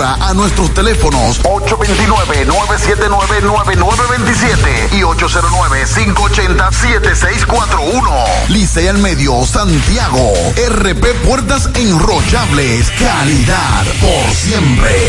a nuestros teléfonos 829-979-9927 y 809-580-7641. Licea al Medio, Santiago. RP Puertas Enrollables. Calidad por siempre.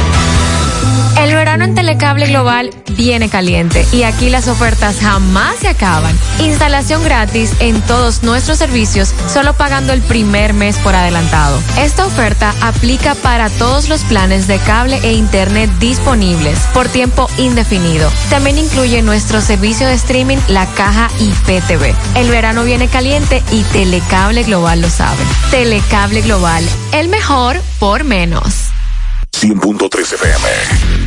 El verano en Telecable Global viene caliente y aquí las ofertas jamás se acaban. Instalación gratis en todos nuestros servicios, solo pagando el primer mes por adelantado. Esta oferta aplica para todos los planes de cable e internet disponibles por tiempo indefinido. También incluye nuestro servicio de streaming La Caja IPTV. El verano viene caliente y Telecable Global lo sabe. Telecable Global, el mejor por menos. 100.3 FM.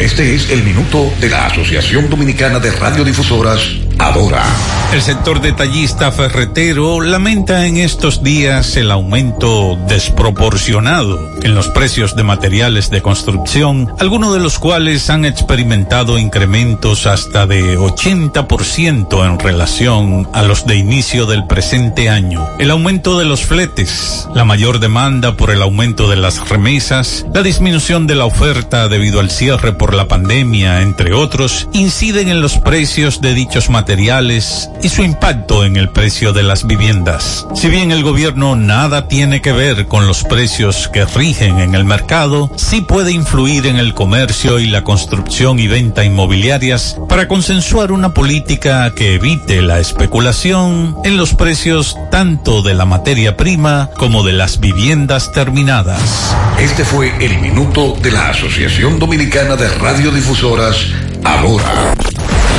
Este es el minuto de la Asociación Dominicana de Radiodifusoras, Adora. El sector detallista ferretero lamenta en estos días el aumento desproporcionado en los precios de materiales de construcción, algunos de los cuales han experimentado incrementos hasta de 80% en relación a los de inicio del presente año. El aumento de los fletes, la mayor demanda por el aumento de las remesas, la disminución de la oferta debido al cierre por la pandemia, entre otros, inciden en los precios de dichos materiales y su impacto en el precio de las viviendas. Si bien el gobierno nada tiene que ver con los precios que rigen en el mercado, sí puede influir en el comercio y la construcción y venta inmobiliarias para consensuar una política que evite la especulación en los precios tanto de la materia prima como de las viviendas terminadas. Este fue el minuto de la Asociación Dominicana de Radiodifusoras, Ahora.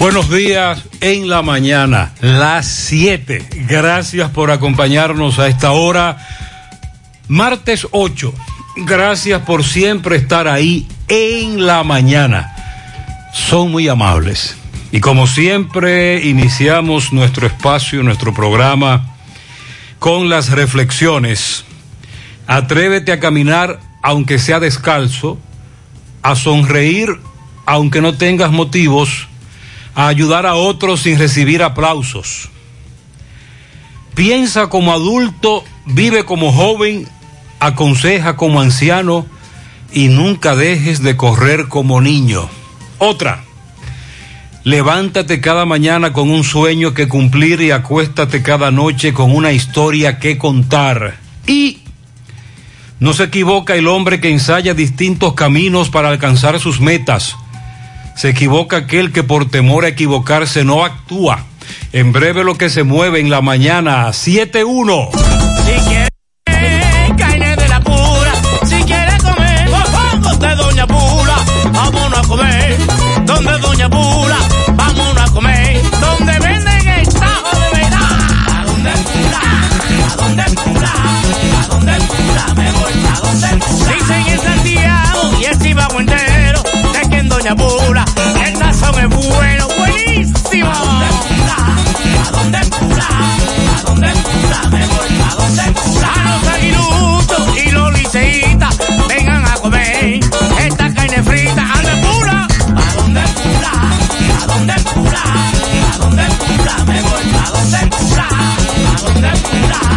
Buenos días en la mañana, las 7. Gracias por acompañarnos a esta hora. Martes 8. Gracias por siempre estar ahí en la mañana. Son muy amables. Y como siempre, iniciamos nuestro espacio, nuestro programa con las reflexiones. Atrévete a caminar aunque sea descalzo, a sonreír aunque no tengas motivos a ayudar a otros sin recibir aplausos. Piensa como adulto, vive como joven, aconseja como anciano y nunca dejes de correr como niño. Otra, levántate cada mañana con un sueño que cumplir y acuéstate cada noche con una historia que contar. Y no se equivoca el hombre que ensaya distintos caminos para alcanzar sus metas se equivoca aquel que por temor a equivocarse no actúa. En breve lo que se mueve en la mañana, 7-1. Si quieres carne de la pura, si quieres comer vamos de Doña Pula, vámonos a comer. Donde Doña Pula, vámonos a comer. Donde venden el tajo de verdad. ¿A dónde Pula? ¿A dónde Pula? ¿A dónde Pula? Me voy a dónde Pula. Dicen en Santiago y el Chivago entero, de que en Doña Pula el sazón es bueno, buenísimo. ¿A dónde Pula? ¿A dónde Pula? ¿A dónde Pula? Me voy a dónde Pula. A los aguiluchos y los liceitas, vengan a comer esta carne frita. ¿A dónde Pula? ¿A dónde Pula? ¿A dónde Pula? ¿A dónde Pula? Me voy a dónde Pula. ¿A dónde Pula? ¿A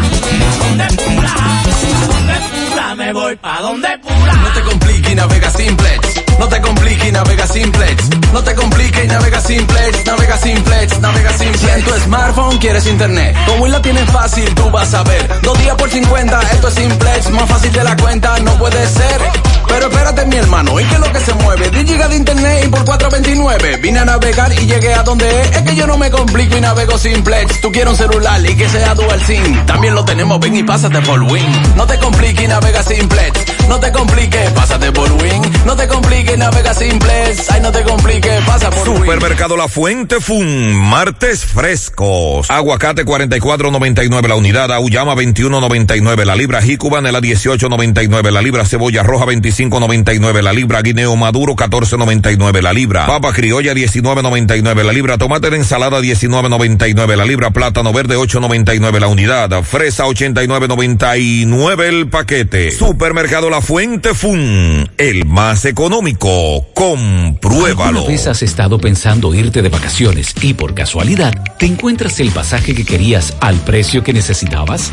dónde Pula? ¿A dónde Pula? Me voy pa' donde Pula. No te y navega simplex. No te compliques y navega simplex. No te compliques y navega simplex. Navega simplex, navega simplex. Si en tu smartphone quieres internet, como la tienes fácil, tú vas a ver. Dos días por 50, esto es simplex. Más fácil de la cuenta, no puede ser. Pero espérate, mi hermano, ¿y qué es lo que se mueve? 10 gigas de internet y por 429. Vine a navegar y llegué a donde es. Es que yo no me complico y navego simplex. Tú quieres un celular y que sea dual SIM. También lo tenemos, ven y pásate por Win. No te compliques y navega simplex. No te compliques, pásate por Win. No te compliques y navega simplex. Ay, no te compliques, pasa por Win. Supermercado La Fuente Fun, martes frescos. Aguacate 44.99 la unidad, Auyama 21.99 la libra, Jicubanela 18.99 la libra, cebolla roja 25.99 la libra, guineo maduro 14.99 la libra, papa criolla 19.99 la libra, tomate de ensalada 19.99 la libra, plátano verde 8.99 la unidad, fresa 89.99 el paquete. Supermercado La Fuente Fun, el más económico. Compruébalo. ¿Alguna vez has estado pensando irte de vacaciones y por casualidad te encuentras el pasaje que querías al precio que necesitabas?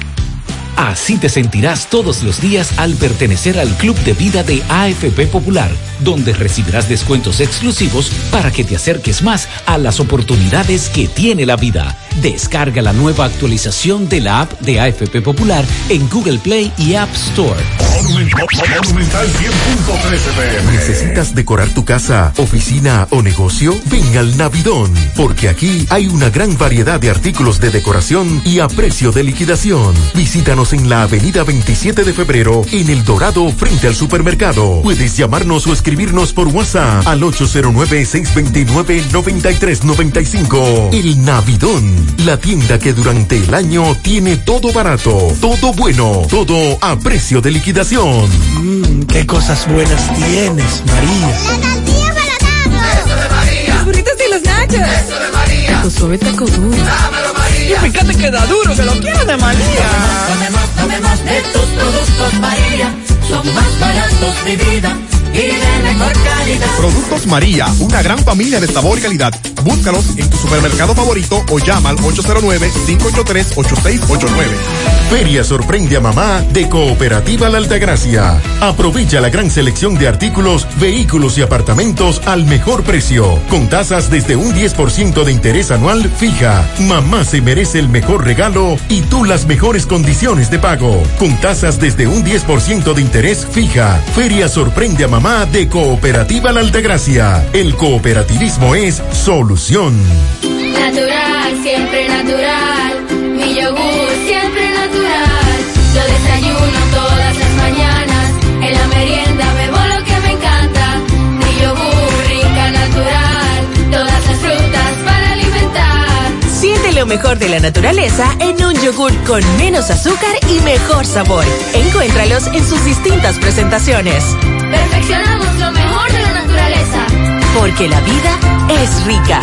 Así te sentirás todos los días al pertenecer al Club de Vida de AFP Popular, donde recibirás descuentos exclusivos para que te acerques más a las oportunidades que tiene la vida. Descarga la nueva actualización de la app de AFP Popular en Google Play y App Store. Monumental 100.13 pm. ¿Necesitas decorar tu casa, oficina o negocio? Ven al Navidón, porque aquí hay una gran variedad de artículos de decoración y a precio de liquidación. Visítanos en la avenida 27 de febrero, en El Dorado, frente al supermercado. Puedes llamarnos o escribirnos por WhatsApp al 809-629-9395. El Navidón, la tienda que durante el año tiene todo barato, todo bueno, todo a precio de liquidación. Mmm, qué cosas buenas tienes, María. La tortilla para Eso de María. Los burritos y los nachos. Eso de María. Taco suave, taco duro. Dámelo, María. Y fíjate que da duro, que lo quiero de María. Tomemos, tomemos, tomemos de tus productos, María. Son más baratos de vida y de mejor calidad. Productos María, una gran familia de sabor y calidad. Búscalos en tu supermercado favorito o llama al 809-583-8689. Feria sorprende a mamá de Cooperativa La Altagracia. Aprovecha la gran selección de artículos, vehículos y apartamentos al mejor precio, con tasas desde un 10% de interés anual fija. Mamá se merece el mejor regalo y tú las mejores condiciones de pago, con tasas desde un 10% de interés fija. Feria sorprende a mamá de Cooperativa La Altagracia. El cooperativismo es solución. Natural, siempre natural. Mi yogur lo mejor de la naturaleza en un yogur con menos azúcar y mejor sabor. Encuéntralos en sus distintas presentaciones. Perfeccionamos lo mejor de la naturaleza. Porque la vida es rica.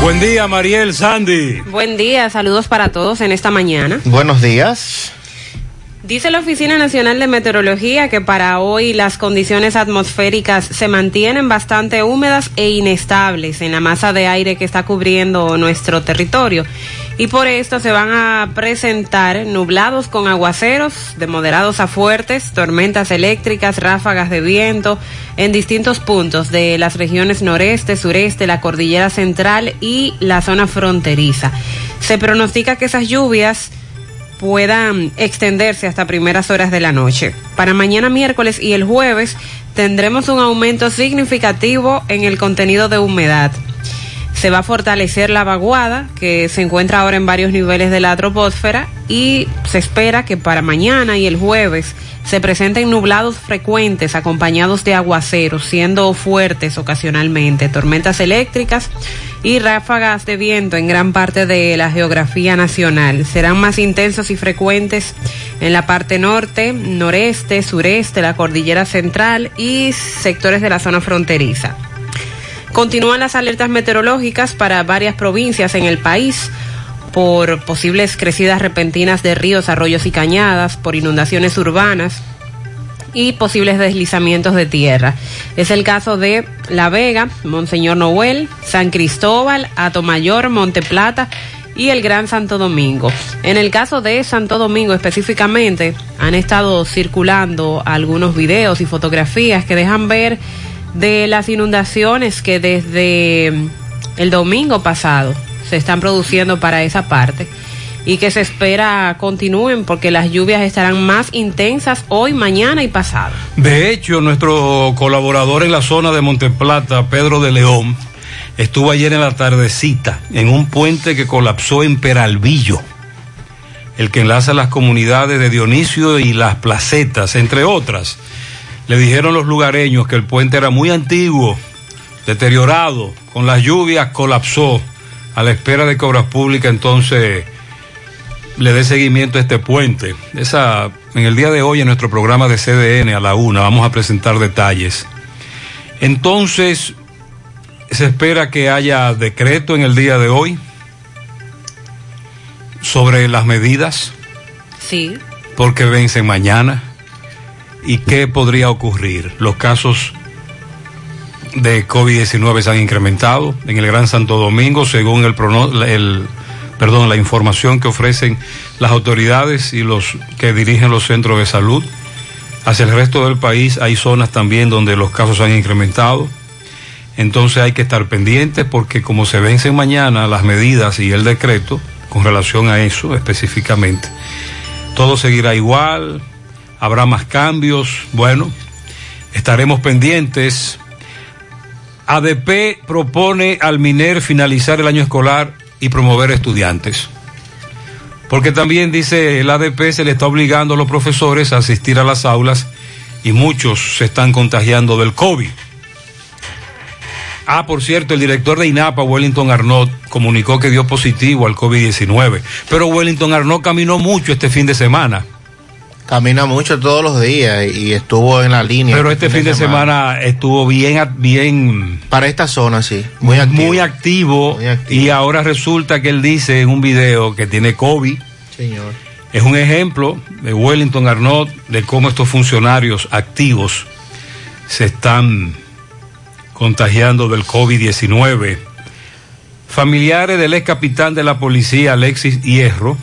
Buen día, Mariel Sandy. Buen día, saludos para todos en esta mañana. Buenos días. Dice la Oficina Nacional de Meteorología que para hoy las condiciones atmosféricas se mantienen bastante húmedas e inestables en la masa de aire que está cubriendo nuestro territorio. Y por esto se van a presentar nublados con aguaceros de moderados a fuertes, tormentas eléctricas, ráfagas de viento en distintos puntos de las regiones noreste, sureste, la cordillera central y la zona fronteriza. Se pronostica que esas lluvias puedan extenderse hasta primeras horas de la noche. Para mañana miércoles y el jueves tendremos un aumento significativo en el contenido de humedad. Se va a fortalecer la vaguada que se encuentra ahora en varios niveles de la troposfera y se espera que para mañana y el jueves se presenten nublados frecuentes acompañados de aguaceros, siendo fuertes ocasionalmente, tormentas eléctricas y ráfagas de viento en gran parte de la geografía nacional. Serán más intensos y frecuentes en la parte norte, noreste, sureste, la cordillera central y sectores de la zona fronteriza. Continúan las alertas meteorológicas para varias provincias en el país por posibles crecidas repentinas de ríos, arroyos y cañadas, por inundaciones urbanas y posibles deslizamientos de tierra. Es el caso de La Vega, Monseñor Noel, San Cristóbal, Atomayor, Monte Plata y el Gran Santo Domingo. En el caso de Santo Domingo específicamente, han estado circulando algunos videos y fotografías que dejan ver de las inundaciones que desde el domingo pasado se están produciendo para esa parte. y que se espera continúen porque las lluvias estarán más intensas hoy, mañana y pasado. De hecho, nuestro colaborador en la zona de Monteplata, Pedro de León, estuvo ayer en la tardecita en un puente que colapsó en Peralvillo, el que enlaza las comunidades de Dionisio y las placetas, entre otras. Le dijeron los lugareños que el puente era muy antiguo, deteriorado, con las lluvias colapsó. A la espera de que Obras Públicas entonces le dé seguimiento a este puente. Esa, en el día de hoy en nuestro programa de CDN a la una vamos a presentar detalles. Entonces, se espera que haya decreto en el día de hoy sobre las medidas. Sí. Porque vencen mañana. ¿Y qué podría ocurrir? Los casos de COVID-19 se han incrementado en el Gran Santo Domingo, según el, el, perdón, la información que ofrecen las autoridades y los que dirigen los centros de salud. Hacia el resto del país hay zonas también donde los casos han incrementado. Entonces hay que estar pendientes porque como se vencen mañana las medidas y el decreto con relación a eso específicamente, todo seguirá igual, habrá más cambios. Bueno, estaremos pendientes. ADP propone al MINER finalizar el año escolar y promover estudiantes. Porque también dice el ADP se le está obligando a los profesores a asistir a las aulas y muchos se están contagiando del COVID. Ah, por cierto, el director de INAPA, Wellington Arnott, comunicó que dio positivo al COVID-19. Pero Wellington Arnott caminó mucho este fin de semana. Camina mucho todos los días y estuvo en la línea. Pero este fin de semana, estuvo bien, bien. Para esta zona, sí. Muy activo. Muy activo. Muy activo. Y ahora resulta que él dice en un video que tiene COVID. Señor. Es un ejemplo de Wellington Arnott de cómo estos funcionarios activos se están contagiando del COVID-19. Familiares del ex capitán de la policía, Alexis Hierro,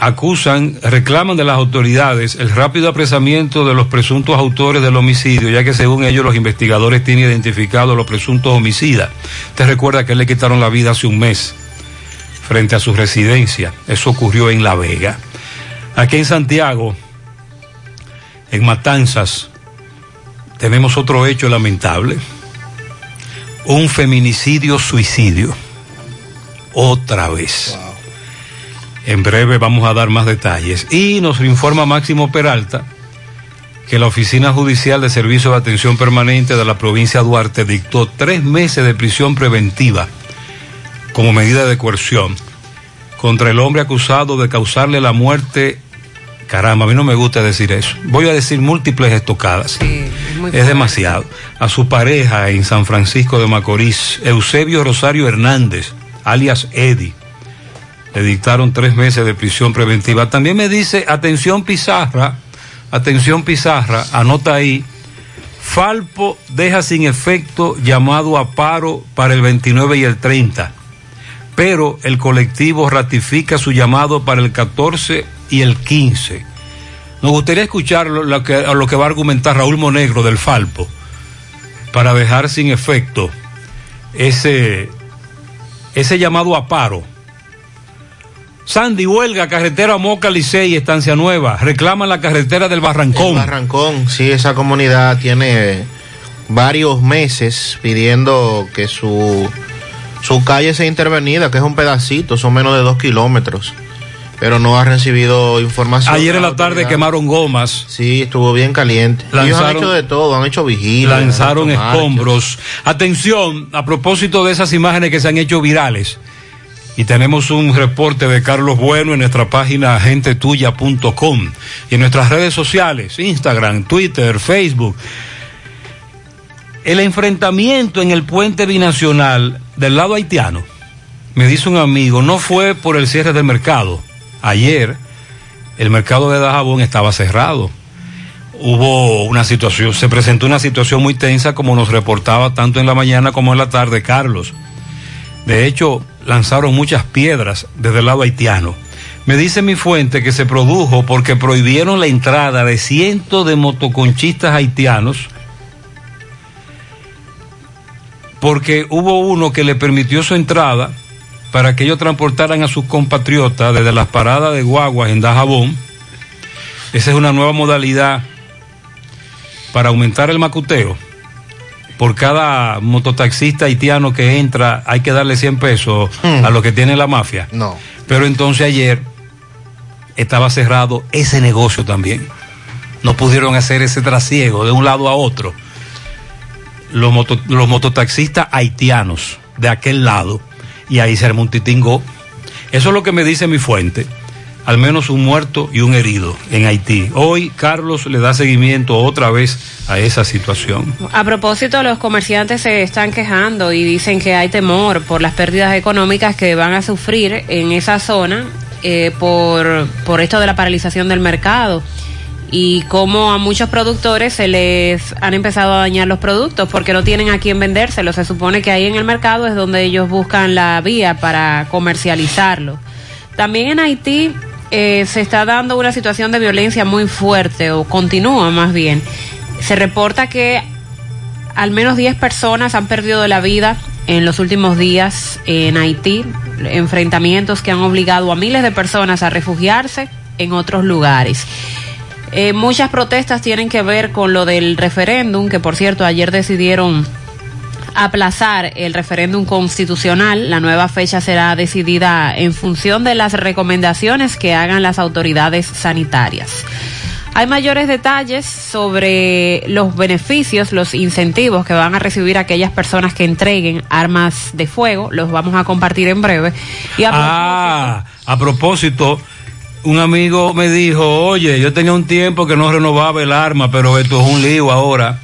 acusan, reclaman de las autoridades el rápido apresamiento de los presuntos autores del homicidio, ya que según ellos los investigadores tienen identificado a los presuntos homicidas. Te recuerda que le quitaron la vida hace un mes frente a su residencia. Eso ocurrió en La Vega. Aquí en Santiago, en Matanzas, tenemos otro hecho lamentable. Un feminicidio suicidio. Otra vez. En breve vamos a dar más detalles. Y nos informa Máximo Peralta que la Oficina Judicial de Servicio de Atención Permanente de la provincia de Duarte dictó tres meses de prisión preventiva como medida de coerción contra el hombre acusado de causarle la muerte. Caramba, a mí no me gusta decir eso. Voy a decir múltiples estocadas. Sí, es, es demasiado. A su pareja en San Francisco de Macorís, Eusebio Rosario Hernández, alias Eddie le dictaron tres meses de prisión preventiva. También me dice, atención Pizarra, atención Pizarra, anota ahí, Falpo deja sin efecto llamado a paro para el 29 y el 30, pero el colectivo ratifica su llamado para el 14 y el 15. Nos gustaría escuchar lo que, lo que va a argumentar Raúl Monegro del Falpo para dejar sin efecto ese, ese llamado a paro. Sandy, huelga, carretera Moca, Licey, Estancia Nueva. Reclaman la carretera del Barrancón. El Barrancón, sí, esa comunidad tiene varios meses pidiendo que su, su calle sea intervenida, que es un pedacito, son menos de dos kilómetros. Pero no ha recibido información. Ayer en la tarde quemaron gomas. Sí, estuvo bien caliente. Lanzaron, Ellos han hecho de todo, han hecho vigilia. Lanzaron escombros. Atención, a propósito de esas imágenes que se han hecho virales. Y tenemos un reporte de Carlos Bueno en nuestra página gentetuya.com y en nuestras redes sociales, Instagram, Twitter, Facebook. El enfrentamiento en el puente binacional del lado haitiano, me dice un amigo, no fue por el cierre del mercado. Ayer el mercado de Dajabón estaba cerrado. Hubo una situación, se presentó una situación muy tensa como nos reportaba tanto en la mañana como en la tarde Carlos. De hecho, lanzaron muchas piedras desde el lado haitiano. Me dice mi fuente que se produjo porque prohibieron la entrada de cientos de motoconchistas haitianos porque hubo uno que le permitió su entrada para que ellos transportaran a sus compatriotas desde las paradas de guaguas en Dajabón. Esa es una nueva modalidad para aumentar el macuteo. Por cada mototaxista haitiano que entra hay que darle 100 pesos a lo que tiene la mafia. No. Pero entonces ayer estaba cerrado ese negocio también. No pudieron hacer ese trasiego de un lado a otro. Los, moto- los mototaxistas haitianos de aquel lado y ahí se armó un titingo. Eso es lo que me dice mi fuente. Al menos un muerto y un herido en Haití. Hoy Carlos le da seguimiento otra vez a esa situación. A propósito, los comerciantes se están quejando y dicen que hay temor por las pérdidas económicas que van a sufrir en esa zona eh, por, por esto de la paralización del mercado y cómo a muchos productores se les han empezado a dañar los productos porque no tienen a quién vendérselos. Se supone que ahí en el mercado es donde ellos buscan la vía para comercializarlo. También en Haití eh, se está dando una situación de violencia muy fuerte, o continúa más bien. Se reporta que al menos 10 personas han perdido la vida en los últimos días en Haití, enfrentamientos que han obligado a miles de personas a refugiarse en otros lugares. Eh, muchas protestas tienen que ver con lo del referéndum, que por cierto ayer decidieron aplazar el referéndum constitucional. La nueva fecha será decidida en función de las recomendaciones que hagan las autoridades sanitarias. Hay mayores detalles sobre los beneficios, los incentivos que van a recibir aquellas personas que entreguen armas de fuego. Los vamos a compartir en breve. Y a Ah, a propósito, un amigo me dijo, oye, yo tenía un tiempo que no renovaba el arma, pero esto es un lío ahora.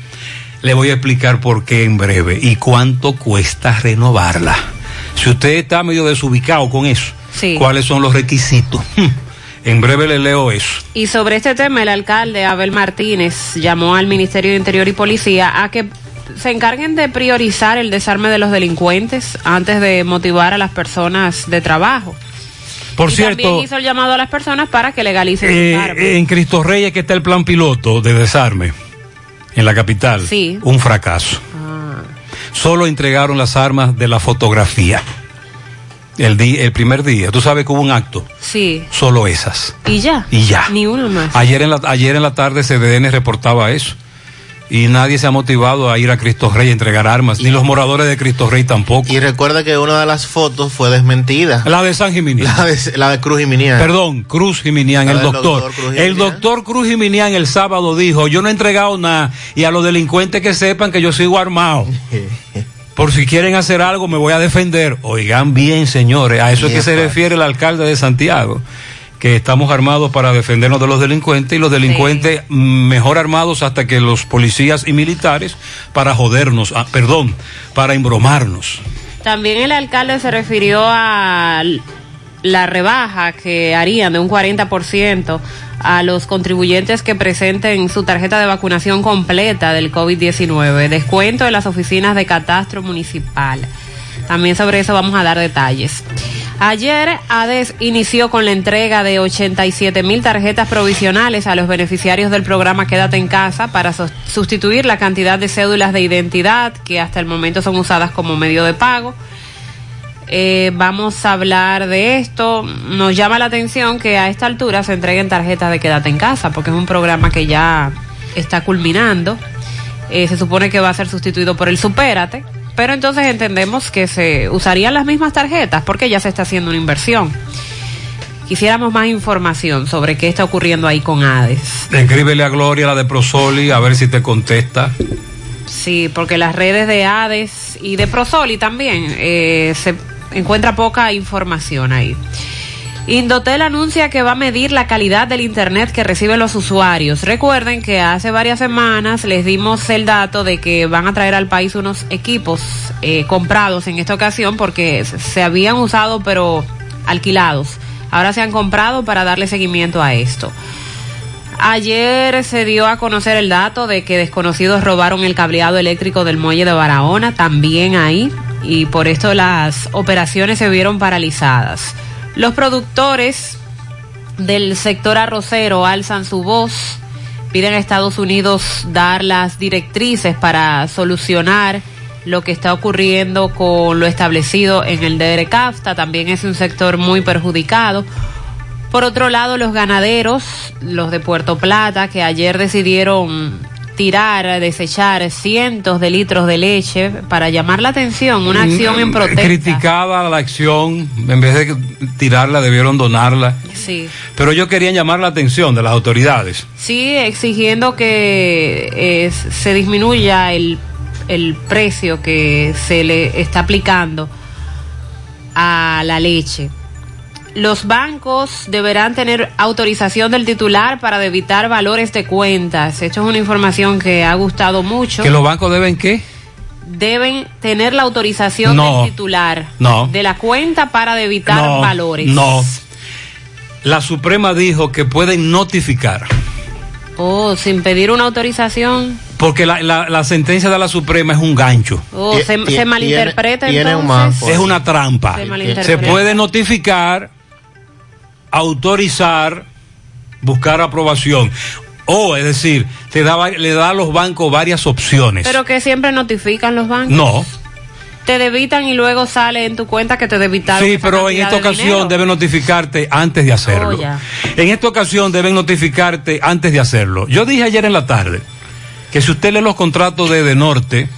Le voy a explicar por qué en breve y cuánto cuesta renovarla. Si usted está medio desubicado con eso, Sí. ¿cuáles son los requisitos? En breve le leo eso. Y sobre este tema, el alcalde Abel Martínez llamó al Ministerio de Interior y Policía a que se encarguen de priorizar el desarme de los delincuentes antes de motivar a las personas de trabajo. Por y cierto, también hizo el llamado a las personas para que legalicen eh, armas. en Cristo Reyes que está el plan piloto de desarme en la capital. Sí. Un fracaso. Ah. Solo entregaron las armas de la fotografía. El, di- el primer día, tú sabes que hubo un acto, Sí. solo esas. Y ya. Y ya. Ni una más. Ayer en la, ayer en la tarde CDN reportaba eso. Y nadie se ha motivado a ir a Cristo Rey a entregar armas, ni los moradores de Cristo Rey tampoco. Y recuerda que una de las fotos fue desmentida. La de San Jiminián. La de, la de Cruz Jiminián. Perdón, Cruz Jiminián, el doctor. doctor Cruz el doctor Cruz Jiminián el sábado dijo, yo no he entregado nada y a los delincuentes que sepan que yo sigo armado. Por si quieren hacer algo me voy a defender. Oigan bien, señores, a eso es que se refiere el alcalde de Santiago, que estamos armados para defendernos de los delincuentes y los delincuentes mejor armados hasta que los policías y militares para jodernos, ah, perdón, para embromarnos. También el alcalde se refirió a la rebaja que harían de un 40% a los contribuyentes que presenten su tarjeta de vacunación completa del COVID-19, descuento en las oficinas de catastro municipal. También sobre eso vamos a dar detalles. Ayer ADES inició con la entrega de 87 mil tarjetas provisionales a los beneficiarios del programa Quédate en casa para sustituir la cantidad de cédulas de identidad que hasta el momento son usadas como medio de pago. Eh, vamos a hablar de esto. Nos llama la atención que a esta altura se entreguen tarjetas de Quédate en casa, porque es un programa que ya está culminando. Eh, se supone que va a ser sustituido por el Supérate, pero entonces entendemos que se usarían las mismas tarjetas porque ya se está haciendo una inversión. Quisiéramos más información sobre qué está ocurriendo ahí con ADES. Escríbele a Gloria la de Prosoli a ver si te contesta. Sí, porque las redes de ADES y de Prosoli también eh, se encuentra poca información ahí. Indotel anuncia que va a medir la calidad del Internet que reciben los usuarios. Recuerden que hace varias semanas les dimos el dato de que van a traer al país unos equipos eh, comprados en esta ocasión porque se- se habían usado pero alquilados. Ahora se han comprado para darle seguimiento a esto. Ayer se dio a conocer el dato de que desconocidos robaron el cableado eléctrico del muelle de Barahona, también ahí, y por esto las operaciones se vieron paralizadas. Los productores del sector arrocero alzan su voz, piden a Estados Unidos dar las directrices para solucionar lo que está ocurriendo con lo establecido en el DRCAFTA, también es un sector muy perjudicado. Por otro lado, los ganaderos, los de Puerto Plata, que ayer decidieron tirar, desechar cientos de litros de leche para llamar la atención, una acción en protesta. Criticaba la acción, en vez de tirarla debieron donarla. Sí. Pero ellos querían llamar la atención de las autoridades. Sí, exigiendo que eh, se disminuya el, el precio que se le está aplicando a la leche. Los bancos deberán tener autorización del titular para evitar valores de cuentas. Esto es una información que ha gustado mucho. ¿Que los bancos deben qué? Deben tener la autorización No. del titular No. de la cuenta para evitar No, valores. No. La Suprema dijo que pueden notificar. Oh, sin pedir una autorización. Porque la, la- la sentencia de la Suprema es un gancho. Oh, se, se malinterpreta entonces. Es una trampa. Se malinterpreta. Se puede notificar, autorizar, buscar aprobación. O, es decir, te da, le da a los bancos varias opciones. Pero que siempre notifican los bancos. no. Te debitan y luego sale en tu cuenta que te debitaron. Sí, pero en esta ocasión dinero. deben notificarte antes de hacerlo. Oh. En esta ocasión deben notificarte antes de hacerlo. Yo dije ayer en la tarde que si usted lee los contratos de De Norte,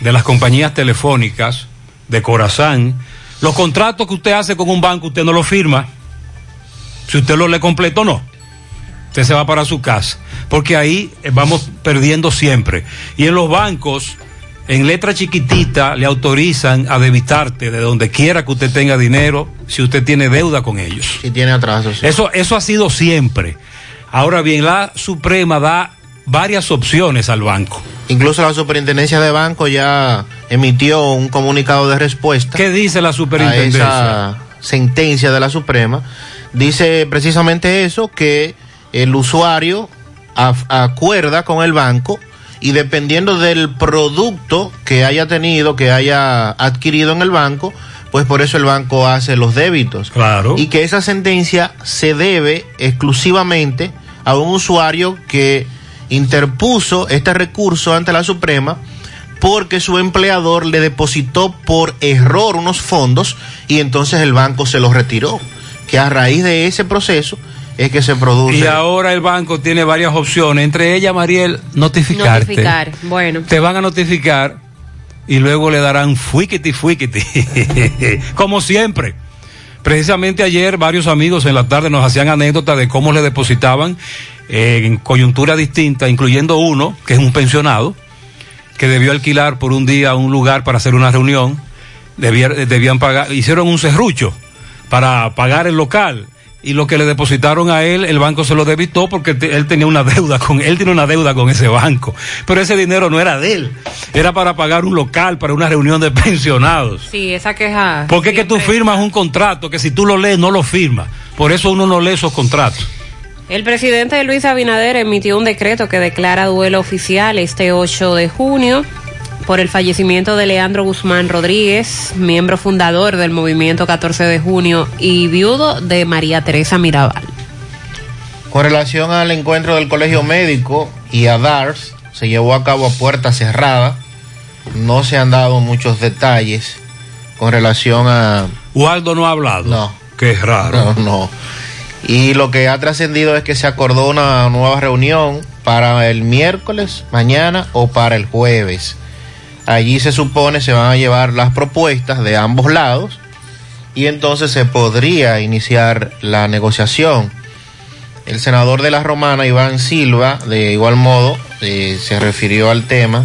de las compañías telefónicas, de Corazán, los contratos que usted hace con un banco, usted no los firma. Si usted lo lee completo, no. Usted se va para su casa. Porque ahí eh, vamos perdiendo siempre. Y en los bancos, en letra chiquitita, le autorizan a debitarte de donde quiera que usted tenga dinero, si usted tiene deuda con ellos. Si tiene atrasos. sí. Eso, eso ha sido siempre. Ahora bien, la Suprema da varias opciones al banco. Incluso la superintendencia de banco ya emitió un comunicado de respuesta. ¿Qué dice la a superintendencia? esa sentencia de la Suprema. Dice precisamente eso, que el usuario acuerda con el banco y dependiendo del producto que haya tenido, que haya adquirido en el banco, pues por eso el banco hace los débitos. Claro. Y que esa sentencia se debe exclusivamente a un usuario que interpuso este recurso ante la Suprema porque su empleador le depositó por error unos fondos y entonces el banco se los retiró. Que a raíz de ese proceso es que se produce. Y ahora el banco tiene varias opciones, entre ellas, Mariel, notificarte. Notificar. Bueno. Te van a notificar y luego le darán fuiquiti, fuiquiti. Como siempre. Precisamente ayer varios amigos en la tarde nos hacían anécdotas de cómo le depositaban eh, en coyuntura distinta, incluyendo uno, que es un pensionado, que debió alquilar por un día un lugar para hacer una reunión. Debía- debían pagar, hicieron un serrucho para pagar el local. Y lo que le depositaron a él, el banco se lo debitó porque te- él tenía una deuda con, él tiene una deuda con ese banco. Pero ese dinero no era de él, era para pagar un local, para una reunión de pensionados. Sí, esa queja. Porque es que tú firmas un contrato que si tú lo lees no lo firmas. Por eso uno no lee esos contratos. El presidente Luis Abinader emitió un decreto que declara duelo oficial este 8 de junio por el fallecimiento de Leandro Guzmán Rodríguez, miembro fundador del movimiento 14 de junio y viudo de María Teresa Mirabal. Con relación al encuentro del Colegio Médico y a DARS, se llevó a cabo a puerta cerrada. No se han dado muchos detalles con relación a... Waldo no ha hablado. No. Que es raro. No, no. Y lo que ha trascendido es que se acordó una nueva reunión para el miércoles, mañana o para el jueves. Allí se supone se van a llevar las propuestas de ambos lados y entonces se podría iniciar la negociación. El senador de la Romana, Iván Silva, de igual modo, eh, se refirió al tema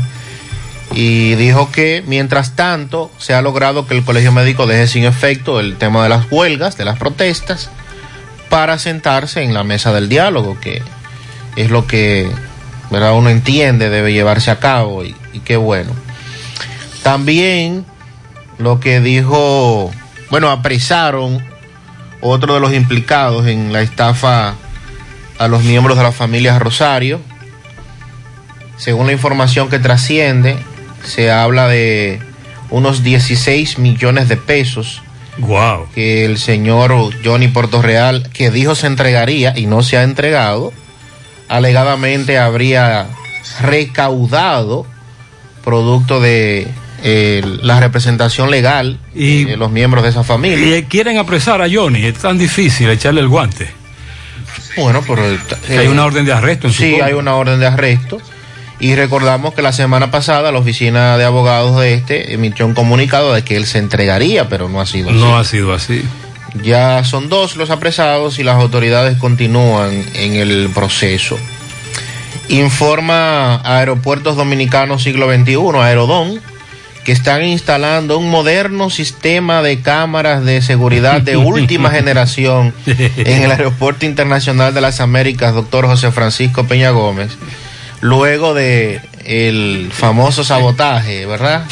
y dijo que mientras tanto se ha logrado que el colegio médico deje sin efecto el tema de las huelgas, de las protestas, para sentarse en la mesa del diálogo, que es lo que ¿verdad? uno entiende debe llevarse a cabo y, y qué bueno. También lo que dijo, bueno, apresaron otro de los implicados en la estafa a los miembros de la familia Rosario. Según la información que trasciende, se habla de unos 16 millones de pesos Wow. que el señor Johnny Portorreal, que dijo se entregaría y no se ha entregado, alegadamente habría recaudado producto de eh, la representación legal Y- de los miembros de esa familia. Y quieren apresar a Johnny, es tan difícil echarle el guante. Bueno, pero... eh, hay una orden de arresto en Sí, hay una orden de arresto. Y recordamos que la semana pasada la oficina de abogados de este emitió un comunicado de que él se entregaría, pero no ha sido así. No ha sido así. Ya son dos los apresados y las autoridades continúan en el proceso. Informa Aeropuertos Dominicanos Siglo XXI, Aerodón, que están instalando un moderno sistema de cámaras de seguridad de última generación en el Aeropuerto Internacional de las Américas, doctor José Francisco Peña Gómez, luego de el famoso sabotaje, ¿verdad?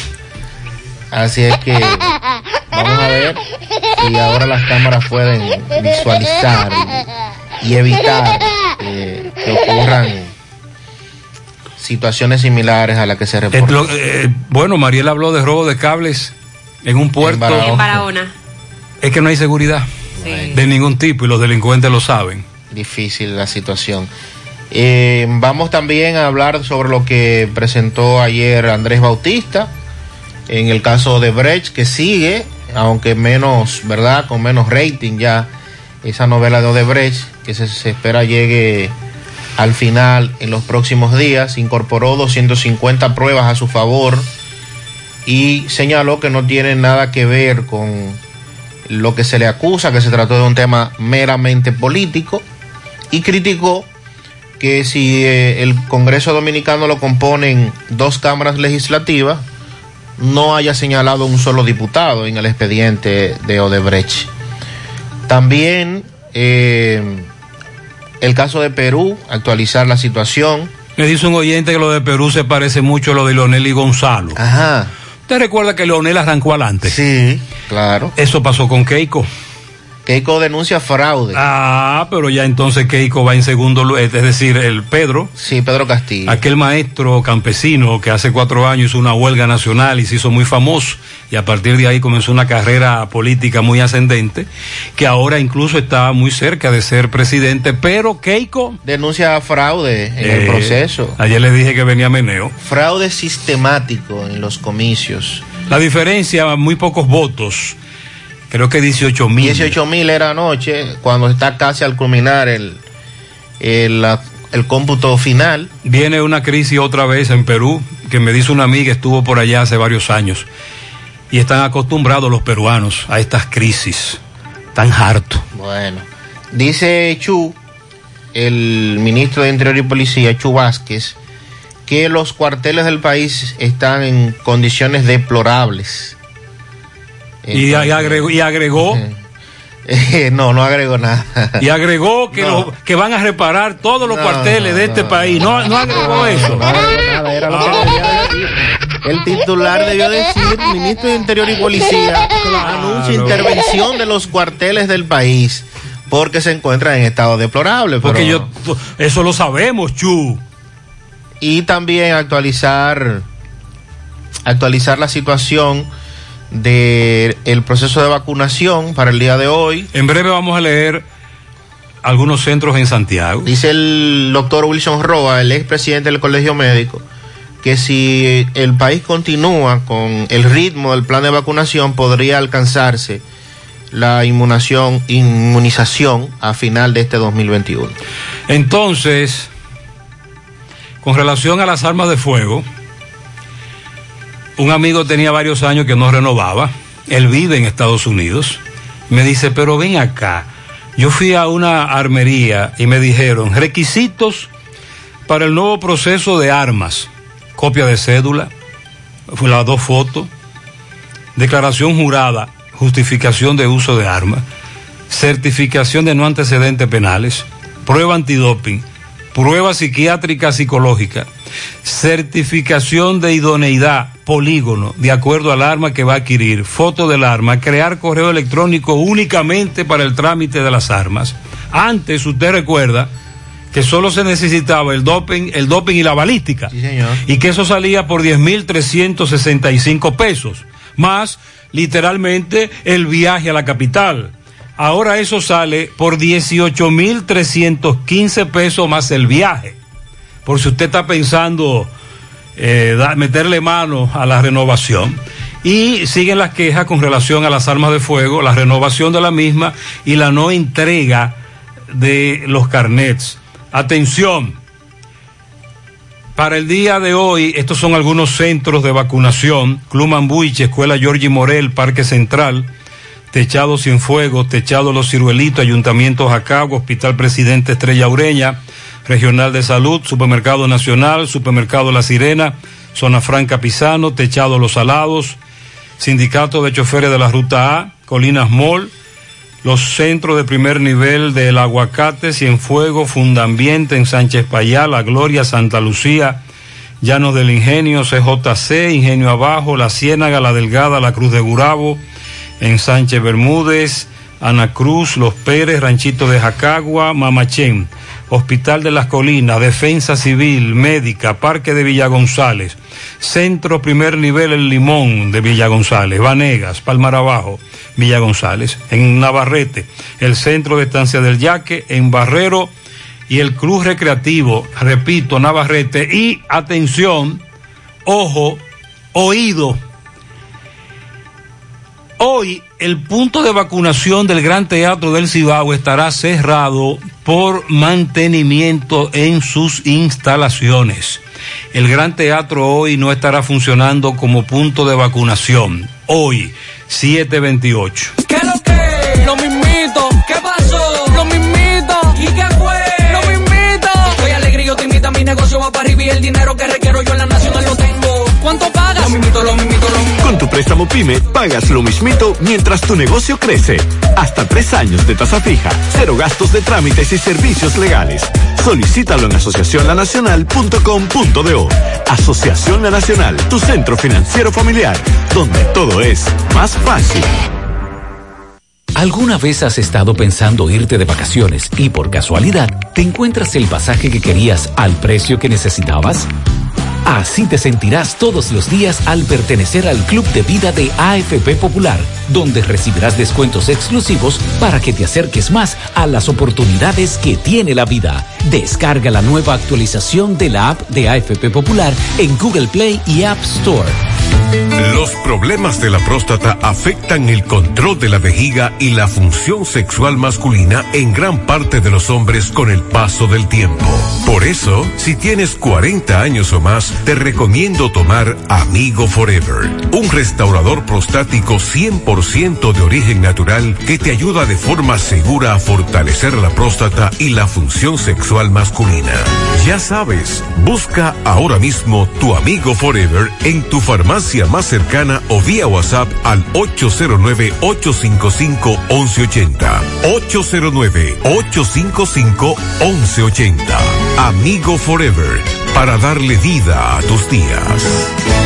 Así es que vamos a ver si ahora las cámaras pueden visualizar y, y evitar eh, que ocurran situaciones similares a las que se reportan. eh, bueno, Mariela habló de robo de cables en un puerto. Barahona. En Barahona. Es que no hay seguridad Sí. de ningún tipo y los delincuentes lo saben. Difícil la situación. Eh, vamos también a hablar sobre lo que presentó ayer Andrés Bautista en el caso de Brecht, que sigue, aunque menos, ¿verdad? Con menos rating ya, esa novela de Odebrecht, que se, se espera llegue al final en los próximos días, incorporó 250 pruebas a su favor y señaló que no tiene nada que ver con lo que se le acusa, que se trató de un tema meramente político, y criticó que si eh, el Congreso Dominicano lo componen dos cámaras legislativas, no haya señalado un solo diputado en el expediente de Odebrecht. También eh, el caso de Perú, actualizar la situación. Me dice un oyente que lo de Perú se parece mucho a lo de Leonel y Gonzalo. Ajá. ¿Usted recuerda que Leonel arrancó adelante? Sí, claro. Eso pasó con Keiko. Keiko denuncia fraude. Ah, pero ya entonces Keiko va en segundo lugar, es decir, el Pedro. Sí, Pedro Castillo. Aquel maestro campesino que hace cuatro años hizo una huelga nacional y se hizo muy famoso y a partir de ahí comenzó una carrera política muy ascendente, que ahora incluso está muy cerca de ser presidente, pero Keiko... Denuncia fraude en el eh, proceso. Ayer le dije que venía Meneo. Fraude sistemático en los comicios. La diferencia, muy pocos votos. Creo que 18 mil. 18 mil era anoche, cuando está casi al culminar el, el, el cómputo final. Viene una crisis otra vez en Perú, que me dice una amiga, estuvo por allá hace varios años. Y están acostumbrados los peruanos a estas crisis. Tan harto. Bueno, dice Chu, el ministro de Interior y Policía, Chu Vázquez, que los cuarteles del país están en condiciones deplorables. Y, y agregó, y agregó, Eh, no, no agregó nada. y agregó que, No. lo- que van a reparar todos los No, cuarteles de este país. No, no agregó eso. No agregó nada, era lo que debía decir. El titular debió decir, ministro de Interior y Policía, anuncia intervención de los cuarteles del país porque se encuentran en estado deplorable. Porque pero- yo, eso lo sabemos, Chu. y también actualizar actualizar la situación del el proceso de vacunación para el día de hoy. En breve vamos a leer algunos centros en Santiago. Dice el doctor Wilson Roa, el expresidente del Colegio Médico, que si el país continúa con el ritmo del plan de vacunación, podría alcanzarse la inmunización, inmunización a final de este 2021. Entonces, con relación a las armas de fuego, un amigo tenía varios años que no renovaba, él vive en Estados Unidos, me dice, pero ven acá, yo fui a una armería y me dijeron, requisitos para el nuevo proceso de armas, copia de cédula, las dos fotos, declaración jurada, justificación de uso de armas, certificación de no antecedentes penales, prueba antidoping, prueba psiquiátrica psicológica, certificación de idoneidad, polígono, de acuerdo al arma que va a adquirir, foto del arma, crear correo electrónico únicamente para el trámite de las armas. Antes, usted recuerda que solo se necesitaba el doping, el doping y la balística. Sí, señor. Y que eso salía por 10.365 pesos, más literalmente el viaje a la capital. Ahora eso sale por 18.315 pesos más el viaje. Por si usted está pensando eh, meterle mano a la renovación. Y siguen las quejas con relación a las armas de fuego, la renovación de la misma y la no entrega de los carnets. Atención, para el día de hoy, estos son algunos centros de vacunación. Club Mambuiche, Escuela Giorgi Morel, Parque Central, Techado Cienfuegos, Techado Los Ciruelitos, Ayuntamiento Jacagua, Hospital Presidente Estrella Ureña, Regional de Salud, Supermercado Nacional, Supermercado La Sirena, Zona Franca Pisano, Techado Los Salados, Sindicato de Choferes de la Ruta A, Colinas Mall, los centros de primer nivel del Aguacate, Cienfuegos, Fundambiente en Sánchez Payá, La Gloria, Santa Lucía, Llanos del Ingenio, CJC, Ingenio Abajo, La Ciénaga, La Delgada, La Cruz de Gurabo, en Sánchez Bermúdez, Ana Cruz, Los Pérez, Ranchito de Jacagua, Mamachén, Hospital de las Colinas, Defensa Civil, Médica, Parque de Villa González, Centro Primer Nivel El Limón de Villa González, Vanegas, Palmar Abajo, Villa González, en Navarrete, el Centro de Estancia del Yaque, en Barrero y el Club Recreativo, repito, Navarrete, y atención, ojo, oído, Hoy el punto de vacunación del Gran Teatro del Cibao estará cerrado por mantenimiento en sus instalaciones. El Gran Teatro hoy no estará funcionando como punto de vacunación. Hoy, 728. ¿Qué lo que? Lo mismito. ¿Qué pasó? Lo mismito. ¿Y qué fue? Lo mismito. Estoy alegre yo te invito a mi negocio va para arriba y el dinero que requiero yo en la nacional lo tengo. ¿Cuánto pagas? Lo mismito, lo mismito, lo mismito. Con tu préstamo PYME pagas lo mismito mientras tu negocio crece. Hasta tres años de tasa fija, cero gastos de trámites y servicios legales. Solicítalo en asociacionlanacional.com.do. Asociación La Nacional, tu centro financiero familiar, donde todo es más fácil. ¿Alguna vez has estado pensando irte de vacaciones y por casualidad te encuentras el pasaje que querías al precio que necesitabas? Así te sentirás todos los días al pertenecer al Club de Vida de AFP Popular, donde recibirás descuentos exclusivos para que te acerques más a las oportunidades que tiene la vida. Descarga la nueva actualización de la app de AFP Popular en Google Play y App Store. Los problemas de la próstata afectan el control de la vejiga y la función sexual masculina en gran parte de los hombres con el paso del tiempo. Por eso, si tienes 40 años o más, te recomiendo tomar Amigo Forever, un restaurador prostático 100% de origen natural que te ayuda de forma segura a fortalecer la próstata y la función sexual masculina. Ya sabes, busca ahora mismo tu Amigo Forever en tu farmacia más cercana o vía WhatsApp al 809-855-1180. 809-855-1180. Amigo Forever, para darle vida a tus días.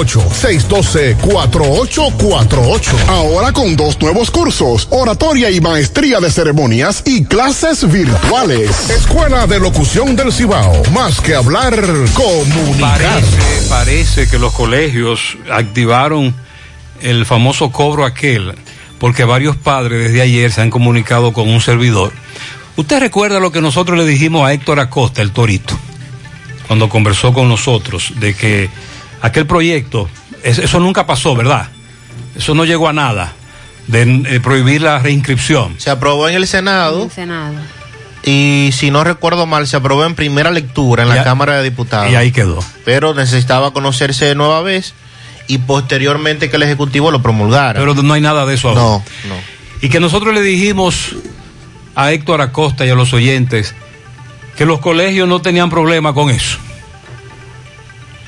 612-4848. Ahora con dos nuevos cursos, oratoria y maestría de ceremonias y clases virtuales. Escuela de Locución del Cibao. Más que hablar, comunicar. Parece, parece que los colegios activaron el famoso cobro aquel, porque varios padres desde ayer se han comunicado con un servidor. Usted recuerda lo que nosotros le dijimos a Héctor Acosta, el torito, cuando conversó con nosotros, de que aquel proyecto, eso nunca pasó, ¿verdad? Eso no llegó a nada, de, prohibir la reinscripción. Se aprobó en el Senado. En el Senado. Y si no recuerdo mal, se aprobó en primera lectura en la Cámara de Diputados. Y ahí quedó. Pero necesitaba conocerse de nueva vez y posteriormente que el Ejecutivo lo promulgara. Pero no hay nada de eso ahora. No, no. Y que nosotros le dijimos a Héctor Acosta y a los oyentes que los colegios no tenían problema con eso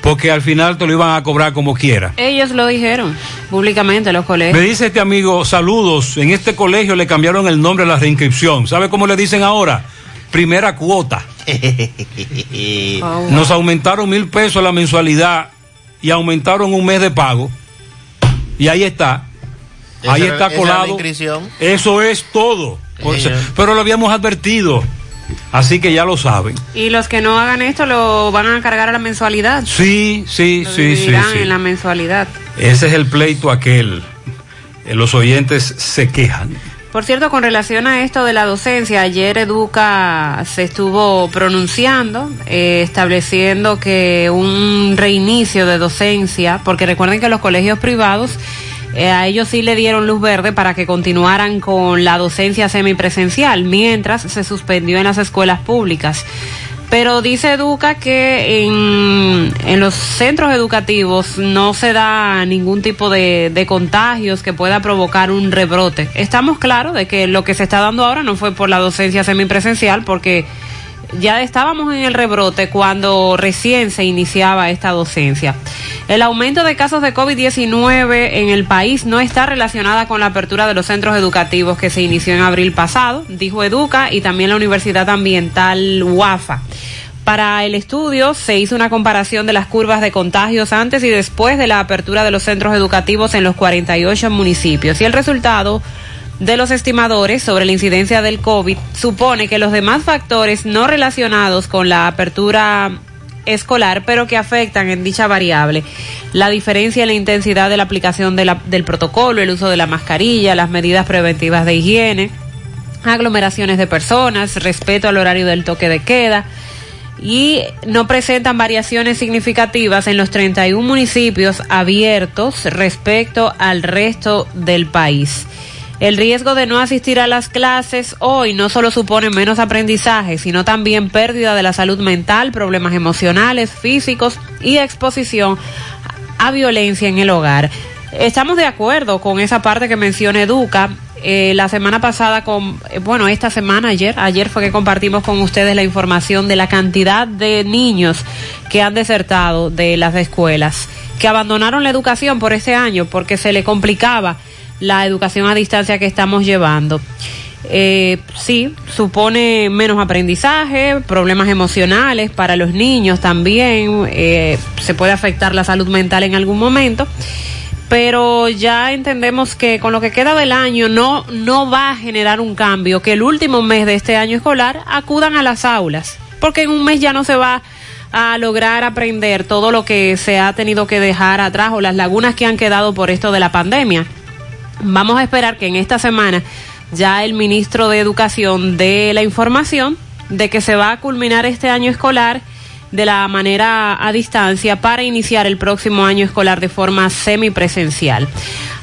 porque al final te lo iban a cobrar como quiera. Ellos lo dijeron públicamente, los colegios. Me dice este amigo, saludos, en este colegio le cambiaron el nombre a la reinscripción. ¿Sabe cómo le dicen ahora? Primera cuota. Oh, Nos aumentaron mil pesos la mensualidad y aumentaron un mes de pago. Y ahí está. Ahí está colado. Eso es todo. Pero lo habíamos advertido. Así que ya lo saben. Y los que no hagan esto lo van a cargar a la mensualidad. Sí, sí, sí, sí, sí. en la mensualidad. Ese es el pleito aquel. Eh, los oyentes se quejan. Por cierto, con relación a esto de la docencia, ayer Educa se estuvo pronunciando, eh, estableciendo que un reinicio de docencia, porque recuerden que los colegios privados eh, a ellos sí le dieron luz verde para que continuaran con la docencia semipresencial, mientras se suspendió en las escuelas públicas. Pero dice Educa que en, en los centros educativos no se da ningún tipo de, de, contagios que pueda provocar un rebrote. Estamos claros de que lo que se está dando ahora no fue por la docencia semipresencial, porque ya estábamos en el rebrote cuando recién se iniciaba esta docencia. El aumento de casos de COVID-19 en el país no está relacionada con la apertura de los centros educativos que se inició en abril pasado, dijo Educa y también la Universidad Ambiental UAFA. Para el estudio se hizo una comparación de las curvas de contagios antes y después de la apertura de los centros educativos en los 48 municipios y el resultado de los estimadores sobre la incidencia del COVID supone que los demás factores no relacionados con la apertura escolar, pero que afectan en dicha variable. La diferencia en la intensidad de la aplicación del protocolo, el uso de la mascarilla, las medidas preventivas de higiene, aglomeraciones de personas, respeto al horario del toque de queda y no presentan variaciones significativas en los 31 municipios abiertos respecto al resto del país. El riesgo de no asistir a las clases hoy no solo supone menos aprendizaje, sino también pérdida de la salud mental, problemas emocionales, físicos y exposición a violencia en el hogar. Estamos de acuerdo con esa parte que menciona Educa. Eh, la semana pasada, con, eh, bueno, esta semana, ayer, ayer fue que compartimos con ustedes la información de la cantidad de niños que han desertado de las escuelas que abandonaron la educación por este año porque se le complicaba la educación a distancia que estamos llevando. Eh, sí, supone menos aprendizaje, problemas emocionales para los niños también, eh, se puede afectar la salud mental en algún momento, pero ya entendemos que con lo que queda del año no, no va a generar un cambio, que el último mes de este año escolar acudan a las aulas, porque en un mes ya no se va a lograr aprender todo lo que se ha tenido que dejar atrás o las lagunas que han quedado por esto de la pandemia. Vamos a esperar que en esta semana ya el ministro de Educación dé la información de que se va a culminar este año escolar de la manera a distancia para iniciar el próximo año escolar de forma semipresencial.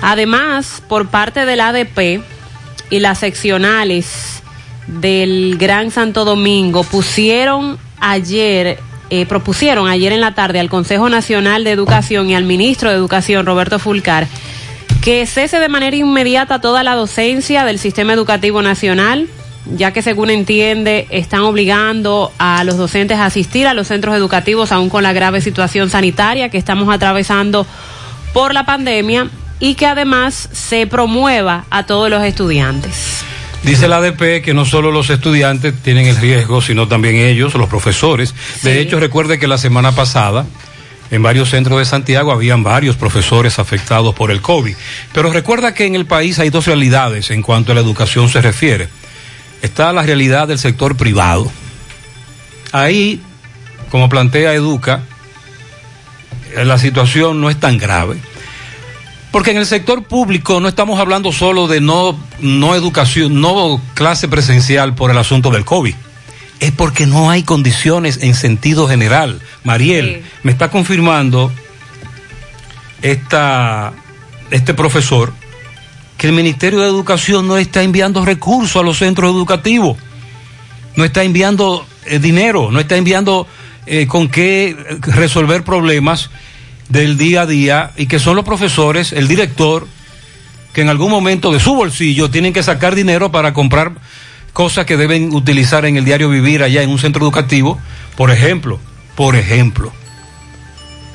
Además, por parte del ADP y las seccionales del Gran Santo Domingo pusieron ayer eh, propusieron ayer en la tarde al Consejo Nacional de Educación y al ministro de Educación, Roberto Fulcar, que cese de manera inmediata toda la docencia del sistema educativo nacional, ya que según entiende están obligando a los docentes a asistir a los centros educativos aún con la grave situación sanitaria que estamos atravesando por la pandemia y que además se promueva a todos los estudiantes. Dice la ADP que no solo los estudiantes tienen el riesgo, sino también ellos, los profesores. De hecho, recuerde que la semana pasada en varios centros de Santiago habían varios profesores afectados por el COVID. Pero recuerda que en el país hay dos realidades en cuanto a la educación se refiere. Está la realidad del sector privado. Ahí, como plantea Educa, eh, la situación no es tan grave. Porque en el sector público no estamos hablando solo de no, no educación, no clase presencial por el asunto del COVID. Es porque no hay condiciones en sentido general. Mariel, me está confirmando esta, este profesor que el Ministerio de Educación no está enviando recursos a los centros educativos, no está enviando eh, dinero, no está enviando eh, con qué resolver problemas del día a día y que son los profesores, el director, que en algún momento de su bolsillo tienen que sacar dinero para comprar cosas que deben utilizar en el diario vivir allá en un centro educativo, por ejemplo, por ejemplo,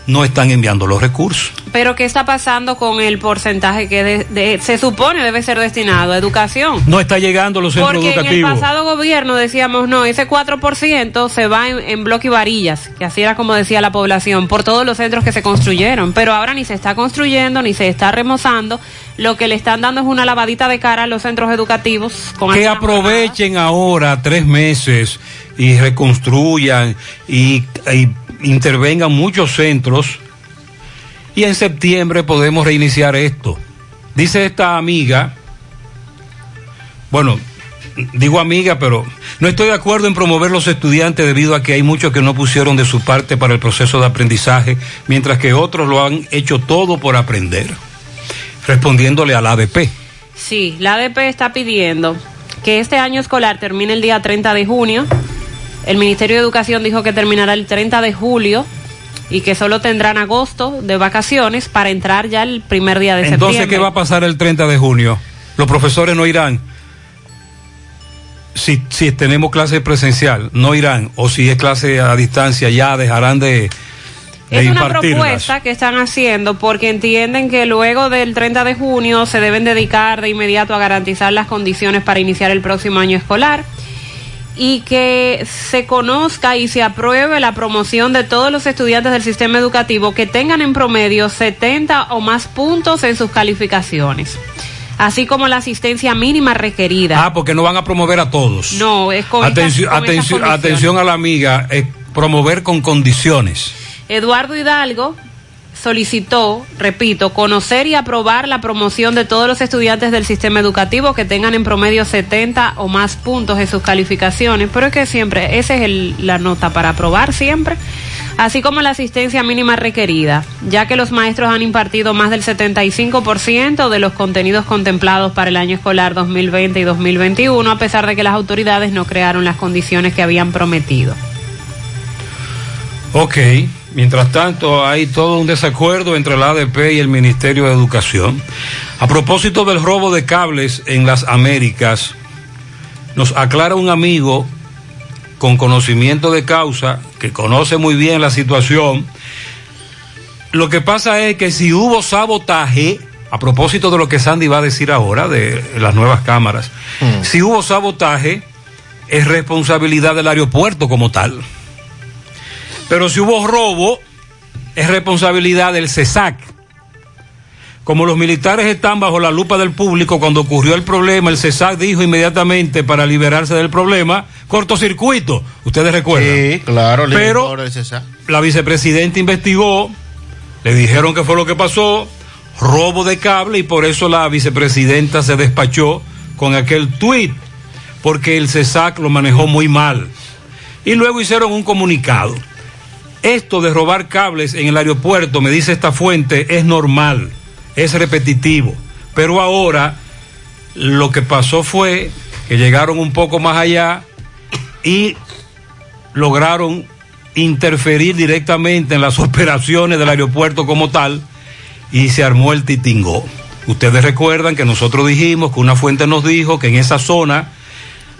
no están enviando los recursos. Pero ¿qué está pasando con el porcentaje que de- de- se supone debe ser destinado a educación? No está llegando los centros Porque en el educativos. pasado gobierno decíamos, no, ese 4% se va en, en bloque y varillas, que así era como decía la población, por todos los centros que se construyeron. Pero ahora ni se está construyendo, ni se está remozando. Lo que le están dando es una lavadita de cara a los centros educativos. Con que aprovechen ahora tres meses y reconstruyan y, y intervengan muchos centros y en septiembre podemos reiniciar esto. Dice esta amiga, bueno, digo amiga, pero no estoy de acuerdo en promover los estudiantes debido a que hay muchos que no pusieron de su parte para el proceso de aprendizaje, mientras que otros lo han hecho todo por aprender. Respondiéndole al ADP. Sí, la ADP está pidiendo que este año escolar termine el día 30 de junio. El Ministerio de Educación dijo que terminará el 30 de julio y que solo tendrán agosto de vacaciones para entrar ya el primer día de Entonces, ¿qué septiembre. va a pasar el 30 de junio? Los profesores no irán. Si, si tenemos clase presencial, no irán. O si es clase a distancia, ya dejarán de, Es una propuesta que están haciendo porque entienden que luego del 30 de junio se deben dedicar de inmediato a garantizar las condiciones para iniciar el próximo año escolar y que se conozca y se apruebe la promoción de todos los estudiantes del sistema educativo que tengan en promedio 70 o más puntos en sus calificaciones, así como la asistencia mínima requerida. Ah, porque no van a promover a todos. No, es con atención, estas- con estas atención, a la amiga, promover con condiciones. Eduardo Hidalgo solicitó, repito, conocer y aprobar la promoción de todos los estudiantes del sistema educativo que tengan en promedio 70 o más puntos en sus calificaciones, pero es que siempre, esa es el- la nota para aprobar siempre, así como la asistencia mínima requerida, ya que los maestros han impartido más del 75% de los contenidos contemplados para el año escolar 2020 y 2021, a pesar de que las autoridades no crearon las condiciones que habían prometido. Ok, mientras tanto hay todo un desacuerdo entre la ADP y el Ministerio de Educación. A propósito del robo de cables en las Américas, nos aclara un amigo con conocimiento de causa, que conoce muy bien la situación, Lo que pasa es que si hubo sabotaje, a propósito de lo que Sandy va a decir ahora, de las nuevas cámaras, si hubo sabotaje, es responsabilidad del aeropuerto como tal. Pero si hubo robo, es responsabilidad del CESAC. Como los militares están bajo la lupa del público, cuando ocurrió el problema, el CESAC dijo inmediatamente para liberarse del problema, cortocircuito. Ustedes recuerdan. Sí, claro, el Pero del CESAC. la vicepresidenta investigó, le dijeron que fue lo que pasó, robo de cable y por eso la vicepresidenta se despachó con aquel tuit, porque el CESAC lo manejó muy mal. Y luego hicieron un comunicado. Esto de robar cables en el aeropuerto, me dice esta fuente, es normal, es repetitivo. Pero ahora lo que pasó fue que llegaron un poco más allá y lograron interferir directamente en las operaciones del aeropuerto como tal y se armó el titingó. Ustedes recuerdan que nosotros dijimos que una fuente nos dijo que en esa zona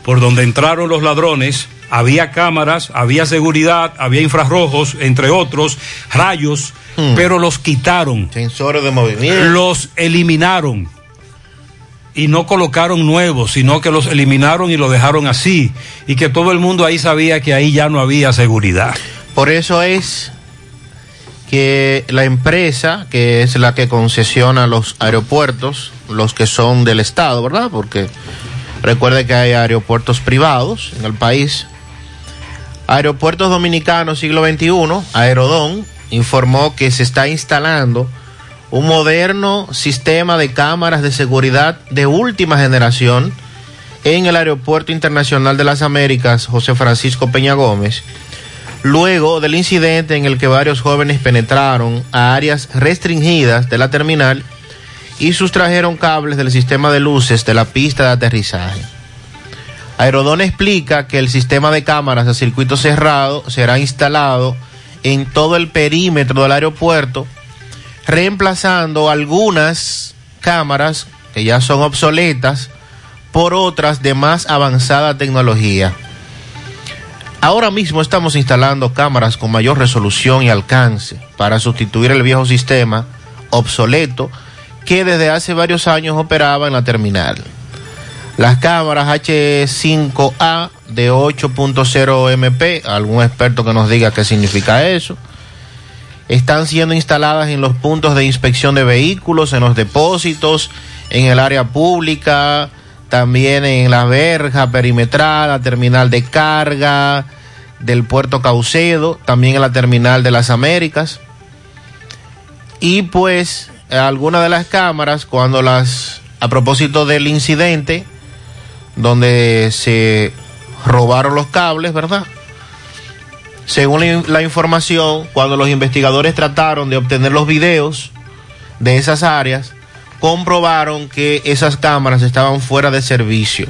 por donde entraron los ladrones había cámaras, había seguridad, había infrarrojos, entre otros, rayos, pero los quitaron. Sensores de movimiento. Los eliminaron. Y no colocaron nuevos, sino que los eliminaron y lo dejaron así. Y que todo el mundo ahí sabía que ahí ya no había seguridad. Por eso es que la empresa, que es la que concesiona los aeropuertos, los que son del Estado, ¿verdad? Porque recuerde que hay aeropuertos privados en el país. Aeropuertos Dominicanos Siglo XXI, Aerodón, informó que se está instalando un moderno sistema de cámaras de seguridad de última generación en el Aeropuerto Internacional de las Américas José Francisco Peña Gómez, luego del incidente en el que varios jóvenes penetraron a áreas restringidas de la terminal y sustrajeron cables del sistema de luces de la pista de aterrizaje. Aerodón explica que el sistema de cámaras a circuito cerrado será instalado en todo el perímetro del aeropuerto, reemplazando algunas cámaras que ya son obsoletas por otras de más avanzada tecnología. Ahora mismo estamos instalando cámaras con mayor resolución y alcance para sustituir el viejo sistema obsoleto que desde hace varios años operaba en la terminal. Las cámaras H5A de 8.0 MP, algún experto que nos diga qué significa eso, están siendo instaladas en los puntos de inspección de vehículos, en los depósitos, en el área pública, también en la verja perimetral, la terminal de carga del puerto Caucedo, también en la terminal de las Américas. Y pues algunas de las cámaras, cuando las, a propósito del incidente, donde se robaron los cables, ¿verdad? Según la, información, cuando los investigadores trataron de obtener los videos de esas áreas, comprobaron que esas cámaras estaban fuera de servicio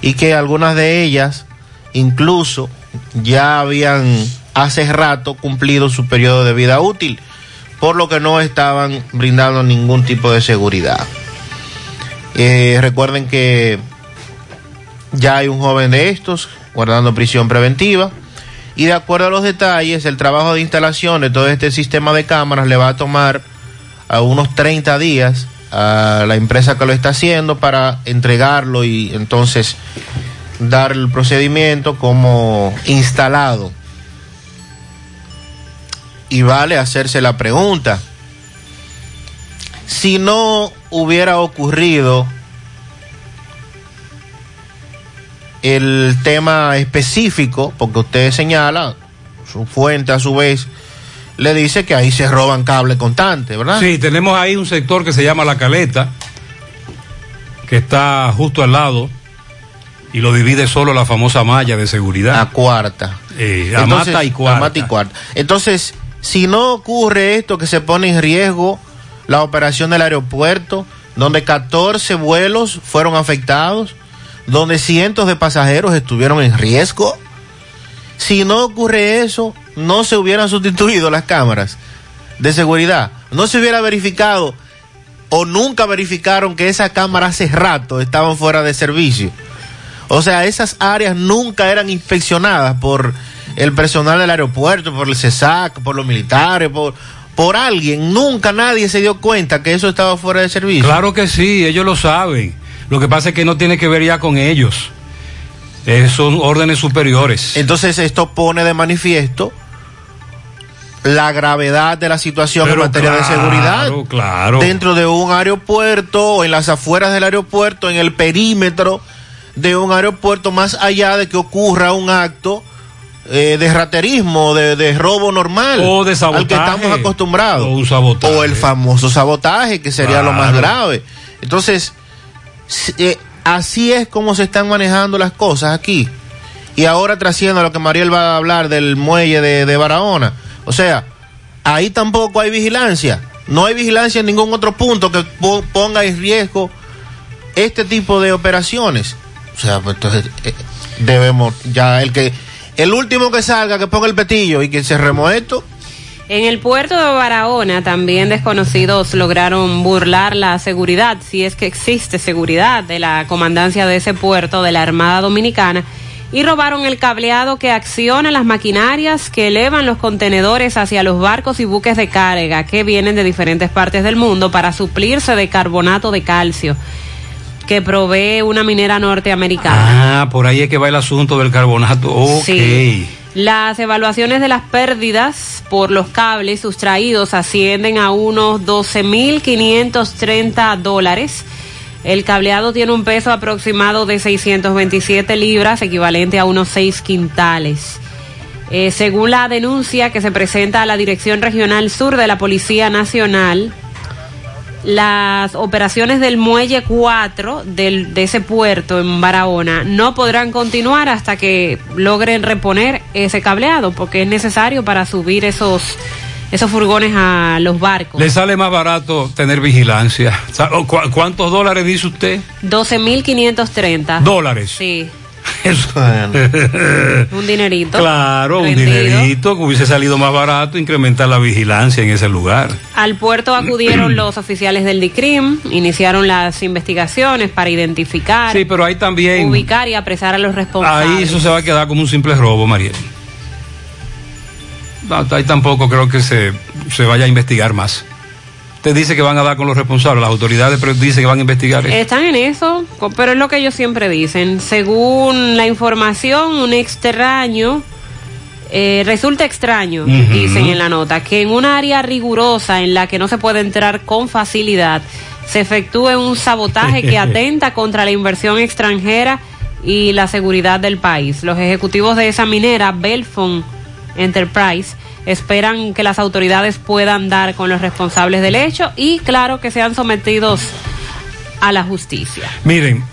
y que algunas de ellas incluso ya habían hace rato cumplido su periodo de vida útil, por lo que no estaban brindando ningún tipo de seguridad. Eh, recuerden que ya hay un joven de estos guardando prisión preventiva y de acuerdo a los detalles, el trabajo de instalación de todo este sistema de cámaras le va a tomar a unos 30 días a la empresa que lo está haciendo para entregarlo y entonces dar el procedimiento como instalado. Y vale hacerse la pregunta, si no hubiera ocurrido el tema específico, porque usted señala, su fuente a su vez le dice que ahí se roban cable constante, ¿verdad? Sí, tenemos ahí un sector que se llama La Caleta, que está justo al lado y lo divide solo la famosa malla de seguridad. A cuarta. Eh, mata y cuarta. mata y cuarta. Entonces, si no ocurre esto que se pone en riesgo la operación del aeropuerto, donde 14 vuelos fueron afectados, donde cientos de pasajeros estuvieron en riesgo, si no ocurre eso, no se hubieran sustituido las cámaras de seguridad, no se hubiera verificado o nunca verificaron que esas cámaras hace rato estaban fuera de servicio. O sea, esas áreas nunca eran inspeccionadas por el personal del aeropuerto, por el CESAC, por los militares, por, por alguien, nunca nadie se dio cuenta que eso estaba fuera de servicio. Claro que sí, ellos lo saben. Lo que pasa es que no tiene que ver ya con ellos. Eh, son órdenes superiores. Entonces esto pone de manifiesto la gravedad de la situación Pero en materia de seguridad. claro. Dentro de un aeropuerto o en las afueras del aeropuerto, en el perímetro de un aeropuerto, más allá de que ocurra un acto eh, de raterismo, de, de robo normal. O de sabotaje. Al que estamos acostumbrados. O un sabotaje. O el famoso sabotaje, que sería lo más grave. Entonces, eh, así es como se están manejando las cosas aquí. Y ahora trasciendo a lo que Mariel va a hablar del muelle de, Barahona. O sea, ahí tampoco hay vigilancia. No hay vigilancia en ningún otro punto que po- ponga en riesgo este tipo de operaciones. O sea, pues entonces eh, debemos ya el que el último que salga que ponga el petillo y que se esto. En el puerto de Barahona también desconocidos lograron burlar la seguridad, si es que existe seguridad de la comandancia de ese puerto de la Armada Dominicana y robaron el cableado que acciona las maquinarias que elevan los contenedores hacia los barcos y buques de carga que vienen de diferentes partes del mundo para suplirse de carbonato de calcio que provee una minera norteamericana. Ah, por ahí es que va el asunto del carbonato. Ok. Sí. Las evaluaciones de las pérdidas por los cables sustraídos ascienden a unos 12.530 dólares. El cableado tiene un peso aproximado de 627 libras, equivalente a unos 6 quintales. Eh, según la denuncia que se presenta a la Dirección Regional Sur de la Policía Nacional, las operaciones del muelle 4 del, de ese puerto en Barahona no podrán continuar hasta que logren reponer ese cableado, porque es necesario para subir esos, esos furgones a los barcos. Le sale más barato tener vigilancia. ¿Cuántos dólares dice usted? 12.530. Dólares. Sí. un dinerito. claro, un dinerito que hubiese salido más barato, incrementar la vigilancia en ese lugar. Al puerto acudieron los oficiales del DICRIM, iniciaron las investigaciones para identificar, Sí, pero ahí también. ubicar y apresar a los responsables. Ahí eso se va a quedar como un simple robo, Mariel. No, ahí tampoco creo que se, se vaya a investigar más. Usted dice que van a dar con los responsables, las autoridades pero dicen que van a investigar eso. Están en eso, pero es lo que ellos siempre dicen. Según la información, un extraño, eh, resulta extraño, dicen en la nota, que en un área rigurosa en la que no se puede entrar con facilidad, se efectúe un sabotaje que atenta contra la inversión extranjera y la seguridad del país. Los ejecutivos de esa minera, Belfon Enterprise, esperan que las autoridades puedan dar con los responsables del hecho y, claro, que sean sometidos a la justicia. Miren,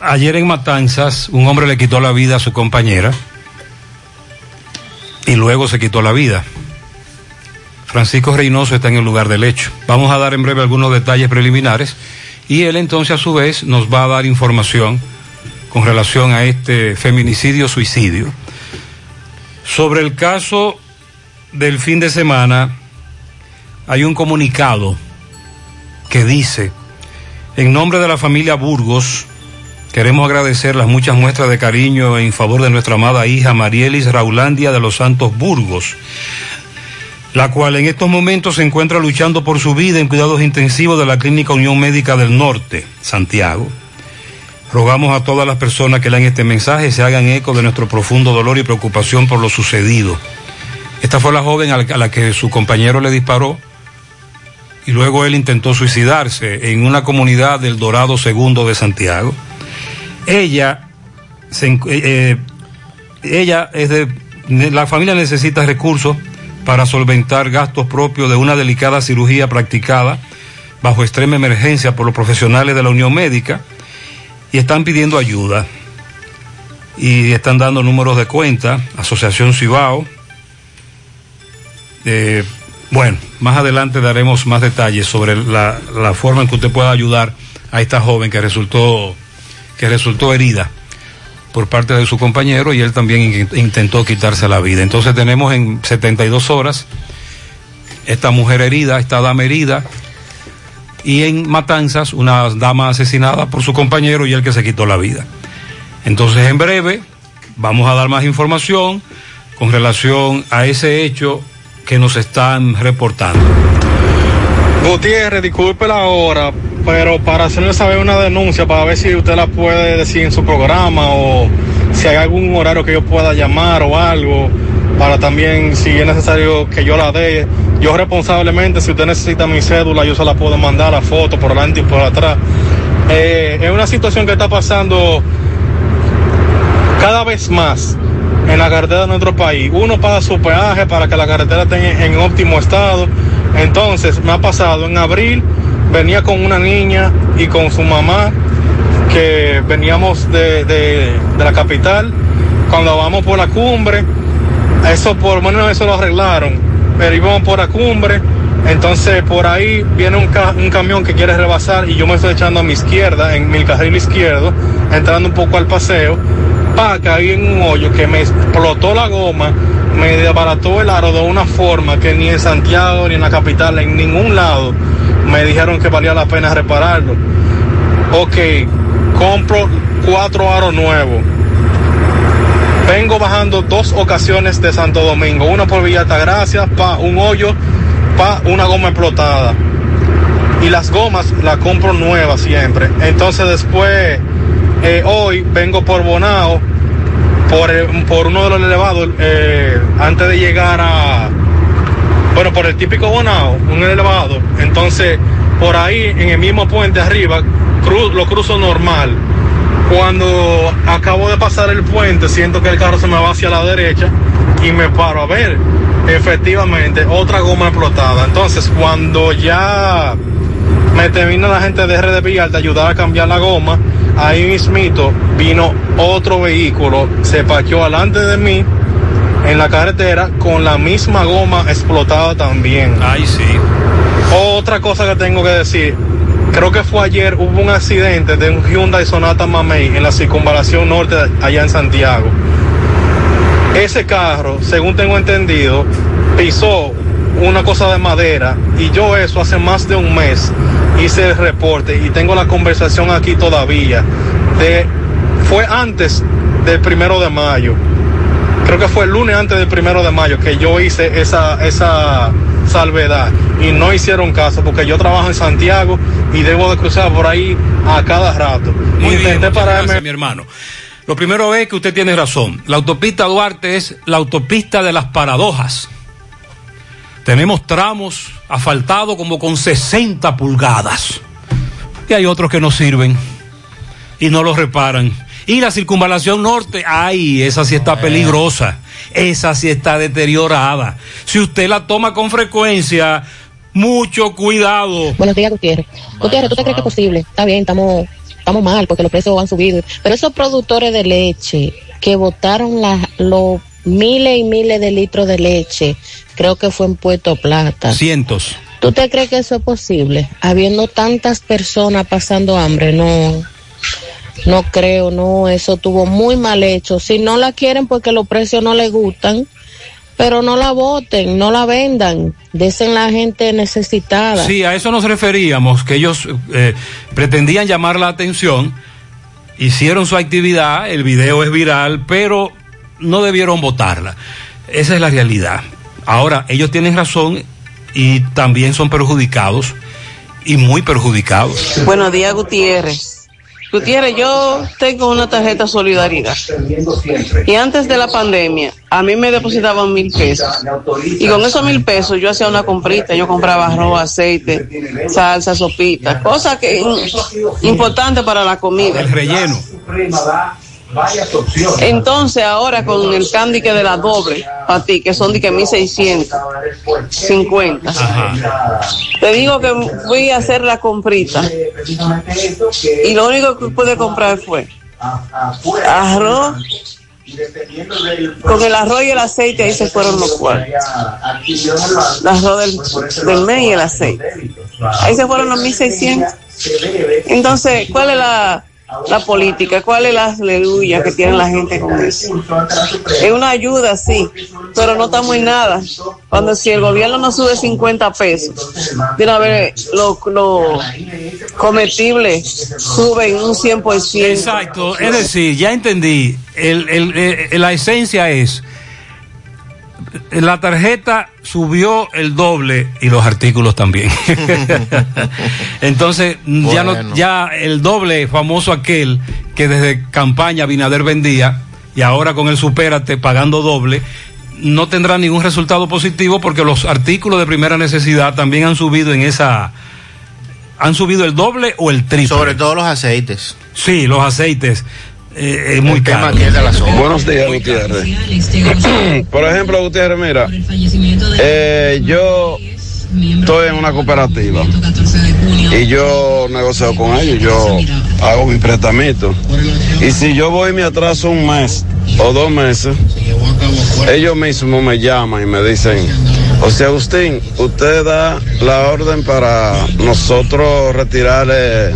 ayer en Matanzas un hombre le quitó la vida a su compañera y luego se quitó la vida. Francisco Reynoso está en el lugar del hecho. Vamos a dar en breve algunos detalles preliminares y él entonces a su vez nos va a dar información con relación a este feminicidio-suicidio. Sobre el caso del fin de semana, hay un comunicado que dice, en nombre de la familia Burgos, queremos agradecer las muchas muestras de cariño en favor de nuestra amada hija Marielis Raulandia de los Santos Burgos, la cual en estos momentos se encuentra luchando por su vida en cuidados intensivos de la Clínica Unión Médica del Norte, Santiago. Rogamos a todas las personas que lean este mensaje se hagan eco de nuestro profundo dolor y preocupación por lo sucedido. Esta fue la joven a la, que su compañero le disparó y luego él intentó suicidarse en una comunidad del Dorado Segundo de Santiago. Ella, eh, eh, ella es de, la familia necesita recursos para solventar gastos propios de una delicada cirugía practicada bajo extrema emergencia por los profesionales de la Unión Médica y están pidiendo ayuda y están dando números de cuenta, Asociación Cibao. Eh, bueno, más adelante daremos más detalles sobre la, la forma en que usted pueda ayudar a esta joven que resultó, que resultó herida por parte de su compañero y él también in- intentó quitarse la vida. Entonces tenemos en 72 horas esta mujer herida, esta dama herida, y en Matanzas una dama asesinada por su compañero y el que se quitó la vida. Entonces en breve vamos a dar más información con relación a ese hecho que nos están reportando. Gutiérrez, disculpe la hora, pero para hacerle saber una denuncia, para ver si usted la puede decir en su programa o si hay algún horario que yo pueda llamar o algo, para también, si es necesario que yo la dé. Yo responsablemente, si usted necesita mi cédula, yo se la puedo mandar la foto por delante y por atrás. Eh, es una situación que está pasando cada vez más en la carretera de nuestro país. Uno paga su peaje para que la carretera esté en óptimo estado. Entonces, me ha pasado en abril, venía con una niña y con su mamá, que veníamos de, de, la capital. Cuando vamos por la cumbre, eso por lo menos eso lo arreglaron, pero íbamos por la cumbre. Entonces por ahí viene un, ca un, camión que quiere rebasar y yo me estoy echando a mi izquierda, en mi carril izquierdo, entrando un poco al paseo pa, caí en un hoyo que me explotó la goma, me desbarató el aro de una forma que ni en Santiago ni en la capital, en ningún lado, me dijeron que valía la pena repararlo. Ok, compro cuatro aros nuevos. Vengo bajando dos ocasiones de Santo Domingo, una por Villa Altagracia, pa un hoyo, pa una goma explotada. Y las gomas las compro nuevas siempre. Entonces después eh, hoy vengo por Bonao, por, por uno de los elevados, eh, antes de llegar a, bueno, por el típico Bonao, un elevado. Entonces, por ahí, en el mismo puente arriba, lo cruzo normal. Cuando acabo de pasar el puente, siento que el carro se me va hacia la derecha y me paro a ver. Efectivamente, otra goma explotada. Entonces, cuando ya me termina la gente de RD Villalta ayudar a cambiar la goma, ahí mismito vino otro vehículo, se paqueó delante de mí en la carretera con la misma goma explotada también. Ay, sí. Otra cosa que tengo que decir, creo que fue ayer, hubo un accidente de un Hyundai Sonata Mamey en la circunvalación norte allá en Santiago. Ese carro, según tengo entendido, pisó una cosa de madera y yo eso hace más de un mes hice el reporte y tengo la conversación aquí todavía de fue antes del primero de mayo. Creo que fue el lunes antes del primero de mayo que yo hice esa esa salvedad y no hicieron caso porque yo trabajo en Santiago y debo de cruzar por ahí a cada rato. Muy intenté bien, pararme. gracias, mi hermano. Lo primero es que usted tiene razón. La autopista Duarte es la autopista de las paradojas tenemos tramos asfaltados como con 60 pulgadas. Y hay otros que no sirven y no los reparan. Y la circunvalación norte, ay, esa sí está peligrosa. Esa sí está deteriorada. Si usted la toma con frecuencia, mucho cuidado. Buenos días, Gutiérrez. Gutiérrez, ¿tú te crees que es posible? Está bien, estamos, estamos mal porque los precios han subido. Pero esos productores de leche que botaron los miles y miles de litros de leche creo que fue en Puerto Plata. Cientos. ¿Tú te crees que eso es posible? Habiendo tantas personas pasando hambre, no, no creo, no, eso tuvo muy mal hecho. Si no la quieren porque los precios no les gustan, pero no la voten, no la vendan, desen la gente necesitada. Sí, a eso nos referíamos, que ellos eh, pretendían llamar la atención, hicieron su actividad, el video es viral, pero no debieron votarla. Esa es la realidad. Ahora, ellos tienen razón y también son perjudicados y muy perjudicados. Buenos días, Gutiérrez. Gutiérrez, yo tengo una tarjeta solidaridad. Y antes de la pandemia, a mí me depositaban mil pesos. Y con esos mil pesos yo hacía una comprita. Yo compraba arroz, aceite, salsa, sopita. Cosa que importante para la comida. El relleno. Varias opciones. Entonces ahora con el candy que de la doble para ti, que son de que 1650. Te digo que fui a hacer la comprita. Y lo único que pude comprar fue arroz. Con el arroz y el aceite ahí se fueron los cuatro. El arroz del, del mes y el aceite. Ahí se fueron los 1600. Entonces, ¿cuál es la la política, cuál es la aleluya que tiene la gente con eso. Es una ayuda, sí, pero no estamos en nada. Cuando si el gobierno no sube 50 pesos, de una vez lo comestibles suben un 100%. Exacto, es decir, ya entendí, el, el, la esencia es La tarjeta subió el doble y los artículos también. Entonces, ya no, ya el doble famoso aquel que desde campaña Binader vendía y ahora con el supérate pagando doble, no tendrá ningún resultado positivo porque los artículos de primera necesidad también han subido en esa han subido el doble o el triple. Sobre todo los aceites. Sí, los aceites. Eh, es muy caro. Buenos días, Gutiérrez. Por ejemplo, Gutiérrez, mira, eh, yo estoy en una cooperativa y yo negocio con ellos, yo hago mi prestamito. Y si yo voy y me atraso un mes o dos meses, ellos mismos me llaman y me dicen, José Agustín, usted da la orden para nosotros retirarle eh,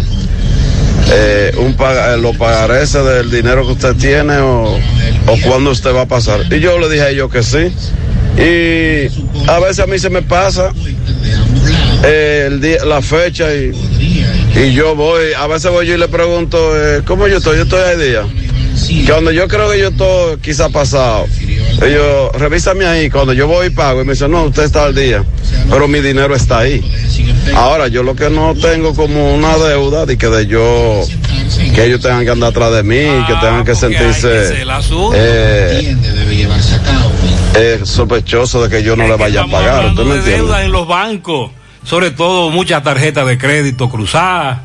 un paga, eh, los pagarés del dinero que usted tiene o, o cuándo usted va a pasar. Y yo le dije a ellos que sí. Y a veces a mí se me pasa eh, el día, la fecha y, y yo voy, a veces voy yo y le pregunto, eh, ¿cómo yo estoy? Yo estoy al día. Que cuando yo creo que yo estoy quizá pasado, ellos, revísame ahí, cuando yo voy y pago, y me dicen, no, usted está al día, pero mi dinero está ahí. Ahora, yo lo que no tengo como una deuda de que de yo, que ellos tengan que andar atrás de mí, que tengan que sentirse eh, eh, sospechoso de que yo no le vaya a pagar. ¿Usted me de entiende? deuda en los bancos, sobre todo muchas tarjetas de crédito cruzadas,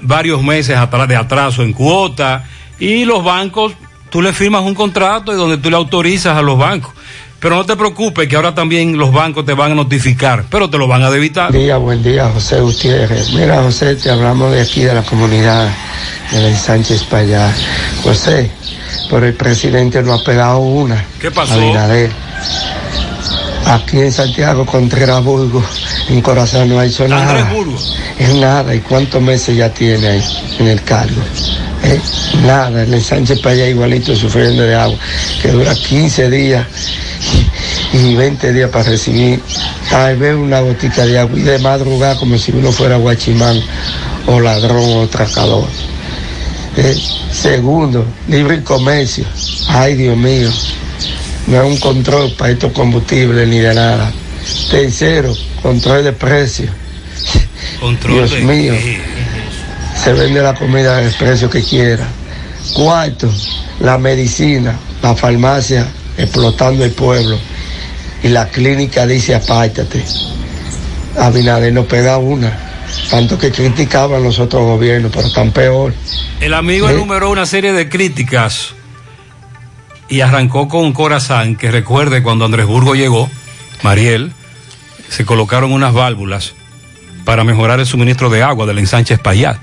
varios meses atrás de atraso en cuota, y los bancos, tú le firmas un contrato y donde tú le autorizas a los bancos. Pero no te preocupes que ahora también los bancos te van a notificar, pero te lo van a debitar. Buen día, buen día, José Gutiérrez. Mira, José, te hablamos de aquí, de la comunidad de la Sánchez para allá. José, pero el presidente no ha pegado una. ¿Qué pasó? Abinader. Aquí en Santiago, Contreras Burgo, en Corazón no ha hecho nada. Es nada. ¿Y cuántos meses ya tiene ahí en el cargo? ¿Eh? Nada. En el Sánchez para allá igualito sufriendo de agua, que dura 15 días y 20 días para recibir tal vez una gotica de agua y de madrugada como si uno fuera guachimán o ladrón o tracador. Eh, segundo, libre comercio. Ay, Dios mío, no es un control para estos combustibles ni de nada. Tercero, control de precios. Control Dios de- mío, se vende la comida del precio que quiera. Cuarto, la medicina, la farmacia explotando el pueblo y la clínica dice apártate. Abinader no pega una. Tanto que criticaban los otros gobiernos, pero tan peor. El amigo ¿Eh? enumeró una serie de críticas y arrancó con Corazán, que recuerde cuando Andrés Burgo llegó, Mariel, se colocaron unas válvulas para mejorar el suministro de agua del ensanche Espaillat.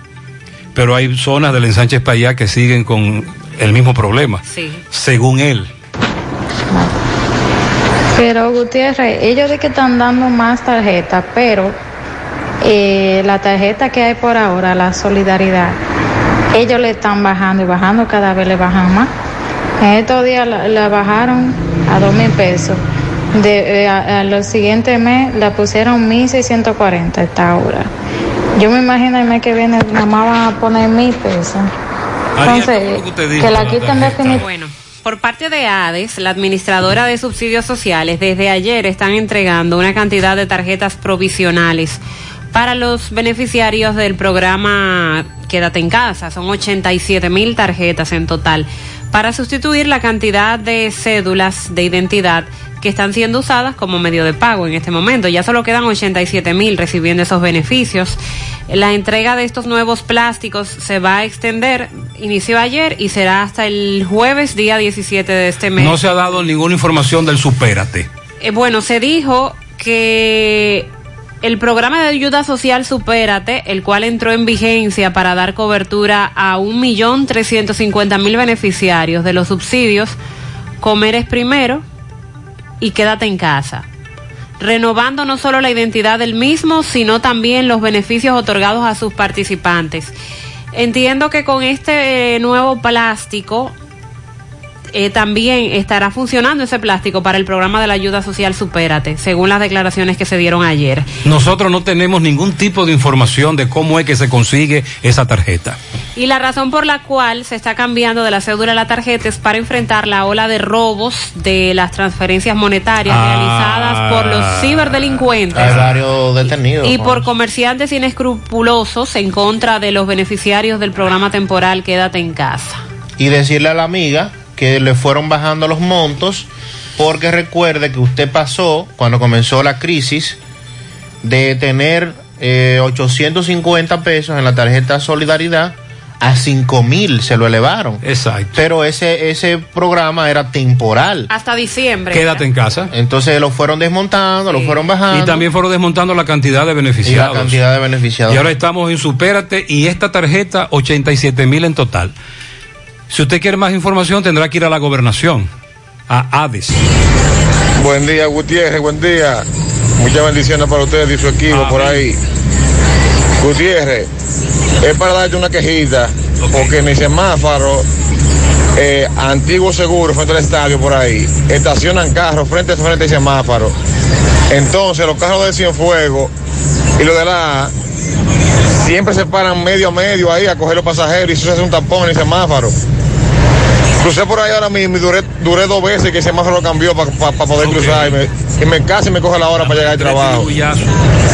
Pero hay zonas del ensanche Espaillat que siguen con el mismo problema, Sí. según él. Pero Gutiérrez, ellos de que están dando más tarjetas, pero eh, la tarjeta que hay por ahora, la solidaridad, ellos le están bajando y bajando, cada vez le bajan más. En estos días la, la bajaron a dos mil pesos. De, eh, a, a los siguientes mes la pusieron 1.640 esta ahora. Yo me imagino el mes que viene nada más van a poner mil pesos. Entonces, que la quiten definitivamente. Bueno, por parte de ADES, la administradora de subsidios sociales, desde ayer están entregando una cantidad de tarjetas provisionales para los beneficiarios del programa Quédate en casa. Son 87 mil tarjetas en total para sustituir la cantidad de cédulas de identidad que están siendo usadas como medio de pago en este momento. Ya solo quedan 87 mil recibiendo esos beneficios. La entrega de estos nuevos plásticos se va a extender, inició ayer y será hasta el jueves día 17 de este mes. No se ha dado ninguna información del supérate. Eh, bueno, se dijo que el programa de ayuda social Supérate, el cual entró en vigencia para dar cobertura a 1.350.000 beneficiarios de los subsidios, Comer es primero y Quédate en casa, renovando no solo la identidad del mismo, sino también los beneficios otorgados a sus participantes. Entiendo que con este eh, nuevo plástico eh, también estará funcionando ese plástico para el programa de la ayuda social Supérate, según las declaraciones que se dieron ayer. Nosotros no tenemos ningún tipo de información de cómo es que se consigue esa tarjeta. Y la razón por la cual se está cambiando de la cédula a la tarjeta es para enfrentar la ola de robos de las transferencias monetarias Ah. realizadas por los ciberdelincuentes. Hay varios detenidos. Y ¿no? por comerciantes inescrupulosos en contra de los beneficiarios del programa temporal Quédate en casa. y decirle a la amiga que le fueron bajando los montos porque recuerde que usted pasó cuando comenzó la crisis de tener eh, 850 pesos en la tarjeta Solidaridad a 5 mil se lo elevaron. Exacto. Pero ese, ese programa era temporal. Hasta diciembre. Quédate en casa. Entonces lo fueron desmontando, lo fueron bajando. Y también fueron desmontando la cantidad de beneficiados. Y la cantidad de beneficiados. Y ahora estamos en Supérate y esta tarjeta 87 mil en total. Si usted quiere más información tendrá que ir a la gobernación, a Hades. Buen día, Gutiérrez, buen día. Muchas bendiciones para ustedes y su equipo por ahí. Gutiérrez, es para darte una quejita, porque en mi semáforo, eh, antiguo seguro, frente al estadio por ahí, estacionan carros frente a frente al semáforo. Entonces, los carros de Cienfuegos y los de la siempre se paran medio a medio ahí a coger los pasajeros y eso se hace un tapón en el semáforo. Crucé por ahí ahora mismo y duré, duré dos veces que el semáforo cambió para poder cruzar. Y me, y me casi me coge la hora para llegar al trabajo.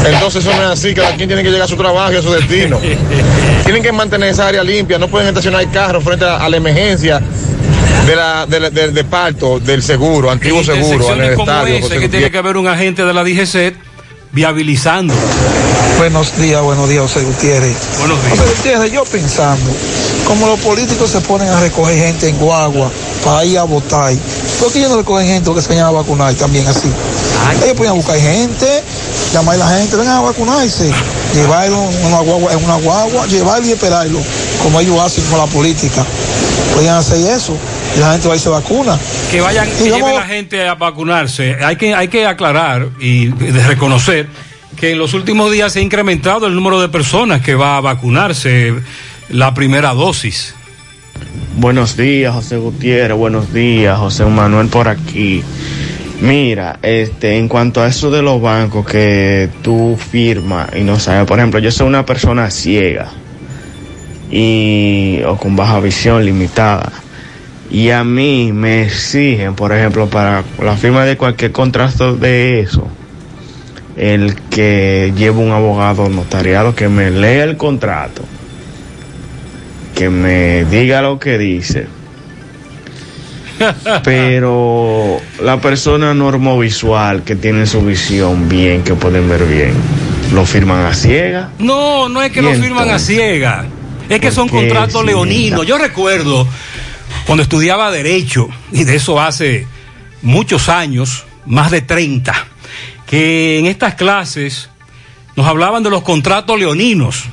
Entonces eso no es así, cada quien tiene que llegar a su trabajo y a su destino. Tienen que mantener esa área limpia, no pueden estacionar carros frente a, a la emergencia de la, de, la- de- de parto del seguro, antiguo seguro, en el estadio. ese, que tiene que haber un agente de la DGC viabilizando. Buenos días, buenos días, José Gutiérrez. Buenos días. José Gutiérrez, yo pensando, como los políticos se ponen a recoger gente en guagua para ir a votar, ¿por qué ellos no recogen gente porque se vayan a vacunar también así? Ellos pueden buscar gente, llamar a la gente, vengan a vacunarse, llevarlo en una guagua, en una guagua, llevarlo y esperarlo, como ellos hacen con la política. Podrían hacer eso la gente va y se vacuna. Que vayan, Y que lleven la gente a vacunarse. Hay que, hay que aclarar y de reconocer que en los últimos días se ha incrementado el número de personas que va a vacunarse la primera dosis. Buenos días, José Gutiérrez. Buenos días, José Manuel por aquí. Mira, este, en cuanto a eso de los bancos que tú firmas y no sabes, por ejemplo, yo soy una persona ciega y o con baja visión limitada y a mí me exigen, por ejemplo, para la firma de cualquier contrato de eso, el que lleve un abogado notariado que me lea el contrato que me diga lo que dice. Pero la persona normovisual que tiene su visión bien, que pueden ver bien, lo firman a ciega. No, no es que ¿Y lo firman a ciega. Es que ¿Por son contratos leoninos. Yo recuerdo cuando estudiaba Derecho, y de eso hace muchos años, más de 30, que en estas clases nos hablaban de los contratos leoninos.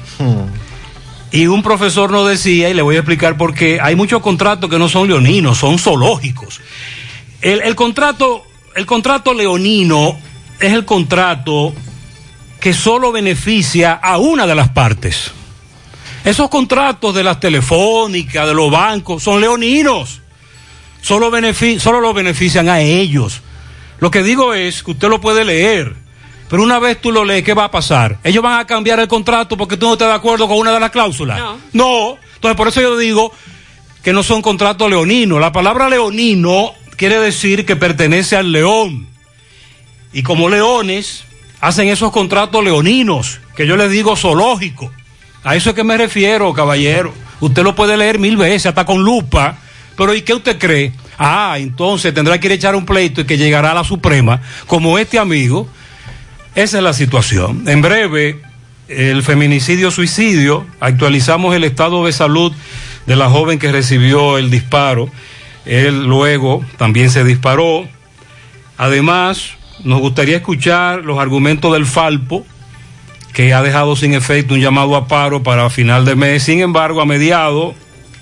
Y un profesor nos decía, y le voy a explicar por qué, hay muchos contratos que no son leoninos, son zoológicos. El, el contrato, el contrato leonino es el contrato que solo beneficia a una de las partes. Esos contratos de las telefónicas, de los bancos, son leoninos. Solo, solo lo benefician a ellos. Lo que digo es que usted lo puede leer, pero una vez tú lo lees, ¿qué va a pasar? Ellos van a cambiar el contrato porque tú no estás de acuerdo con una de las cláusulas. No. No. Entonces, por eso yo digo que no son contratos leoninos. La palabra leonino quiere decir que pertenece al león. Y como leones, hacen esos contratos leoninos, que yo les digo zoológicos. A eso es que me refiero, caballero. Usted lo puede leer mil veces, hasta con lupa. Pero ¿y qué usted cree? Ah, entonces tendrá que ir a echar un pleito y que llegará a la Suprema, como este amigo. Esa es la situación. En breve, el feminicidio-suicidio, actualizamos el estado de salud de la joven que recibió el disparo. Él luego también se disparó. Además, nos gustaría escuchar los argumentos del Falpo, que ha dejado sin efecto un llamado a paro para final de mes. Sin embargo, a mediado,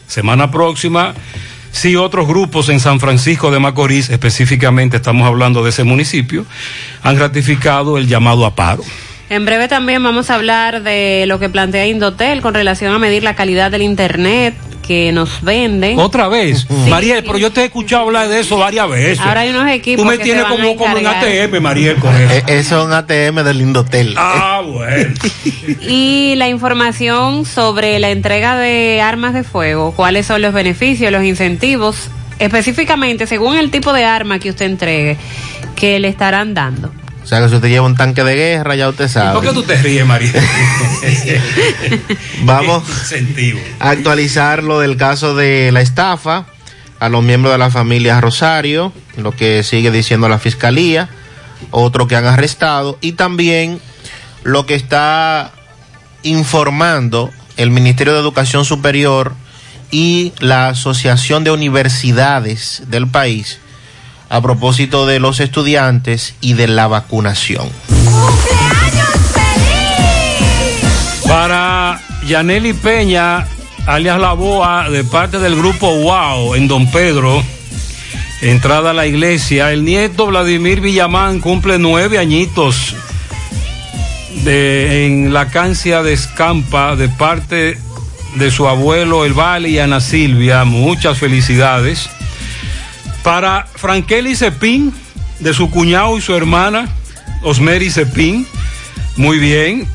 semana próxima, sí otros grupos en San Francisco de Macorís, específicamente estamos hablando de ese municipio, han ratificado el llamado a paro. En breve también vamos a hablar de lo que plantea Indotel con relación a medir la calidad del Internet que nos venden. Otra vez. Mariel, pero yo te he escuchado hablar de eso varias veces. Ahora hay unos equipos. Tú me que tienes como, a como en. ATM, Mariel, con eso. Eh, Eso es un ATM del Indotel. Ah, bueno. Y la información sobre la entrega de armas de fuego, cuáles son los beneficios, los incentivos, específicamente según el tipo de arma que usted entregue, que le estarán dando. O sea que si usted lleva un tanque de guerra, ya usted sabe. ¿Por qué tú te ríes, Mariel? Vamos a actualizar lo del caso de la estafa a los miembros de la familia Rosario, lo que sigue diciendo la fiscalía, otro que han arrestado y también lo que está informando el Ministerio de Educación Superior y la Asociación de Universidades del país a propósito de los estudiantes y de la vacunación. Para Yaneli Peña, alias La Boa, de parte del grupo Wow en Don Pedro, entrada a la iglesia, el nieto Vladimir Villamán cumple nueve añitos de, en la cancia de Escampa de parte de su abuelo El Vale y Ana Silvia. Muchas felicidades. Para Frankeli Cepín, de su cuñado y su hermana, Osmeri Cepín. Muy bien.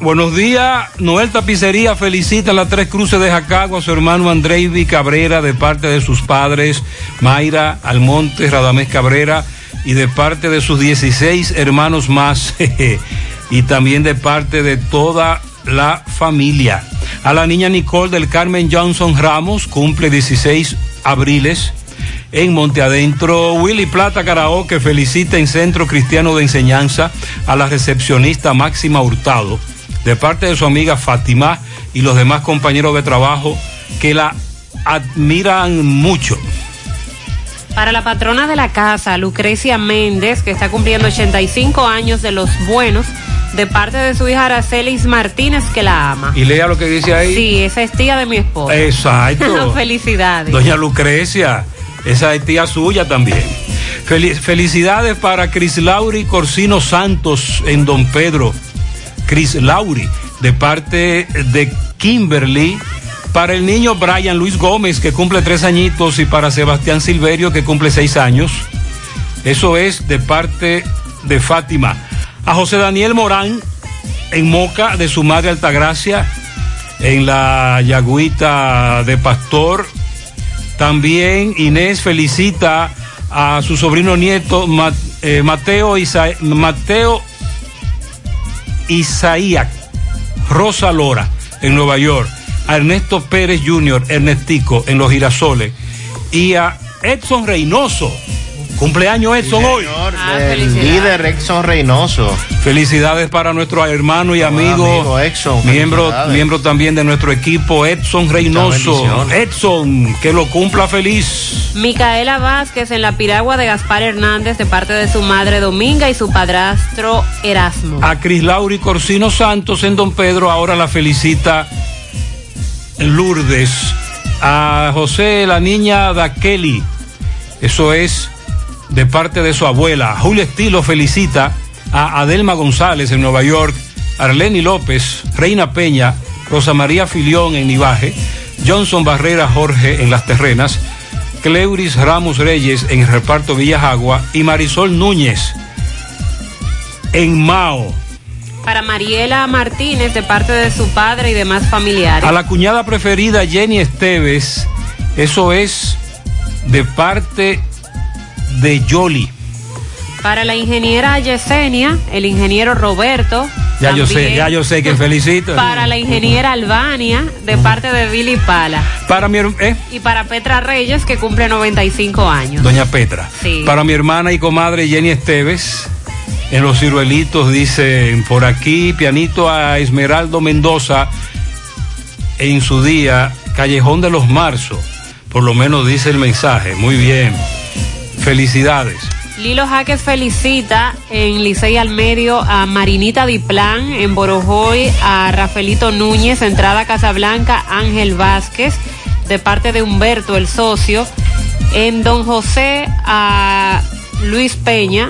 Buenos días, Noel Tapicería felicita a las Tres Cruces de Jacagua a su hermano Andreivi Cabrera de parte de sus padres Mayra Almonte, Radamés Cabrera y de parte de sus 16 hermanos más y también de parte de toda la familia. A la niña Nicole del Carmen Johnson Ramos cumple 16 abriles en Monte Adentro. Willy Plata Karaoke felicita en Centro Cristiano de Enseñanza a la recepcionista Máxima Hurtado, de parte de su amiga Fátima y los demás compañeros de trabajo que la admiran mucho. Para la patrona de la casa, Lucrecia Méndez, que está cumpliendo 85 años de los buenos, de parte de su hija Aracelis Martínez, que la ama. Y lea lo que dice ahí. Sí, esa es tía de mi esposa. Exacto. Felicidades. Doña Lucrecia, esa es tía suya también. Fel- felicidades para Cris Lauri Corsino Santos en Don Pedro. Cris Lauri, de parte de Kimberly. Para el niño Brian Luis Gómez, que cumple tres añitos, y para Sebastián Silverio, que cumple seis años. Eso es de parte de Fátima. A José Daniel Morán, en Moca, de su madre Altagracia, en la Yagüita de Pastor. También Inés felicita a su sobrino nieto eh, Mateo, Isa- Mateo Isaías Rosa Lora en Nueva York, a Ernesto Pérez Jr., Ernestico en Los Girasoles y a Edson Reynoso. Cumpleaños Edson hoy. el líder Exxon Reynoso. Felicidades para nuestro hermano y amigo, amigo Edson, miembro, miembro también de nuestro equipo, Edson Reynoso. Edson, que lo cumpla feliz. Micaela Vázquez en la piragua de Gaspar Hernández, de parte de su madre Dominga y su padrastro Erasmo. A Cris Lauri Corsino Santos en Don Pedro, ahora la felicita Lourdes. A José, la niña Daqueli, eso es de parte de su abuela. Julio Estilo felicita a Adelma González en Nueva York, Arleni López, Reina Peña, Rosa María Filión en Nivaje, Johnson Barrera Jorge en Las Terrenas, Cleuris Ramos Reyes en el reparto Villajagua y Marisol Núñez en Mao. Para Mariela Martínez, de parte de su padre y demás familiares. A la cuñada preferida Jenny Esteves, eso es de parte de Yoli. Para la ingeniera Yesenia, el ingeniero Roberto. Ya yo sé, ya yo sé que felicito. Para la ingeniera Albania, de parte de Billy Pala. Para mi eh, Y para Petra Reyes, que cumple 95 años. Doña Petra. Sí. Para mi hermana y comadre Jenny Esteves, en los ciruelitos dicen por aquí, pianito a Esmeraldo Mendoza, en su día, Callejón de los Marzos. Por lo menos dice el mensaje. Muy bien. Felicidades. Lilo Jaques felicita en Licey al Medio a Marinita Diplán, en Borojoy a Rafaelito Núñez, entrada Casablanca, Ángel Vázquez, de parte de Humberto, el socio, en Don José a Luis Peña,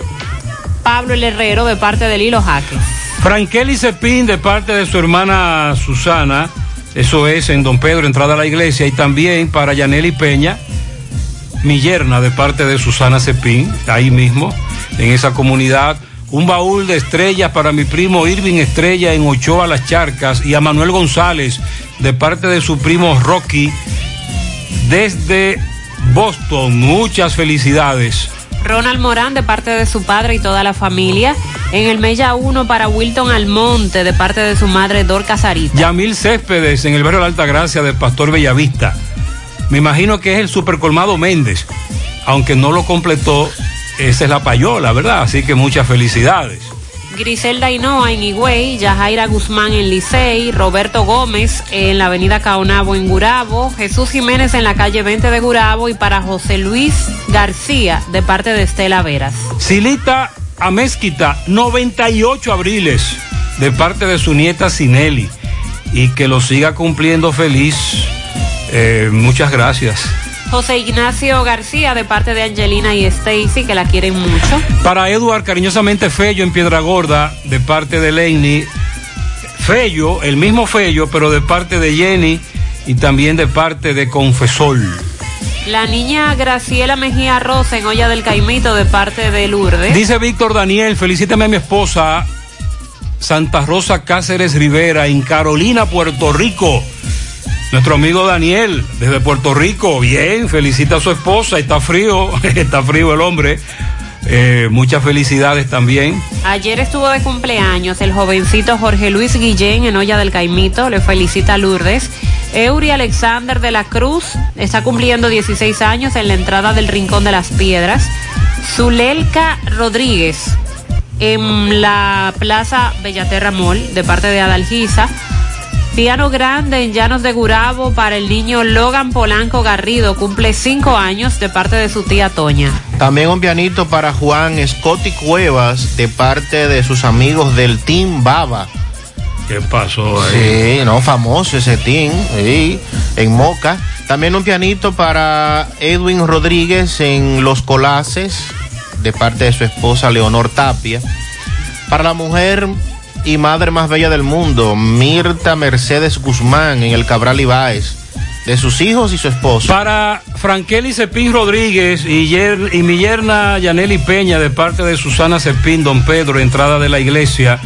Pablo el Herrero, de parte de Lilo Jaques. Frankeli Cepín, de parte de su hermana Susana, Eso es en Don Pedro, entrada a la iglesia. Y también para Yaneli Peña, mi yerna de parte de Susana Cepín, ahí mismo, en esa comunidad. Un baúl de estrellas para mi primo Irving Estrella en Ochoa Las Charcas y a Manuel González de parte de su primo Rocky desde Boston. Muchas felicidades. Ronald Morán de parte de su padre y toda la familia. En el Mella 1 para Wilton Almonte de parte de su madre Dorca Sarita. Yamil Céspedes en el barrio la Alta Gracia de Pastor Bellavista. Me imagino que es el supercolmado Méndez. Aunque no lo completó, esa es la payola, ¿verdad? Así que muchas felicidades. Griselda Hinoa en Higüey, Yajaira Guzmán en Licey, Roberto Gómez en la avenida Caonabo en Gurabo, Jesús Jiménez en la calle 20 de Gurabo y para José Luis García de parte de Estela Veras. Silita Amezquita, 98 abriles de parte de su nieta Sinelli y que lo siga cumpliendo feliz. Eh, muchas gracias. José Ignacio García de parte de Angelina y Stacy que la quieren mucho. Para Eduard, cariñosamente Fello en Piedra Gorda de parte de Lenny. Fello, el mismo Fello, pero de parte de Jenny y también de parte de Confesol. La niña Graciela Mejía Rosa en Olla del Caimito de parte de Lourdes. Dice Víctor Daniel, felicítame a mi esposa Santa Rosa Cáceres Rivera en Carolina, Puerto Rico. Nuestro amigo Daniel, desde Puerto Rico, bien, felicita a su esposa, está frío, está frío el hombre. Eh, muchas felicidades también. Ayer estuvo de cumpleaños el jovencito Jorge Luis Guillén en Olla del Caimito, le felicita Lourdes. Eury Alexander de la Cruz está cumpliendo 16 años en la entrada del Rincón de las Piedras. Zulelka Rodríguez en la Plaza Bellaterra Mall de parte de Adalgisa. Piano grande en Llanos de Gurabo para el niño Logan Polanco Garrido, cumple cinco años de parte de su tía Toña. También un pianito para Juan Scotty Cuevas de parte de sus amigos del Team Baba. ¿Qué pasó ahí? Sí, no, famoso ese team, sí, en Moca. También un pianito para Edwin Rodríguez en Los Colaces, de parte de su esposa Leonor Tapia. Para la mujer y madre más bella del mundo, Mirta Mercedes Guzmán en el Cabral Ibáez, de sus hijos y su esposo. Para Frankelly Cepín Rodríguez y, yer- y mi yerna Yaneli Peña de parte de Susana Cepín, Don Pedro, entrada de la iglesia.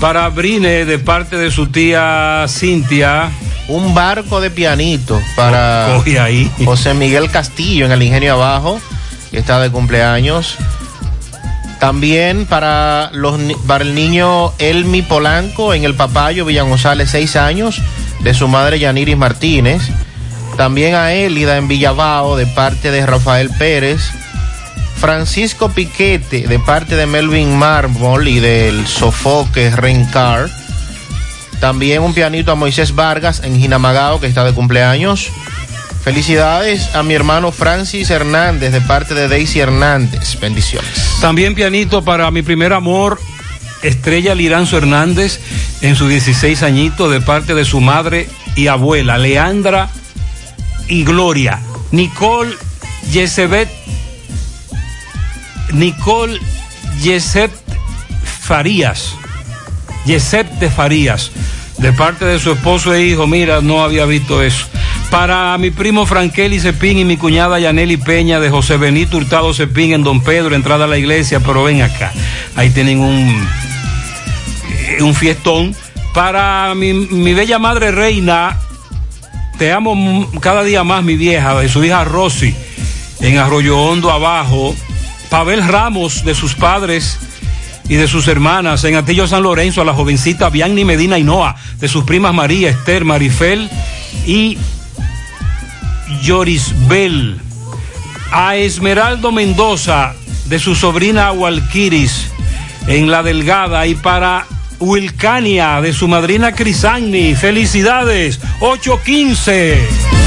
Para Brine de parte de su tía Cintia. Un barco de pianito para ahí. José Miguel Castillo en el Ingenio Abajo, que está de cumpleaños. También para, los, para el niño Elmi Polanco en el Papayo Villa González, seis años, de su madre Yaniris Martínez. También a Élida en Villabao, de parte de Rafael Pérez. Francisco Piquete, de parte de Melvin Mármol y del Sofoque Rencar. También un pianito a Moisés Vargas en Jinamagao, que está de cumpleaños. Felicidades a mi hermano Francis Hernández, de parte de Daisy Hernández. Bendiciones. También pianito para mi primer amor, Estrella Liranzo Hernández, en sus 16 añitos, de parte de su madre y abuela, Leandra y Gloria. Nicole Yesebet, Nicole Yeset Farías, Yeset de Farías, de parte de su esposo e hijo. Mira, no había visto eso. Para mi primo Frankelli Cepín y mi cuñada Yaneli Peña de José Benito Hurtado Cepín en Don Pedro, entrada a la iglesia, pero ven acá. Ahí tienen un, eh, un fiestón. Para mi, mi bella madre reina, te amo cada día más, mi vieja, de su hija Rosy, en Arroyo Hondo abajo. Pavel Ramos, de sus padres y de sus hermanas, en Atillo San Lorenzo, a la jovencita Bianni Medina Hinoa, de sus primas María, Esther, Marifel y Yorisbel. A Esmeraldo Mendoza, de su sobrina Walkiris, en La Delgada, y para Wilcania, de su madrina Crisagni. Felicidades, 815.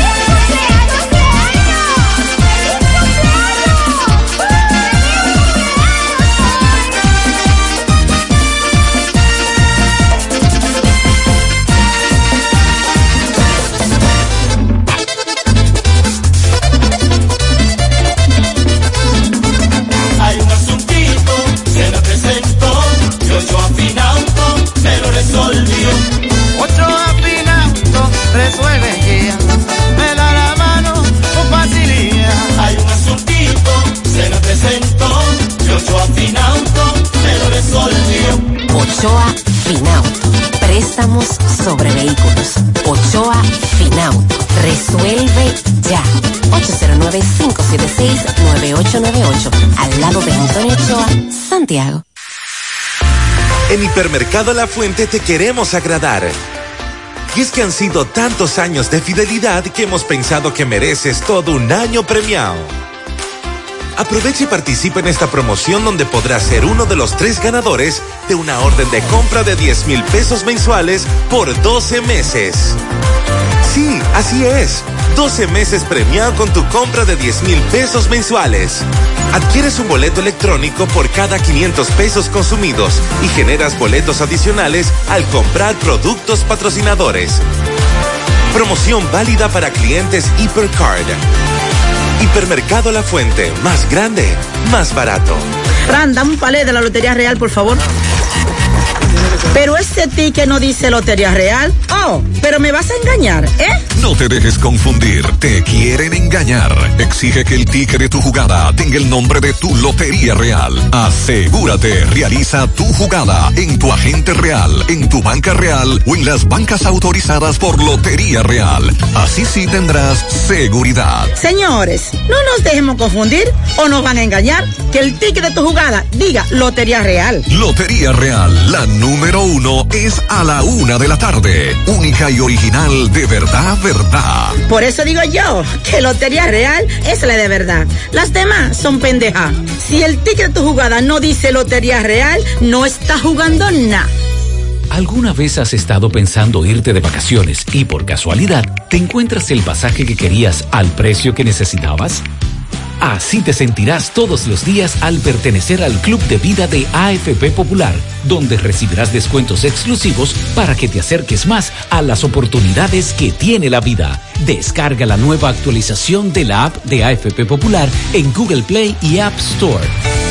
En Hipermercado La Fuente te queremos agradar. Y es que han sido tantos años de fidelidad que hemos pensado que mereces todo un año premiado. Aprovecha y participa en esta promoción donde podrás ser uno de los tres ganadores de una orden de compra de 10 mil pesos mensuales por 12 meses. Sí, así es. 12 meses premiado con tu compra de 10 mil pesos mensuales. Adquieres un boleto electrónico por cada 500 pesos consumidos y generas boletos adicionales al comprar productos patrocinadores. Promoción válida para clientes Hipercard. Hipermercado La Fuente, más grande, más barato. Fran, dame un palé de la Lotería Real, por favor. Pero este ticket no dice Lotería Real. Oh, pero me vas a engañar, ¿eh? No te dejes confundir, te quieren engañar. Exige que el ticket de tu jugada tenga el nombre de tu Lotería Real. Asegúrate, realiza tu jugada en tu agente real, en tu banca real o en las bancas autorizadas por Lotería Real. Así sí tendrás seguridad. Señores, no nos dejemos confundir o nos van a engañar. Que el ticket de tu jugada diga Lotería Real. Lotería Real, la número uno es a la una de la tarde. Única y original de verdad, verdad. Por eso digo yo que Lotería Real es la de verdad. Las demás son pendejas. Si el ticket de tu jugada no dice Lotería Real, no está jugando nada. ¿Alguna vez has estado pensando irte de vacaciones y por casualidad te encuentras el pasaje que querías al precio que necesitabas? Así te sentirás todos los días al pertenecer al Club de Vida de AFP Popular, donde recibirás descuentos exclusivos para que te acerques más a las oportunidades que tiene la vida. Descarga la nueva actualización de la app de AFP Popular en Google Play y App Store.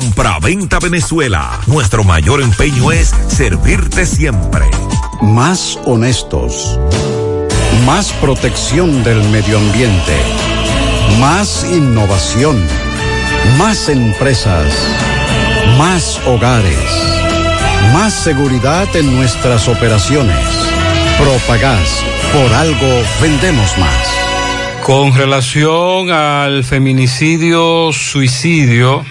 Compra-venta Venezuela. Nuestro mayor empeño es servirte siempre. Más honestos. Más protección del medio ambiente. Más innovación. Más empresas. Más hogares. Más seguridad en nuestras operaciones. Propagás. Por algo vendemos más. Con relación al feminicidio, suicidio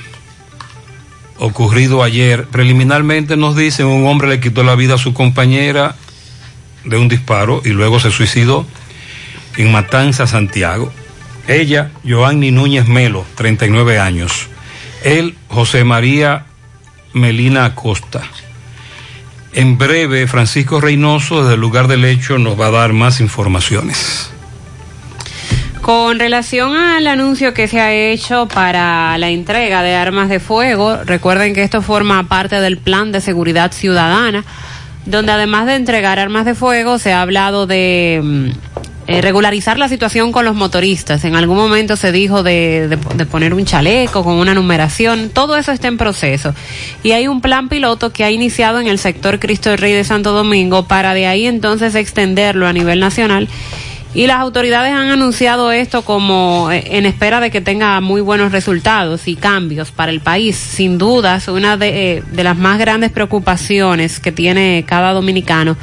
ocurrido ayer, preliminarmente nos dicen un hombre le quitó la vida a su compañera de un disparo y luego se suicidó en Matanza, Santiago. Ella, Joanny Núñez Melo, 39 años. Él, José María Melina Acosta. En breve, Francisco Reynoso, desde el lugar del hecho, nos va a dar más informaciones. Con relación al anuncio que se ha hecho para la entrega de armas de fuego, recuerden que esto forma parte del plan de seguridad ciudadana, donde además de entregar armas de fuego, se ha hablado de mm, eh, regularizar la situación con los motoristas. En algún momento se dijo de, de, de, poner un chaleco con una numeración. Todo eso está en proceso. Y hay un plan piloto que ha iniciado en el sector Cristo Rey de Santo Domingo para de ahí entonces extenderlo a nivel nacional. Y las autoridades han anunciado esto como eh, en espera de que tenga muy buenos resultados y cambios para el país. Sin dudas, una de, eh, de las más grandes preocupaciones que tiene cada dominicano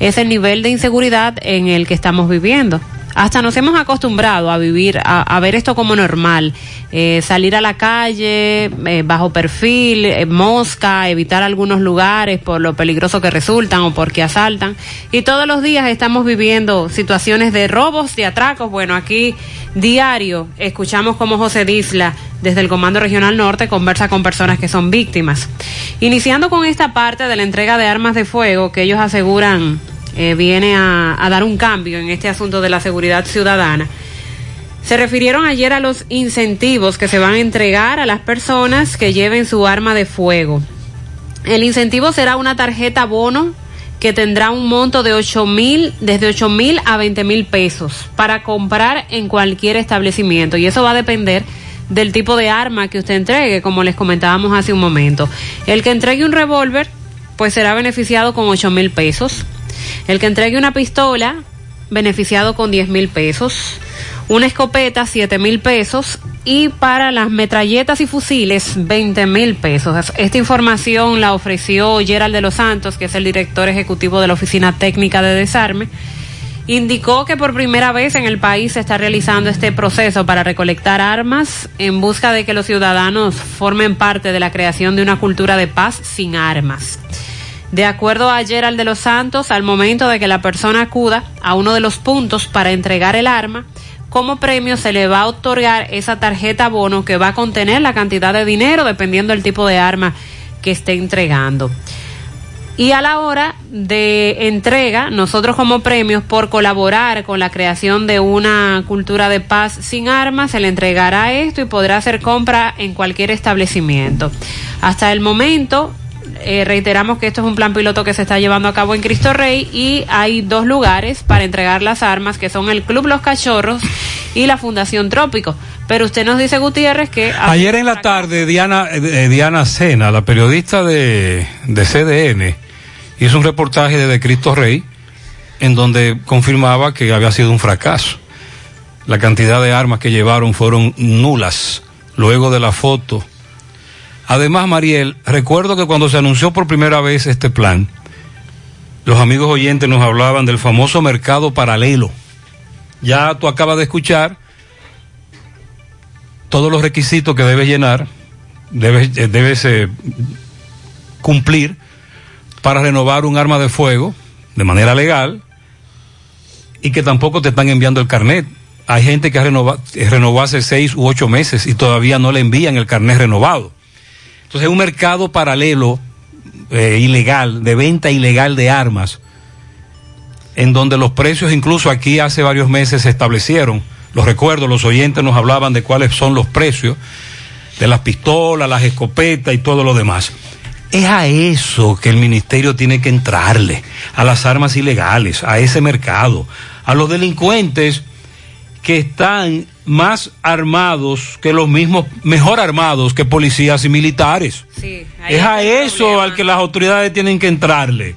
es el nivel de inseguridad en el que estamos viviendo. Hasta nos hemos acostumbrado a vivir, a, a ver esto como normal, eh, salir a la calle eh, bajo perfil, eh, mosca, evitar algunos lugares por lo peligroso que resultan o porque asaltan. Y todos los días estamos viviendo situaciones de robos, de atracos. Bueno, aquí diario escuchamos como José Disla desde el Comando Regional Norte conversa con personas que son víctimas. Iniciando con esta parte de la entrega de armas de fuego que ellos aseguran eh, viene a, dar un cambio en este asunto de la seguridad ciudadana. Se refirieron ayer a los incentivos que se van a entregar a las personas que lleven su arma de fuego. El incentivo será una tarjeta bono que tendrá un monto de 8 mil, desde 8 mil a 20 mil pesos para comprar en cualquier establecimiento. Y eso va a depender del tipo de arma que usted entregue, como les comentábamos hace un momento. El que entregue un revólver, pues será beneficiado con 8 mil pesos. El que entregue una pistola, beneficiado con 10 mil pesos. Una escopeta, 7 mil pesos. Y para las metralletas y fusiles, 20 mil pesos. Esta información la ofreció Gerald de los Santos, que es el director ejecutivo de la Oficina Técnica de Desarme. Indicó que por primera vez en el país se está realizando este proceso para recolectar armas en busca de que los ciudadanos formen parte de la creación de una cultura de paz sin armas. De acuerdo a Gerald de los Santos, al momento de que la persona acuda a uno de los puntos para entregar el arma, como premio se le va a otorgar esa tarjeta bono que va a contener la cantidad de dinero dependiendo del tipo de arma que esté entregando. Y a la hora de entrega, nosotros como premios por colaborar con la creación de una cultura de paz sin armas, se le entregará esto y podrá hacer compra en cualquier establecimiento. Hasta el momento, eh, reiteramos que esto es un plan piloto que se está llevando a cabo en Cristo Rey y hay dos lugares para entregar las armas que son el Club Los Cachorros y la Fundación Trópico. Pero usted nos dice, Gutiérrez, que... Ayer en la tarde, Diana, eh, Diana Sena, la periodista de, de CDN, hizo un reportaje desde Cristo Rey en donde confirmaba que había sido un fracaso. La cantidad de armas que llevaron fueron nulas. Luego de la foto Además, Mariel, recuerdo que cuando se anunció por primera vez este plan, los amigos oyentes nos hablaban del famoso mercado paralelo. Ya tú acabas de escuchar todos los requisitos que debes llenar, debes, debes eh, cumplir para renovar un arma de fuego de manera legal y que tampoco te están enviando el carnet. Hay gente que renovó, renovó hace seis u ocho meses y todavía no le envían el carnet renovado. Entonces es un mercado paralelo, eh, ilegal, de venta ilegal de armas, en donde los precios incluso aquí hace varios meses se establecieron. Los recuerdo, los oyentes nos hablaban de cuáles son los precios de las pistolas, las escopetas y todo lo demás. Es a eso que el ministerio tiene que entrarle, a las armas ilegales, a ese mercado, a los delincuentes que están más armados que los mismos, mejor armados que policías y militares. Sí, Es a eso problema. al que las autoridades tienen que entrarle.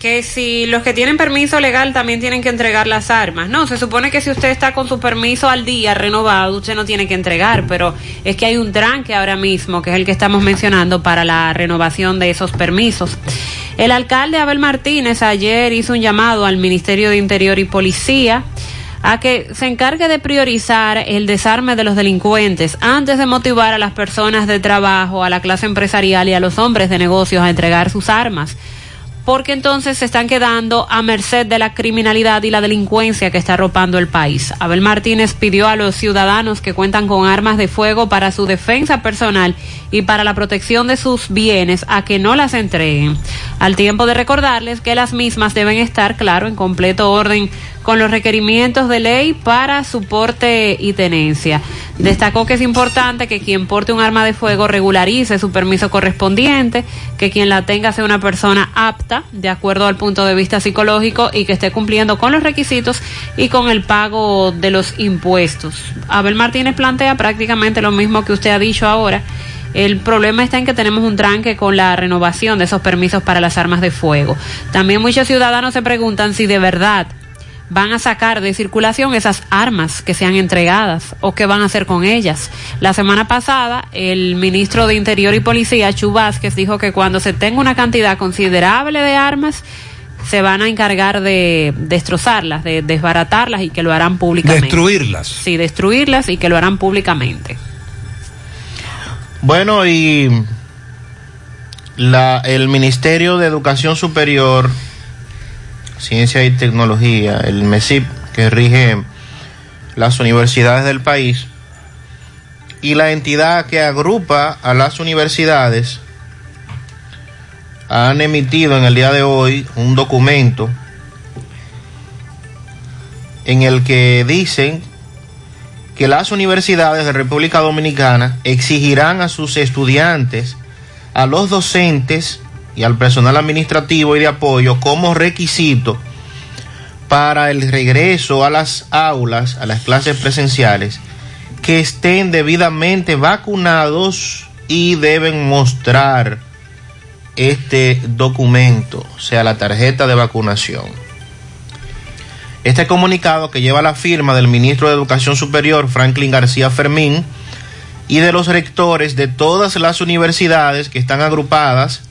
que si los que tienen permiso legal también tienen que entregar las armas. No, se supone que si usted está con su permiso al día renovado, usted no tiene que entregar, pero es que hay un tranque ahora mismo, que es el que estamos mencionando para la renovación de esos permisos. El alcalde Abel Martínez ayer hizo un llamado al Ministerio de Interior y Policía a que se encargue de priorizar el desarme de los delincuentes antes de motivar a las personas de trabajo, a la clase empresarial y a los hombres de negocios a entregar sus armas porque entonces se están quedando a merced de la criminalidad y la delincuencia que está arropando el país. Abel Martínez pidió a los ciudadanos que cuentan con armas de fuego para su defensa personal y para la protección de sus bienes a que no las entreguen, al tiempo de recordarles que las mismas deben estar, claro, en completo orden con los requerimientos de ley para su porte y tenencia. Destacó que es importante que quien porte un arma de fuego regularice su permiso correspondiente, que quien la tenga sea una persona apta, de acuerdo al punto de vista psicológico, y que esté cumpliendo con los requisitos y con el pago de los impuestos. Abel Martínez plantea prácticamente lo mismo que usted ha dicho ahora. El problema está en que tenemos un tranque con la renovación de esos permisos para las armas de fuego. También muchos ciudadanos se preguntan si de verdad van a sacar de circulación esas armas que sean entregadas o qué van a hacer con ellas. La semana pasada, el ministro de Interior y Policía, Chu Vázquez, dijo que cuando se tenga una cantidad considerable de armas, se van a encargar de destrozarlas, de desbaratarlas y que lo harán públicamente. Destruirlas. Sí, destruirlas y que lo harán públicamente. Bueno, y la, el Ministerio de Educación Superior, Ciencia y Tecnología, el MESIP, que rige las universidades del país, y la entidad que agrupa a las universidades, han emitido en el día de hoy un documento en el que dicen que las universidades de República Dominicana exigirán a sus estudiantes, a los docentes y al personal administrativo y de apoyo como requisito para el regreso a las aulas, a las clases presenciales, que estén debidamente vacunados y deben mostrar este documento, o sea, la tarjeta de vacunación. Este comunicado que lleva la firma del ministro de Educación Superior, Franklin García Fermín, y de los rectores de todas las universidades que están agrupadas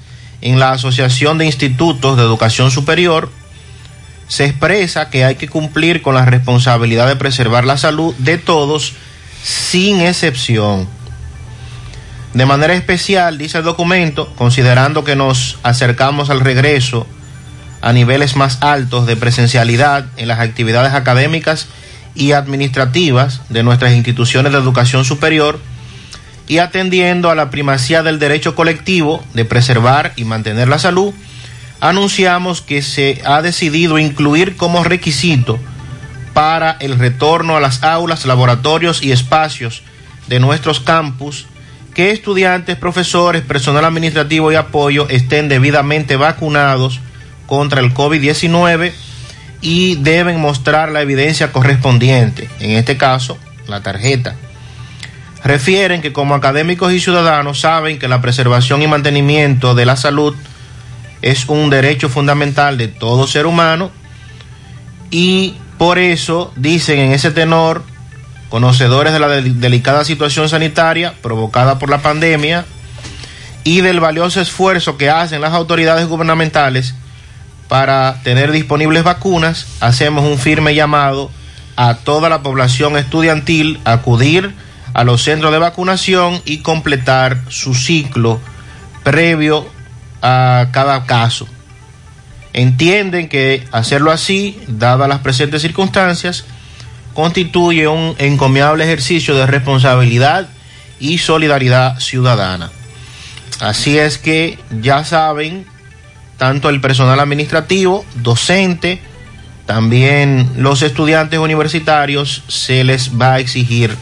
en la Asociación de Institutos de Educación Superior, se expresa que hay que cumplir con la responsabilidad de preservar la salud de todos sin excepción. De manera especial, dice el documento, considerando que nos acercamos al regreso a niveles más altos de presencialidad en las actividades académicas y administrativas de nuestras instituciones de educación superior y atendiendo a la primacía del derecho colectivo de preservar y mantener la salud, anunciamos que se ha decidido incluir como requisito para el retorno a las aulas, laboratorios y espacios de nuestros campus que estudiantes, profesores, personal administrativo y apoyo estén debidamente vacunados contra el COVID-19 y deben mostrar la evidencia correspondiente, en este caso, la tarjeta. Refieren que como académicos y ciudadanos saben que la preservación y mantenimiento de la salud es un derecho fundamental de todo ser humano y por eso dicen en ese tenor, conocedores de la de- delicada situación sanitaria provocada por la pandemia y del valioso esfuerzo que hacen las autoridades gubernamentales para tener disponibles vacunas, hacemos un firme llamado a toda la población estudiantil a acudir a los centros de vacunación y completar su ciclo previo a cada caso. Entienden que hacerlo así, dadas las presentes circunstancias, constituye un encomiable ejercicio de responsabilidad y solidaridad ciudadana. Así es que ya saben, tanto el personal administrativo, docente, también los estudiantes universitarios, se les va a exigir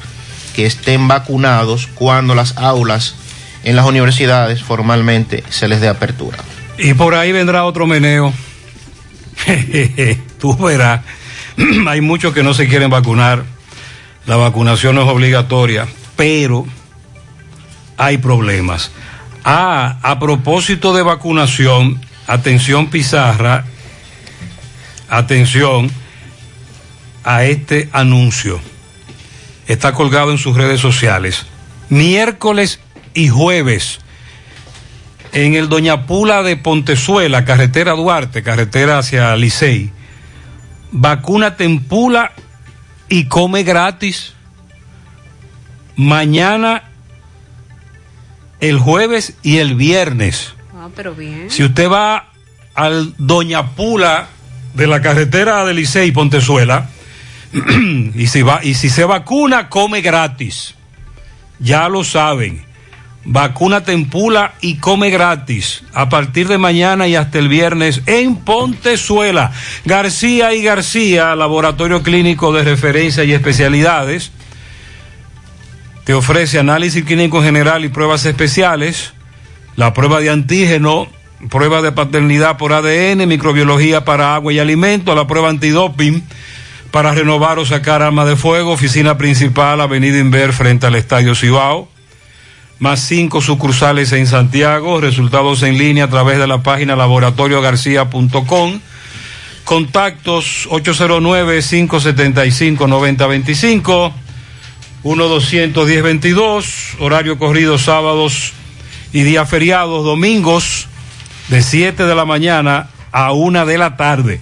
que estén vacunados cuando las aulas en las universidades formalmente se les dé apertura. Y por ahí vendrá otro meneo. Tú verás. Hay muchos que no se quieren vacunar. La vacunación no es obligatoria, pero hay problemas. Ah, a propósito de vacunación, atención Pizarra, atención a este anuncio. Está colgado en sus redes sociales. Miércoles y jueves en el Doña Pula de Pontezuela, carretera Duarte, carretera hacia Licey. Vacúnate en Pula y come gratis. Mañana, el jueves y el viernes. Ah, pero bien. Si usted va al Doña Pula de la carretera de Licey Pontezuela, y si va, y si se vacuna, come gratis. Ya lo saben. Vacúnate en Pula y come gratis a partir de mañana y hasta el viernes en Pontezuela. García y García, laboratorio clínico de referencia y especialidades, te ofrece análisis clínico general y pruebas especiales, la prueba de antígeno, prueba de paternidad por ADN, microbiología para agua y alimento, la prueba antidoping para renovar o sacar arma de fuego, oficina principal, Avenida Inver frente al Estadio Cibao más cinco sucursales en Santiago, resultados en línea a través de la página laboratoriogarcia.com. Contactos 809-575-9025, 1-210-22, horario corrido sábados y días feriados, domingos de 7 de la mañana a 1 de la tarde.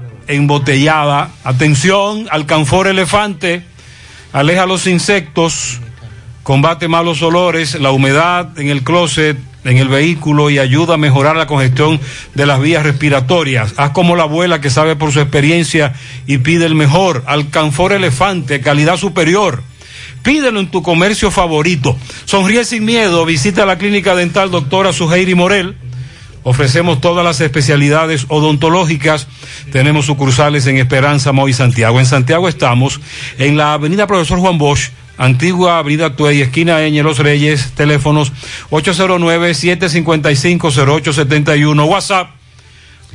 embotellada. Atención, alcanfor elefante, aleja los insectos, combate malos olores, la humedad en el closet, en el vehículo y ayuda a mejorar la congestión de las vías respiratorias. Haz como la abuela que sabe por su experiencia y pide el mejor. Alcanfor elefante, calidad superior. Pídelo en tu comercio favorito. Sonríe sin miedo. Visita la clínica dental doctora Suheiri Morel Ofrecemos todas las especialidades odontológicas. Tenemos sucursales en Esperanza, Moy y Santiago. En Santiago estamos en la avenida Profesor Juan Bosch, antigua avenida Tuey, esquina Eñe Los Reyes, teléfonos 809-755-0871, WhatsApp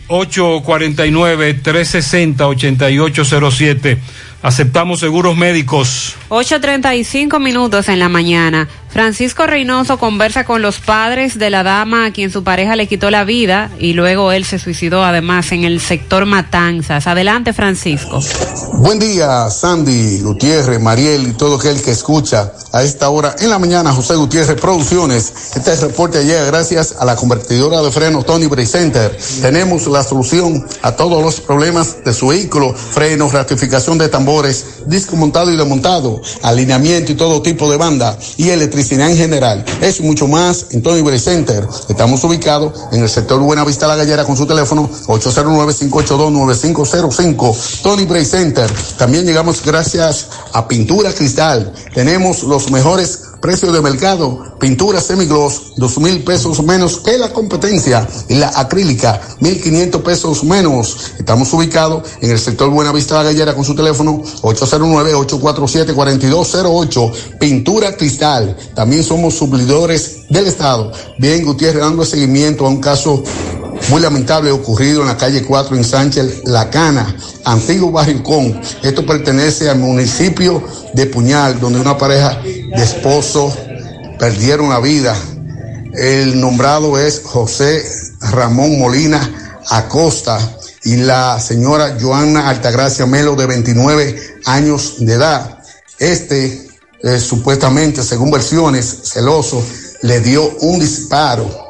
849-360-8807. Aceptamos seguros médicos. 8.35 minutos en la mañana. Francisco Reynoso conversa con los padres de la dama a quien su pareja le quitó la vida y luego él se suicidó además en el sector Matanzas. Adelante, Francisco. Buen día, Sandy, Gutiérrez, Mariel y todo aquel que escucha a esta hora en la mañana, José Gutiérrez Producciones. Este reporte llega gracias a la convertidora de frenos Tony Bray Center. Tenemos la solución a todos los problemas de su vehículo, frenos, ratificación de disco montado y desmontado, alineamiento y todo tipo de banda y electricidad en general. Eso y mucho más en Tony Bray Center. Estamos ubicados en el sector Buenavista La Gallera con su teléfono 809-582-9505. Tony Bray Center. También llegamos gracias a Pintura Cristal. Tenemos los mejores precios de mercado. Pintura semigloss, dos mil pesos menos que la competencia. Y la acrílica, mil quinientos pesos menos. Estamos ubicados en el sector Buenavista La Gallera con su teléfono 809-847-4208. Pintura Cristal. También somos suplidores del Estado. Bien, Gutiérrez, dando seguimiento a un caso muy lamentable ocurrido en la calle 4 en Sánchez, La Cana, antiguo Barricón. Esto pertenece al municipio de Puñal, donde una pareja de esposos perdieron la vida. El nombrado es José Ramón Molina Acosta y la señora Joana Altagracia Melo de 29 años de edad. Este, eh, supuestamente, según versiones, celoso le dio un disparo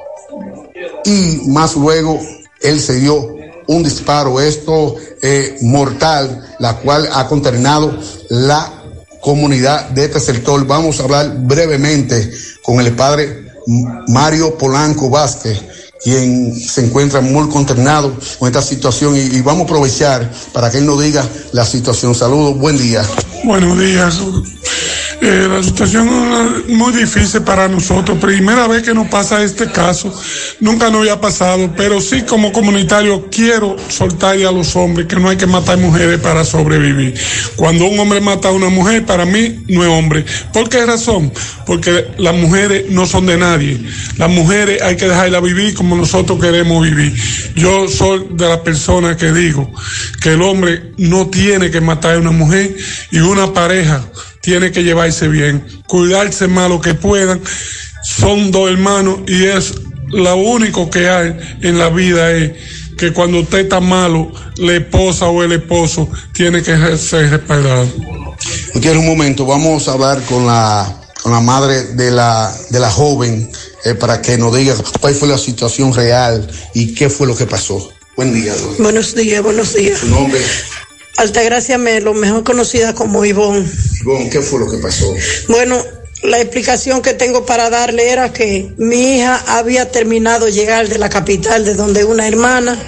y más luego él se dio un disparo, esto eh, mortal, la cual ha contaminado la comunidad de este sector. Vamos a hablar brevemente con el padre Mario Polanco Vázquez, quien se encuentra muy consternado con esta situación y, y vamos a aprovechar para que él nos diga la situación. Saludos, buen día. Buenos días. Eh, la situación es muy difícil para nosotros. Primera vez que nos pasa este caso, nunca nos había pasado, pero sí como comunitario quiero soltar a los hombres que no hay que matar mujeres para sobrevivir. Cuando un hombre mata a una mujer, para mí no es hombre. ¿Por qué razón? Porque las mujeres no son de nadie. Las mujeres hay que dejarlas vivir como nosotros queremos vivir. Yo soy de las personas que digo que el hombre no tiene que matar a una mujer y una pareja tiene que llevarse bien, cuidarse más lo que puedan. Son dos hermanos y es lo único que hay en la vida es que cuando usted está malo, la esposa o el esposo tiene que ser respaldado. Quiero un momento, vamos a hablar con la, con la madre de la, de la joven eh, para que nos diga cuál fue la situación real y qué fue lo que pasó. Buen día. doña. Buenos días, buenos días. Su nombre, Altagracia Melo, mejor conocida como Ivonne. Ivonne, ¿qué fue lo que pasó? Bueno, la explicación que tengo para darle era que mi hija había terminado de llegar de la capital, de donde una hermana,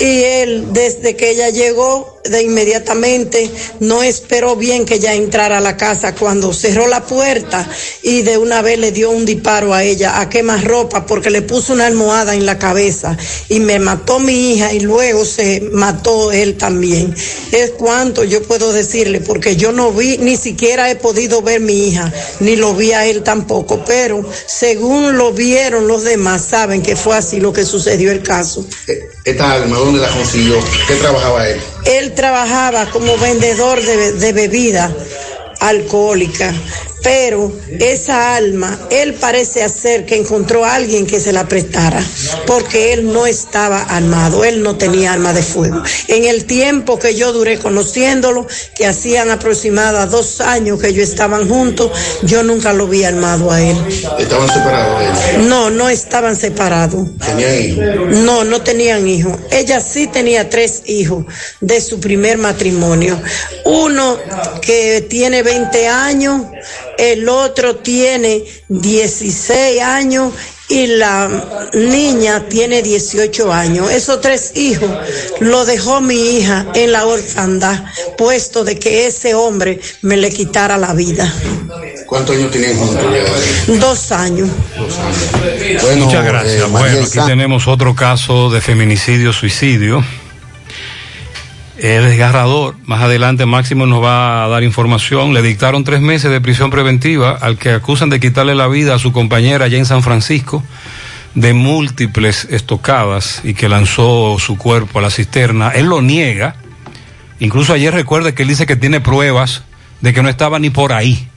y él, desde que ella llegó, de inmediatamente no esperó bien que ella entrara a la casa cuando cerró la puerta y de una vez le dio un disparo a ella a quemar ropa porque le puso una almohada en la cabeza y me mató mi hija y luego se mató él también. Es cuanto yo puedo decirle porque yo no vi, ni siquiera he podido ver mi hija, ni lo vi a él tampoco, pero según lo vieron los demás saben que fue así lo que sucedió el caso. Esta alma, ¿dónde la consiguió? ¿Qué trabajaba él? Él trabajaba como vendedor de, bebida alcohólica, pero esa alma, él parece hacer que encontró a alguien que se la prestara, porque él no estaba armado, él no tenía arma de fuego. En el tiempo que yo duré conociéndolo, que hacían aproximadamente dos años que ellos estaban juntos, yo nunca lo vi armado a él. ¿Estaban separados ellos? No, no estaban separados. ¿Tenían hijos? No, no tenían hijos. Ella sí tenía tres hijos de su primer matrimonio. Uno que tiene 20 años, el otro tiene 16 años y la niña tiene 18 años. Esos tres hijos lo dejó mi hija en la orfandad, puesto de que ese hombre me le quitara la vida. ¿Cuántos años tenían juntos? Dos años. Bueno, Muchas gracias. eh, bueno, aquí tenemos otro caso de feminicidio-suicidio. Es desgarrador. Más adelante Máximo nos va a dar información. Le dictaron tres meses de prisión preventiva al que acusan de quitarle la vida a su compañera allá en San Francisco de múltiples estocadas y que lanzó su cuerpo a la cisterna. Él lo niega. Incluso ayer recuerde que él dice que tiene pruebas de que no estaba ni por ahí.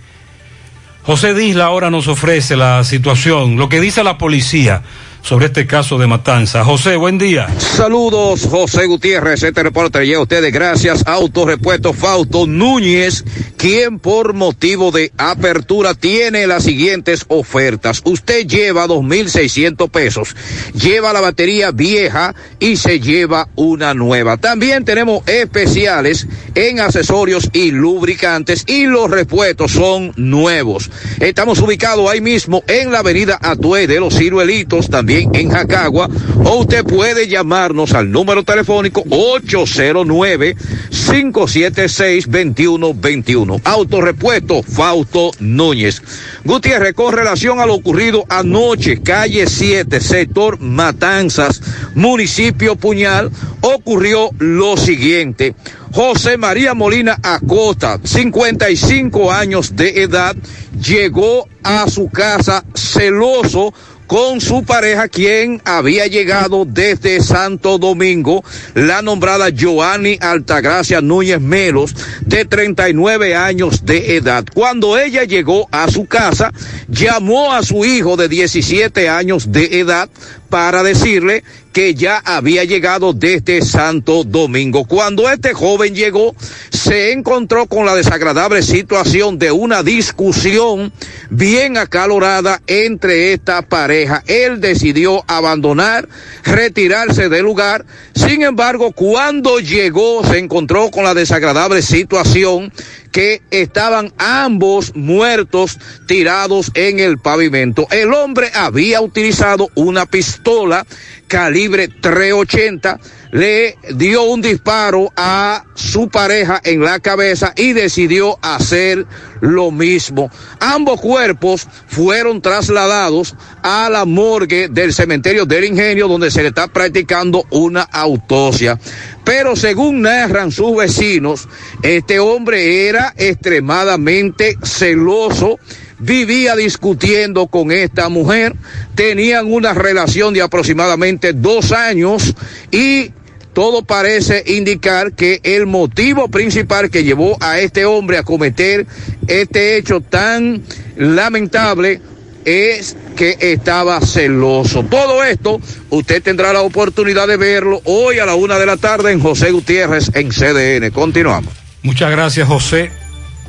José Disla ahora nos ofrece la situación, lo que dice la policía sobre este caso de matanza. José, buen día. Saludos, José Gutiérrez. Este reporte llega a ustedes gracias Autorepuesto Fausto Núñez, quien por motivo de apertura tiene las siguientes ofertas. Usted lleva 2.600 pesos, lleva la batería vieja y se lleva una nueva. También tenemos especiales en accesorios y lubricantes y los repuestos son nuevos. Estamos ubicados ahí mismo en la avenida Atue de los Ciruelitos, también en Jacagua, o usted puede llamarnos al número telefónico 809-576-2121. Autorepuesto Fausto Núñez. Gutiérrez, con relación a lo ocurrido anoche, calle 7, sector Matanzas, municipio Puñal, ocurrió lo siguiente. José María Molina Acosta, 55 años de edad, llegó a su casa celoso con su pareja, quien había llegado desde Santo Domingo, la nombrada Joanny Altagracia Núñez Melos, de 39 años de edad. Cuando ella llegó a su casa, llamó a su hijo de 17 años de edad para decirle que ya había llegado desde Santo Domingo. Cuando este joven llegó, se encontró con la desagradable situación de una discusión bien acalorada entre esta pareja. Él decidió abandonar, retirarse del lugar. Sin embargo, cuando llegó, se encontró con la desagradable situación que estaban ambos muertos tirados en el pavimento. El hombre había utilizado una pistola calibre 380, le dio un disparo a su pareja en la cabeza y decidió hacer lo mismo. Ambos cuerpos fueron trasladados a la morgue del cementerio del ingenio donde se le está practicando una autopsia. Pero según narran sus vecinos, este hombre era extremadamente celoso vivía discutiendo con esta mujer, tenían una relación de aproximadamente dos años y todo parece indicar que el motivo principal que llevó a este hombre a cometer este hecho tan lamentable es que estaba celoso. Todo esto usted tendrá la oportunidad de verlo hoy a la una de la tarde en José Gutiérrez en CDN. Continuamos. Muchas gracias, José.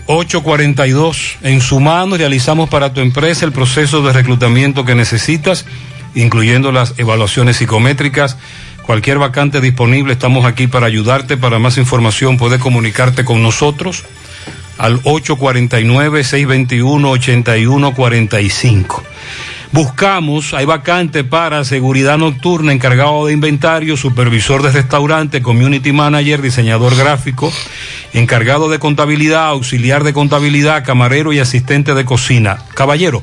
842. En su mano realizamos para tu empresa el proceso de reclutamiento que necesitas, incluyendo las evaluaciones psicométricas. Cualquier vacante disponible, estamos aquí para ayudarte. Para más información, puedes comunicarte con nosotros al 849-621-8145. Buscamos, hay vacante para seguridad nocturna, encargado de inventario, supervisor de restaurante, community manager, diseñador gráfico, encargado de contabilidad, auxiliar de contabilidad, camarero y asistente de cocina. Caballero,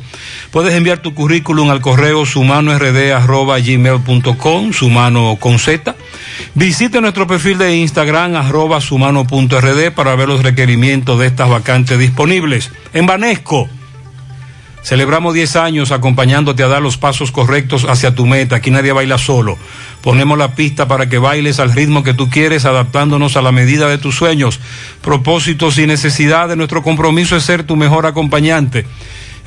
puedes enviar tu currículum al correo sumanord.gmail.com, sumano con Z. Visite nuestro perfil de Instagram, arroba sumano.rd, para ver los requerimientos de estas vacantes disponibles. En Banesco. Celebramos 10 años acompañándote a dar los pasos correctos hacia tu meta. Aquí nadie baila solo. Ponemos la pista para que bailes al ritmo que tú quieres, adaptándonos a la medida de tus sueños, propósitos y necesidades. Nuestro compromiso es ser tu mejor acompañante.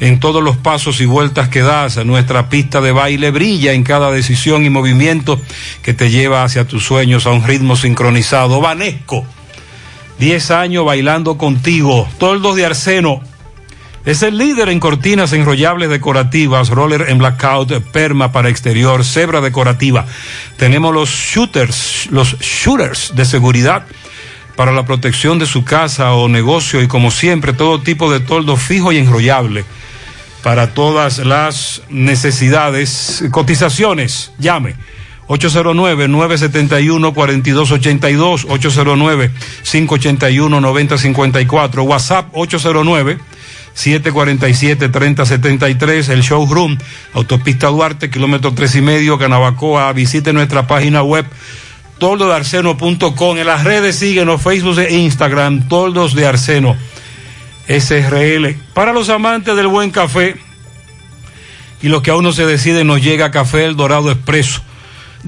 En todos los pasos y vueltas que das, nuestra pista de baile brilla en cada decisión y movimiento que te lleva hacia tus sueños a un ritmo sincronizado. Vanesco, 10 años bailando contigo. Toldos de Arseno, es el líder en cortinas enrollables decorativas, roller en blackout, perma para exterior, cebra decorativa. Tenemos los shooters, los shooters de seguridad para la protección de su casa o negocio y como siempre todo tipo de toldo fijo y enrollable para todas las necesidades. Cotizaciones, llame. 809-971-4282, 809-581-9054, WhatsApp 809 747-3073, el showroom, Autopista Duarte, kilómetro tres y medio, Canabacoa. Visite nuestra página web toldodarseno.com. En las redes síguenos, Facebook e Instagram, Toldos de Arseno SRL. Para los amantes del buen café y los que aún no se deciden, nos llega Café El Dorado Expreso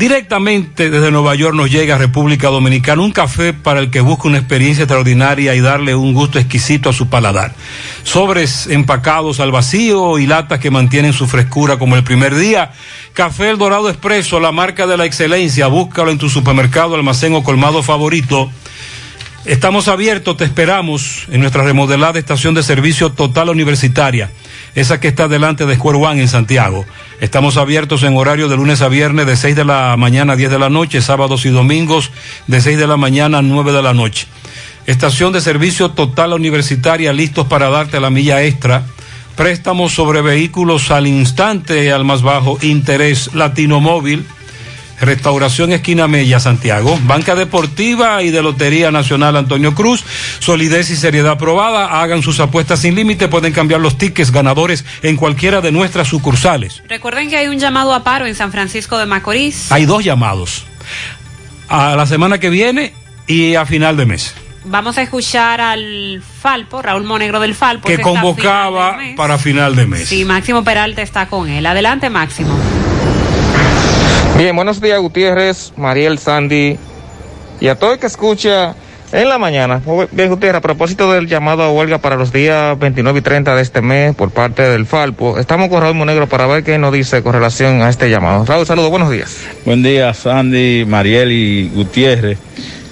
Directamente desde Nueva York nos llega a República Dominicana un café para el que busca una experiencia extraordinaria y darle un gusto exquisito a su paladar. Sobres empacados al vacío y latas que mantienen su frescura como el primer día. Café El Dorado Expreso, la marca de la excelencia. Búscalo en tu supermercado, almacén o colmado favorito. Estamos abiertos, te esperamos en nuestra remodelada estación de servicio total universitaria, esa que está delante de Square One en Santiago. Estamos abiertos en horario de lunes a viernes de 6 de la mañana a 10 de la noche, sábados y domingos de 6 de la mañana a 9 de la noche. Estación de servicio total universitaria, listos para darte la milla extra. Préstamos sobre vehículos al instante, al más bajo interés. Latino Móvil, Restauración Esquina Mella, Santiago. Banca Deportiva y de Lotería Nacional Antonio Cruz. Solidez y seriedad probada. Hagan sus apuestas sin límite. Pueden cambiar los tickets ganadores en cualquiera de nuestras sucursales. Recuerden que hay un llamado a paro en San Francisco de Macorís. Hay dos llamados. A la semana que viene y a final de mes. Vamos a escuchar al Falpo, Raúl Monegro del Falpo. Que convocaba para final de mes. Sí, Máximo Peralta está con él. Adelante, Máximo. Bien, buenos días Gutiérrez, Mariel Sandy y a todo el que escucha en la mañana. Bien, Gutiérrez, a propósito del llamado a huelga para los días 29 y 30 de este mes por parte del Falpo, estamos con Raúl Monegro para ver qué nos dice con relación a este llamado. Raúl, saludos, buenos días. Buen día, Sandy, Mariel y Gutiérrez,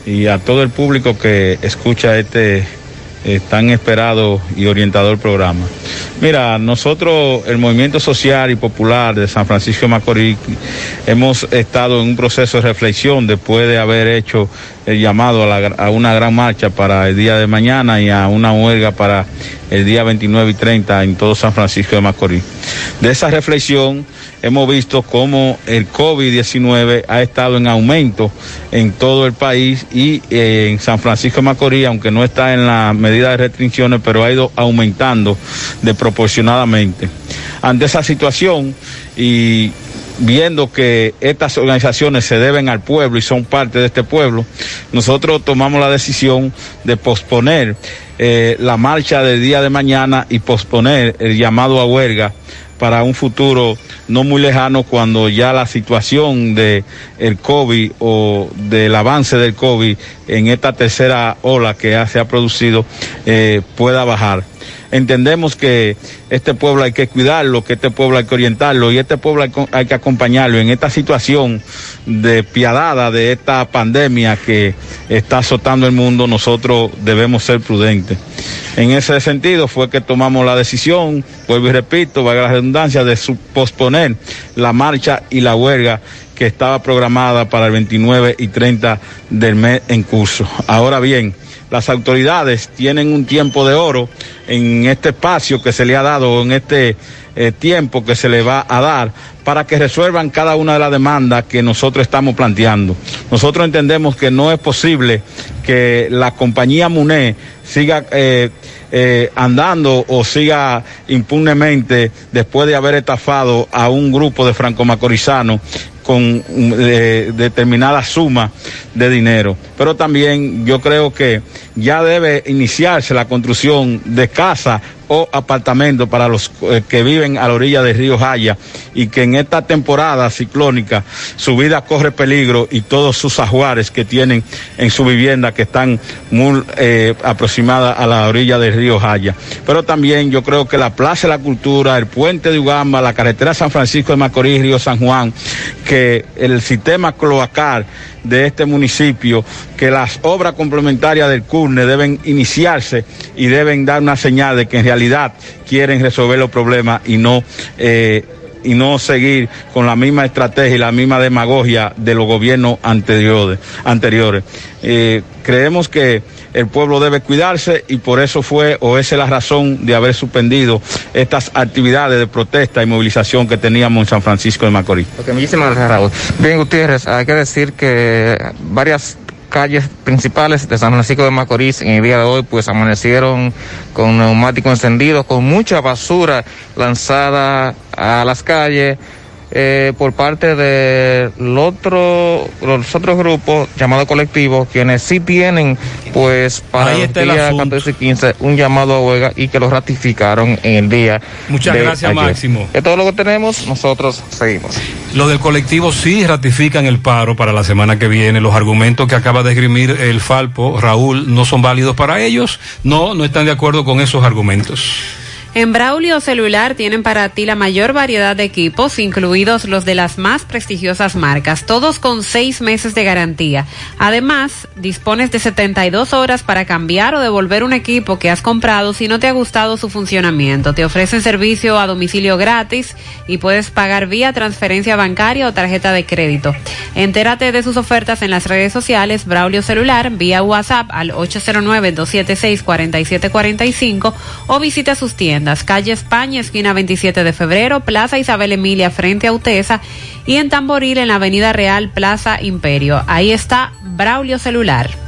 y a todo el público que escucha este eh, tan esperado y orientador programa. Mira, nosotros, el movimiento social y popular de San Francisco de Macorís, hemos estado en un proceso de reflexión después de haber hecho el llamado a, la- a una gran marcha para el día de mañana y a una huelga para el día 29 y 30 en todo San Francisco de Macorís. De esa reflexión hemos visto cómo el COVID-19 ha estado en aumento en todo el país y eh, en San Francisco de Macorís, aunque no está en la medida de restricciones, pero ha ido aumentando desproporcionadamente. Ante esa situación y viendo que estas organizaciones se deben al pueblo y son parte de este pueblo, nosotros tomamos la decisión de posponer eh, la marcha del día de mañana y posponer el llamado a huelga para un futuro no muy lejano cuando ya la situación de COVID o del avance del COVID en esta tercera ola que ya se ha producido eh, pueda bajar. Entendemos que este pueblo hay que cuidarlo, que este pueblo hay que orientarlo y este pueblo hay, que acompañarlo en esta situación despiadada de esta pandemia que está azotando el mundo. Nosotros debemos ser prudentes. En ese sentido fue que tomamos la decisión, vuelvo y repito, valga la redundancia, de posponer la marcha y la huelga que estaba programada para el 29 y 30 del mes en curso. Ahora bien, las autoridades tienen un tiempo de oro en este espacio que se le ha dado, en este eh, tiempo que se le va a dar para que resuelvan cada una de las demandas que nosotros estamos planteando. Nosotros entendemos que no es posible que la compañía MUNE siga eh, eh, andando o siga impunemente después de haber estafado a un grupo de franco-macorizanos con eh, determinada suma de dinero. Pero también yo creo que ya debe iniciarse la construcción de casas o apartamentos para los eh, que viven a la orilla del río Jaya y que en esta temporada ciclónica su vida corre peligro y todos sus ajuares que tienen en su vivienda que están muy eh, aproximadas a la orilla del río Jaya. Pero también yo creo que la Plaza de la Cultura, el puente de Ugamba, la carretera San Francisco de Macorís, Río San Juan, que el sistema cloacal de este municipio, que las obras complementarias del CURNE deben iniciarse y deben dar una señal de que en realidad quieren resolver los problemas y no eh, y no seguir con la misma estrategia y la misma demagogia de los gobiernos anteriores. anteriores. Eh, creemos que el pueblo debe cuidarse y por eso fue o esa es la razón de haber suspendido estas actividades de protesta y movilización que teníamos en San Francisco de Macorís. Ok, muchísimas gracias, Raúl. Bien, Gutiérrez, hay que decir que varias calles principales de San Francisco de Macorís en el día de hoy pues amanecieron con neumáticos encendidos, con mucha basura lanzada a las calles eh, por parte de otro, los otros grupos llamados colectivos, quienes sí tienen pues para Ahí los está el asunto. 14 y 15 un llamado a huelga y que lo ratificaron en el día Muchas de gracias, ayer. Máximo. Es todo lo que tenemos, nosotros seguimos. Lo del colectivo sí ratifican el paro para la semana que viene. Los argumentos que acaba de esgrimir el Falpo, Raúl, no son válidos para ellos. No, no están de acuerdo con esos argumentos. En Braulio Celular tienen para ti la mayor variedad de equipos, incluidos los de las más prestigiosas marcas, todos con seis meses de garantía. Además, dispones de 72 horas para cambiar o devolver un equipo que has comprado si no te ha gustado su funcionamiento. Te ofrecen servicio a domicilio gratis y puedes pagar vía transferencia bancaria o tarjeta de crédito. Entérate de sus ofertas en las redes sociales Braulio Celular vía WhatsApp al 809-276-4745 o visita sus tiendas calle España, esquina 27 de febrero, Plaza Isabel Emilia frente a Utesa y en Tamboril en la Avenida Real, Plaza Imperio. Ahí está Braulio Celular.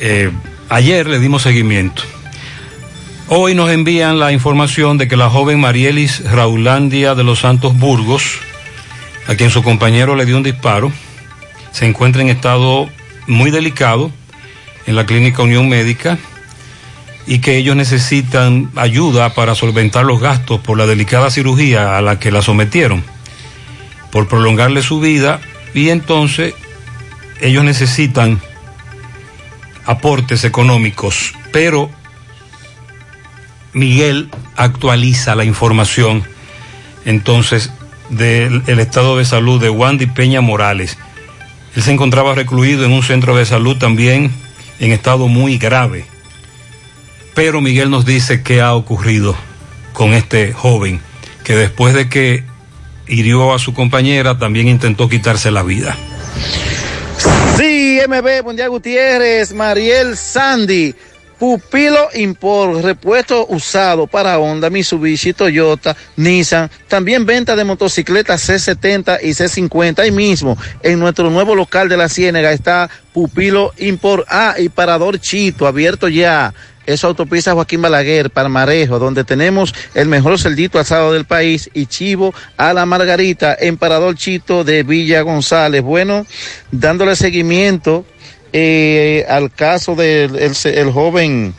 eh, ayer le dimos seguimiento. Hoy nos envían la información de que la joven Marielis Raulandia de los Santos Burgos, a quien su compañero le dio un disparo, se encuentra en estado muy delicado en la clínica Unión Médica y que ellos necesitan ayuda para solventar los gastos por la delicada cirugía a la que la sometieron, por prolongarle su vida y entonces ellos necesitan aportes económicos, pero Miguel actualiza la información entonces del el estado de salud de Wandy Peña Morales. Él se encontraba recluido en un centro de salud también en estado muy grave. Pero Miguel nos dice qué ha ocurrido con este joven que después de que hirió a su compañera también intentó quitarse la vida. MB, Mundial Gutiérrez, Mariel Sandy, Pupilo Import, repuesto usado para Honda, Mitsubishi, Toyota, Nissan, también venta de motocicletas C70 y C50. Ahí mismo, en nuestro nuevo local de la Ciénega está Pupilo Import. Ah, y Parador Chito, abierto ya. Es autopista Joaquín Balaguer, Palmarejo, donde tenemos el mejor celdito asado del país y chivo a la margarita en Parador Chito de Villa González. Bueno, dándole seguimiento eh, al caso del el, joven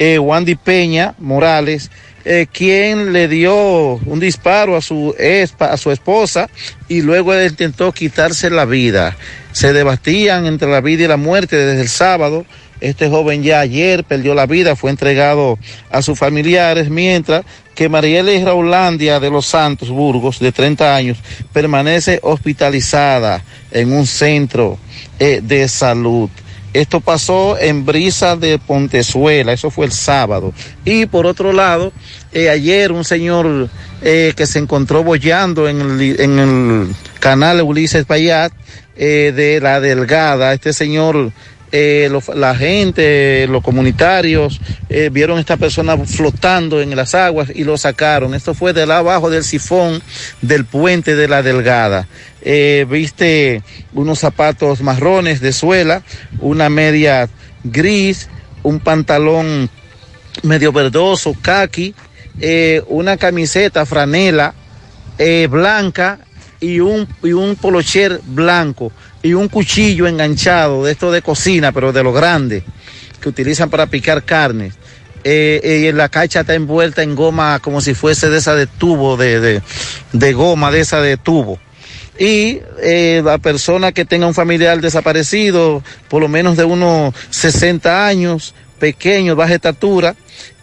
eh, Wandy Peña Morales, eh, quien le dio un disparo a su, a su esposa y luego intentó quitarse la vida. Se debatían entre la vida y la muerte desde el sábado. Este joven ya ayer perdió la vida, fue entregado a sus familiares, mientras que Mariela Raulandia de los Santos Burgos, de 30 años, permanece hospitalizada en un centro eh, de salud. Esto pasó en Brisa de Pontezuela, eso fue el sábado. Y por otro lado, eh, ayer un señor eh, que se encontró bollando en el, en el canal Ulises Payat de La Delgada, este señor eh, la gente, los comunitarios, eh, vieron a esta persona flotando en las aguas y lo sacaron. Esto fue de abajo del sifón del puente de la Delgada. Eh, viste unos zapatos marrones de suela, una media gris, un pantalón medio verdoso, kaki, una camiseta franela blanca y un, y un polocher blanco y un cuchillo enganchado de esto de cocina, pero de lo grande, que utilizan para picar carne. Eh, eh, la cacha está envuelta en goma como si fuese de esa de tubo, de, de, de goma, de esa de tubo. Y eh, la persona que tenga un familiar desaparecido, por lo menos de unos 60 años, pequeño, baja estatura,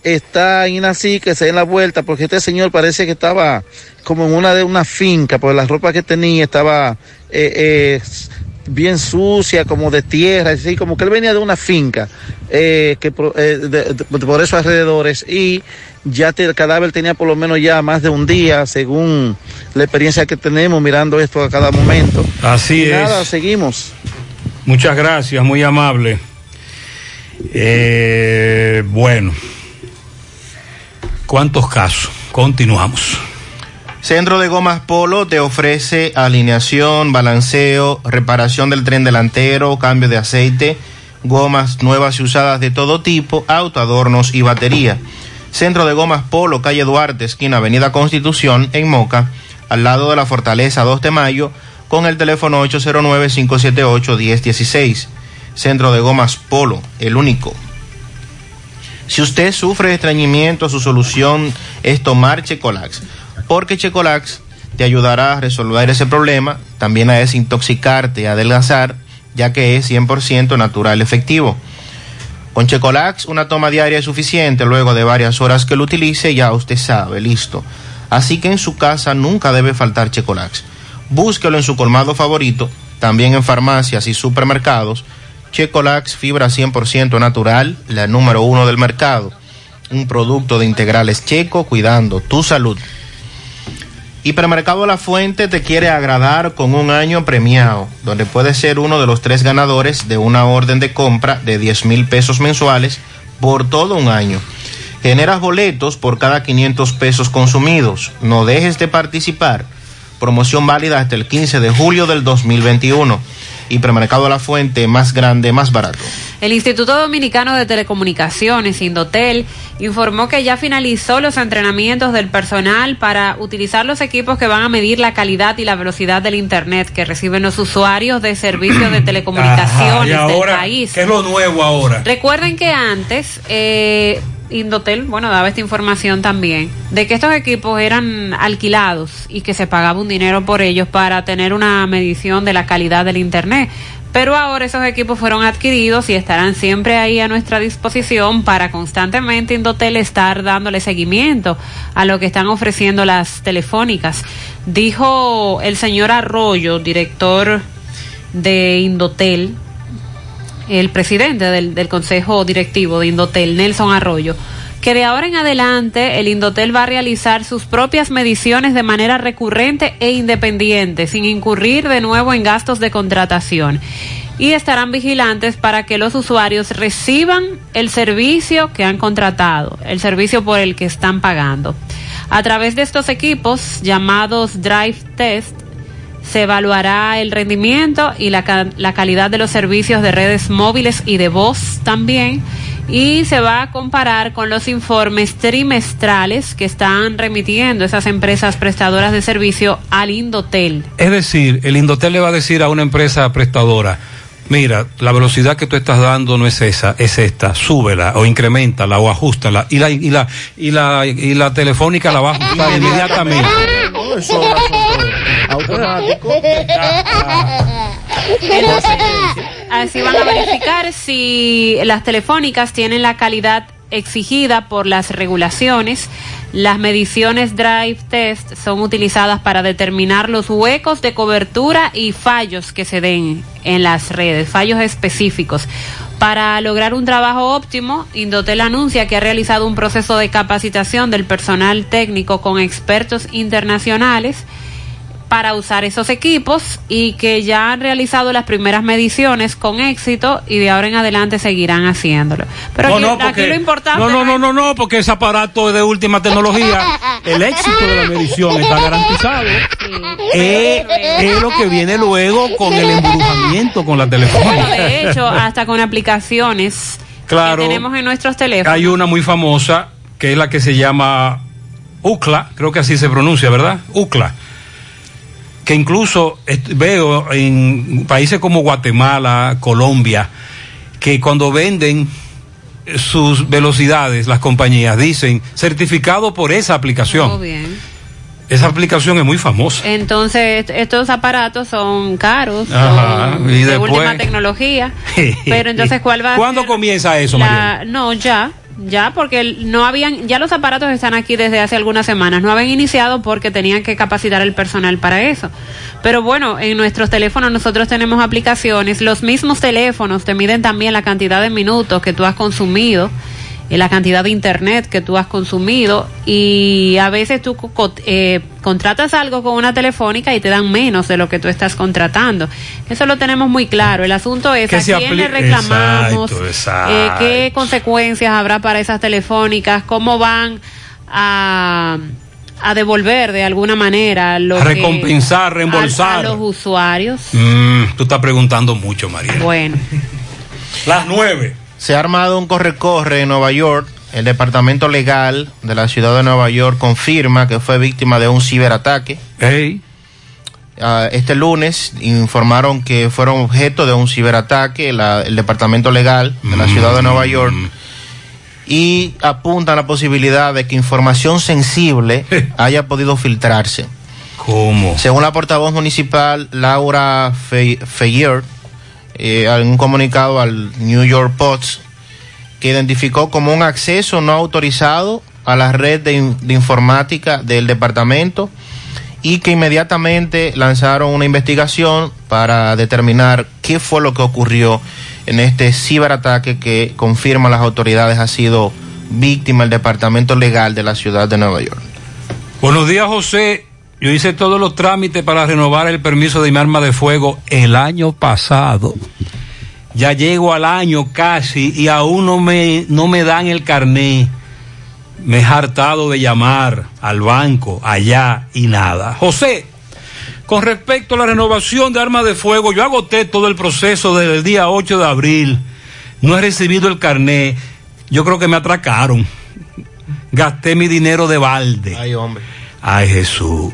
está en así que se den la vuelta porque este señor parece que estaba como en una de una finca, porque la ropa que tenía estaba eh, eh, bien sucia, como de tierra, así como que él venía de una finca, eh, que eh, de, de, por esos alrededores, y ya te, el cadáver tenía por lo menos ya más de un día, según la experiencia que tenemos mirando esto a cada momento. Así y es. Nada, seguimos. Muchas gracias, muy amable. Eh, bueno, ¿cuántos casos? Continuamos. Centro de Gomas Polo te ofrece alineación, balanceo, reparación del tren delantero, cambio de aceite, gomas nuevas y usadas de todo tipo, autoadornos y batería. Centro de Gomas Polo, calle Duarte, esquina Avenida Constitución, en Moca, al lado de la Fortaleza 2 de Mayo, con el teléfono 809-578-1016. Centro de Gomas Polo, el único. Si usted sufre de estreñimiento, su solución es tomar Checolax porque Checolax te ayudará a resolver ese problema, también a desintoxicarte a adelgazar, ya que es 100% natural efectivo. Con Checolax, una toma diaria es suficiente, luego de varias horas que lo utilice, ya usted sabe, listo. Así que en su casa nunca debe faltar Checolax. Búsquelo en su colmado favorito, también en farmacias y supermercados. Checolax, fibra 100% natural, la número uno del mercado. Un producto de integrales checo cuidando tu salud. Hipermercado La Fuente te quiere agradar con un año premiado, donde puedes ser uno de los tres ganadores de una orden de compra de 10 mil pesos mensuales por todo un año. Generas boletos por cada 500 pesos consumidos. No dejes de participar. Promoción válida hasta el 15 de julio del 2021. Hipermercado La Fuente, más grande, más barato. El Instituto Dominicano de Telecomunicaciones, Indotel, informó que ya finalizó los entrenamientos del personal para utilizar los equipos que van a medir la calidad y la velocidad del Internet que reciben los usuarios de servicios de telecomunicaciones Ajá, y ahora, del país. ¿Qué es lo nuevo ahora? Recuerden que antes eh, Indotel, bueno, daba esta información también, de que estos equipos eran alquilados y que se pagaba un dinero por ellos para tener una medición de la calidad del Internet. Pero ahora esos equipos fueron adquiridos y estarán siempre ahí a nuestra disposición para constantemente Indotel estar dándole seguimiento a lo que están ofreciendo las telefónicas. Dijo el señor Arroyo, director de Indotel, el presidente del, Consejo Directivo de Indotel, Nelson Arroyo, que de ahora en adelante el Indotel va a realizar sus propias mediciones de manera recurrente e independiente, sin incurrir de nuevo en gastos de contratación. Y estarán vigilantes para que los usuarios reciban el servicio que han contratado, el servicio por el que están pagando. A través de estos equipos llamados Drive Test, se evaluará el rendimiento y la, ca- la calidad de los servicios de redes móviles y de voz también. Y se va a comparar con los informes trimestrales que están remitiendo esas empresas prestadoras de servicio al Indotel. Es decir, el Indotel le va a decir a una empresa prestadora, mira, la velocidad que tú estás dando no es esa, es esta, súbela o incrementala o ajustala y la y la y la y la telefónica la va a ajustar inmediatamente. Automático. Entonces, así van a verificar si las telefónicas tienen la calidad exigida por las regulaciones. Las mediciones Drive Test son utilizadas para determinar los huecos de cobertura y fallos que se den en las redes, fallos específicos. Para lograr un trabajo óptimo, Indotel anuncia que ha realizado un proceso de capacitación del personal técnico con expertos internacionales para usar esos equipos y que ya han realizado las primeras mediciones con éxito y de ahora en adelante seguirán haciéndolo. Pero aquí, aquí lo importante no, no, no, no, no, porque ese aparato es de última tecnología. El éxito de la medición está garantizado. Es, es lo que viene luego con el embrujamiento con la Bueno, telefónica. de hecho, hasta con aplicaciones Claro. que tenemos en nuestros teléfonos. Hay una muy famosa que es la que se llama UCLA, creo que así se pronuncia, ¿verdad? UCLA. Que incluso est- veo en países como Guatemala, Colombia, que cuando venden sus velocidades, las compañías dicen certificado por esa aplicación. Oh, bien. Esa aplicación es muy famosa. Entonces, est- estos aparatos son caros, Ajá, son y de después- última tecnología. Pero entonces, ¿cuál va a ¿Cuándo ser comienza eso, la- María? No, ya, ya, porque no habían, ya los aparatos están aquí desde hace algunas semanas. No habían iniciado porque tenían que capacitar el personal para eso. Pero bueno, en nuestros teléfonos nosotros tenemos aplicaciones. Los mismos teléfonos te miden también la cantidad de minutos que tú has consumido la cantidad de internet que tú has consumido y a veces tú eh, contratas algo con una telefónica y te dan menos de lo que tú estás contratando. Eso lo tenemos muy claro. El asunto es Que a quién le reclamamos, Exacto, exacto. eh, qué consecuencias habrá para esas telefónicas, cómo van a, a devolver de alguna manera lo A que- recompensar, a- reembolsar. a los usuarios. Mm, tú estás preguntando mucho, María. Bueno. Las nueve. Se ha armado un corre-corre en Nueva York. El departamento legal de la ciudad de Nueva York confirma que fue víctima de un ciberataque. Ah, este lunes informaron que fueron objeto de un ciberataque la- el departamento legal de la ciudad de Nueva York y apuntan a la posibilidad de que información sensible haya podido filtrarse. ¿Cómo? Según la portavoz municipal Laura Fe- Feyer, eh, en un comunicado al New York Post, que identificó como un acceso no autorizado a la red de, de informática del departamento y que inmediatamente lanzaron una investigación para determinar qué fue lo que ocurrió en este ciberataque que confirman las autoridades ha sido víctima el departamento legal de la ciudad de Nueva York. Buenos días, José. Yo hice todos los trámites para renovar el permiso de mi arma de fuego el año pasado. Ya llego al año casi y aún no me, no me dan el carné. Me he hartado de llamar al banco allá y nada. José, con respecto a la renovación de armas de fuego, yo agoté todo el proceso desde el día 8 de abril. No he recibido el carné. Yo creo que me atracaron. Gasté mi dinero de balde. Ay, hombre. Ay, Jesús.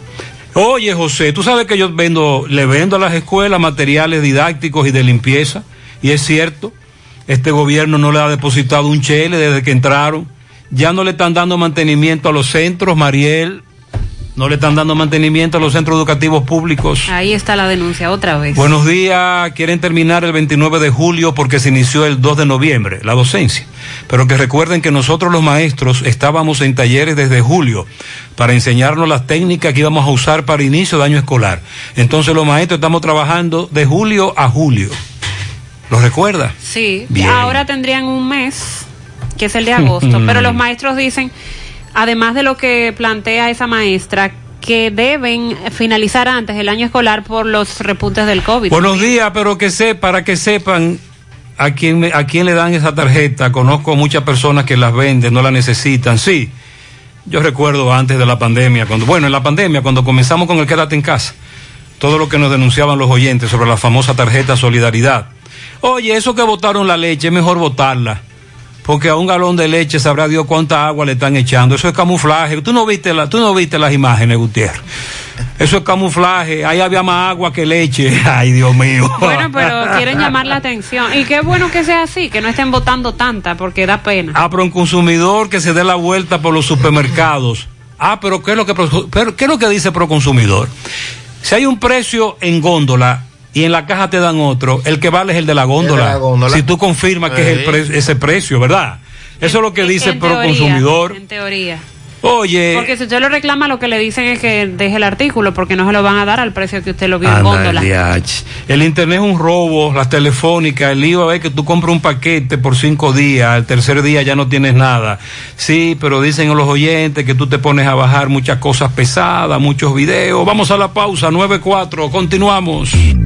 Oye, José, tú sabes que yo vendo, le vendo a las escuelas materiales didácticos y de limpieza. Y es cierto, este gobierno no le ha depositado un chele desde que entraron. Ya no le están dando mantenimiento a los centros, Mariel. No le están dando mantenimiento a los centros educativos públicos. Ahí está la denuncia otra vez. Buenos días, quieren terminar el 29 de julio porque se inició el 2 de noviembre, la docencia. Pero que recuerden que nosotros los maestros estábamos en talleres desde julio para enseñarnos las técnicas que íbamos a usar para inicio de año escolar. Entonces los maestros estamos trabajando de julio a julio. ¿Lo recuerda? Sí, Bien. ahora tendrían un mes, que es el de agosto, pero los maestros dicen, además de lo que plantea esa maestra, que deben finalizar antes el año escolar por los repuntes del COVID. Buenos días, pero que sepa, para que sepan a quién, a quién le dan esa tarjeta. Conozco muchas personas que las venden, no la necesitan. Sí, yo recuerdo antes de la pandemia, cuando, bueno, en la pandemia, cuando comenzamos con el quédate en casa, todo lo que nos denunciaban los oyentes sobre la famosa tarjeta Solidaridad. Oye, eso que votaron la leche, es mejor votarla. Porque a un galón de leche sabrá Dios cuánta agua le están echando. Eso es camuflaje. Tú no viste, la, tú no viste las imágenes, Gutiérrez. Eso es camuflaje. Ahí había más agua que leche. Ay, Dios mío. Bueno, pero quieren llamar la atención. Y qué bueno que sea así, que no estén votando tanta, porque da pena. Ah, pero un consumidor que se dé la vuelta por los supermercados. Ah, pero ¿qué es lo que, pro- pero, ¿qué es lo que dice Proconsumidor? Si hay un precio en góndola y en la caja te dan otro, el que vale es el de la góndola. El de la góndola. Si tú confirmas que es el pre- ese precio, ¿verdad? Eso es lo que dice en teoría, Proconsumidor. En teoría. Oye, Porque si usted lo reclama, lo que le dicen es que deje el artículo, porque no se lo van a dar al precio que usted lo vio en góndola. el. El internet es un robo, las telefónicas, el lío es que tú compras un paquete por cinco días, al tercer día ya no tienes nada. Sí, pero dicen los oyentes que tú te pones a bajar muchas cosas pesadas, muchos videos. Vamos a la pausa, 9-4, continuamos.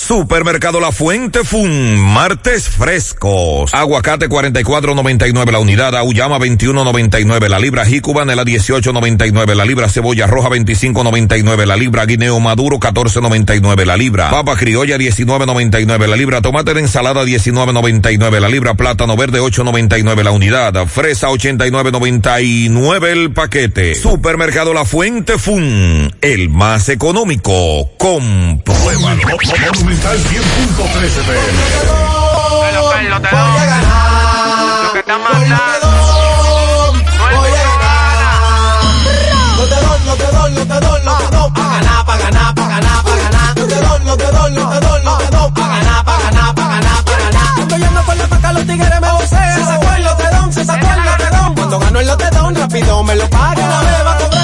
Supermercado La Fuente Fun, martes frescos. Aguacate 44.99 la unidad, auyama 21.99 la libra, jícuba la 18.99 la libra, cebolla roja 25.99 la libra, guineo maduro 14.99 la libra, papa criolla 19.99 la libra, tomate de ensalada 19.99 la libra, plátano verde 8.99 la unidad, fresa 89.99 el paquete. Supermercado La Fuente Fun, el más económico. Compruébalo. Monumental 100.13 pm. Lo que está mandando. Lo te doy, lo te doy, lo te doy, lo te doy, pa' ganar, pa' ganar, pa' ganar, pa' ganar. Lo te doy, lo te doy, lo te doy, lo te doy, pa' ganar, pa' ganar, pa' ganar, pa' ganar. Cuando yo me acuerdo pa' que los tigres me vocean. Se sacó el lotedón, se sacó el lotedón. Cuando gano el lotedón, rápido me lo paga. De una vez va a cobrar,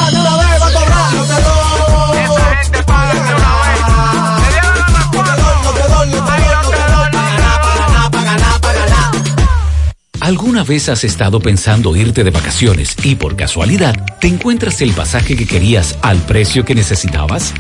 ¿Alguna vez has estado pensando irte de vacaciones y por casualidad te encuentras el pasaje que querías al precio que necesitabas?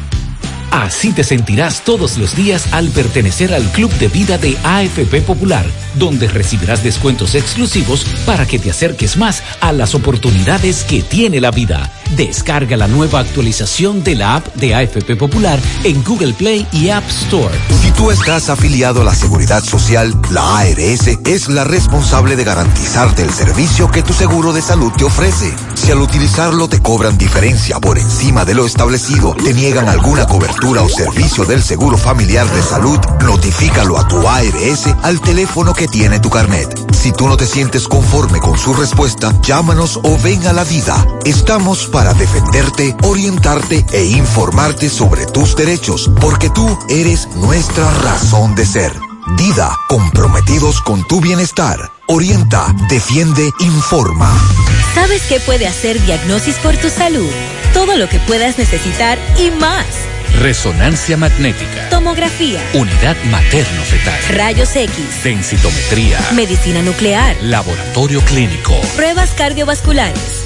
Así te sentirás todos los días al pertenecer al Club de Vida de AFP Popular, donde recibirás descuentos exclusivos para que te acerques más a las oportunidades que tiene la vida. Descarga la nueva actualización de la app de AFP Popular en Google Play y App Store. Si tú estás afiliado a la Seguridad Social, la ARS es la responsable de garantizarte el servicio que tu seguro de salud te ofrece. Si al utilizarlo te cobran diferencia por encima de lo establecido, te niegan alguna cobertura o servicio del Seguro Familiar de Salud, notifícalo a tu ARS al teléfono que tiene tu carnet. Si tú no te sientes conforme con su respuesta, llámanos o ven a la vida. Estamos para defenderte, orientarte e informarte sobre tus derechos, porque tú eres nuestra razón de ser. Dida, comprometidos con tu bienestar. Orienta, defiende, informa. ¿Sabes qué puede hacer Diagnosis por tu salud? Todo lo que puedas necesitar y más. Resonancia magnética. Tomografía. Unidad materno-fetal. Rayos X. Densitometría. Medicina nuclear. Laboratorio clínico. Pruebas cardiovasculares.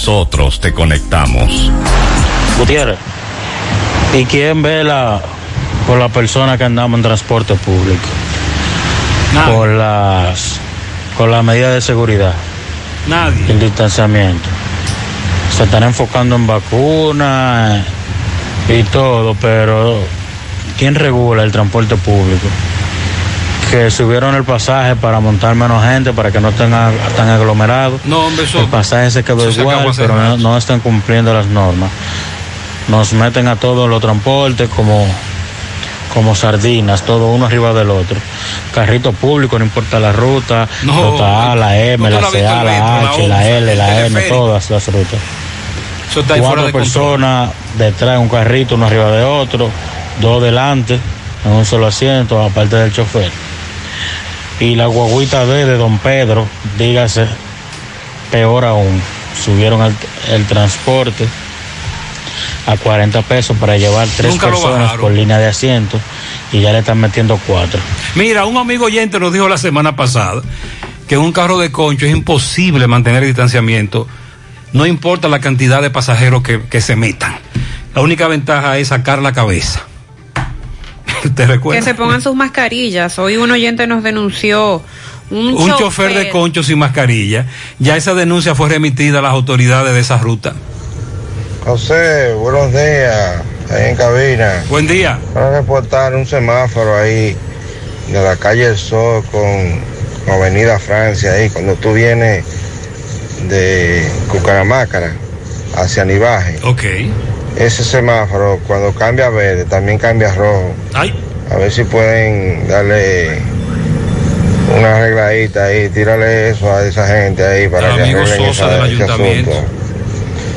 nosotros te conectamos. Gutiérrez, ¿y quién vela por la persona que andamos en transporte público? Por las con las medidas de seguridad. Nadie. El distanciamiento. Se están enfocando en vacunas y todo, pero ¿quién regula el transporte público? Que subieron el pasaje para montar menos gente, para que no estén a- tan aglomerados. No, hombre, eso. El pasaje se quedó igual, pero no, están cumpliendo las normas. Nos meten a todos los transportes como, como sardinas, todo uno arriba del otro. Carrito público, no importa la ruta, No, ruta A, la M, la CA, la H, la L, la M, todas las rutas. Eso está Cuatro de personas detrás de un carrito, uno arriba de otro, dos delante, en un solo asiento, aparte del chofer. Y la guaguita B de Don Pedro, dígase, peor aún, subieron el, el transporte a 40 pesos para llevar tres Nunca personas por línea de asiento y ya le están metiendo cuatro. Mira, un amigo oyente nos dijo la semana pasada que en un carro de concho es imposible mantener el distanciamiento, no importa la cantidad de pasajeros que, que se metan. La única ventaja es sacar la cabeza. ¿Te Que se pongan sus mascarillas. Hoy un oyente nos denunció un, Un chofer de concho sin mascarilla. Ya esa denuncia fue remitida a las autoridades de esa ruta. José, buenos días, ahí en cabina. Buen día. Para reportar un semáforo ahí de la calle El Sol con, con Avenida Francia, ahí cuando tú vienes de Cucaramácara hacia Nivaje. Ok. Ese semáforo cuando cambia a verde también cambia a rojo. Ay. A ver si pueden darle una arregladita ahí, tírale eso a esa gente ahí para Al que amigo arreglen Sosa esa- del ese ayuntamiento. asunto.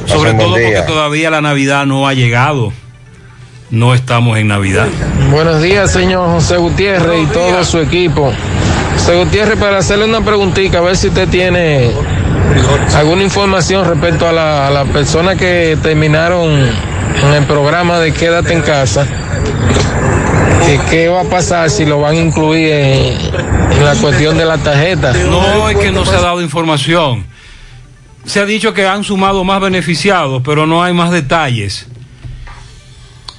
Sobre todo porque todavía la Navidad no ha llegado. No estamos en Navidad. Buenos días, señor José Gutiérrez y todo su equipo. José Gutiérrez, para hacerle una preguntita, a ver si usted tiene alguna información respecto a la, a la persona que terminaron en el programa de Quédate en casa. ¿Qué va a pasar si lo van a incluir en, en la cuestión de la tarjeta? No, es que no se ha dado información. Se ha dicho que han sumado más beneficiados, pero no hay más detalles.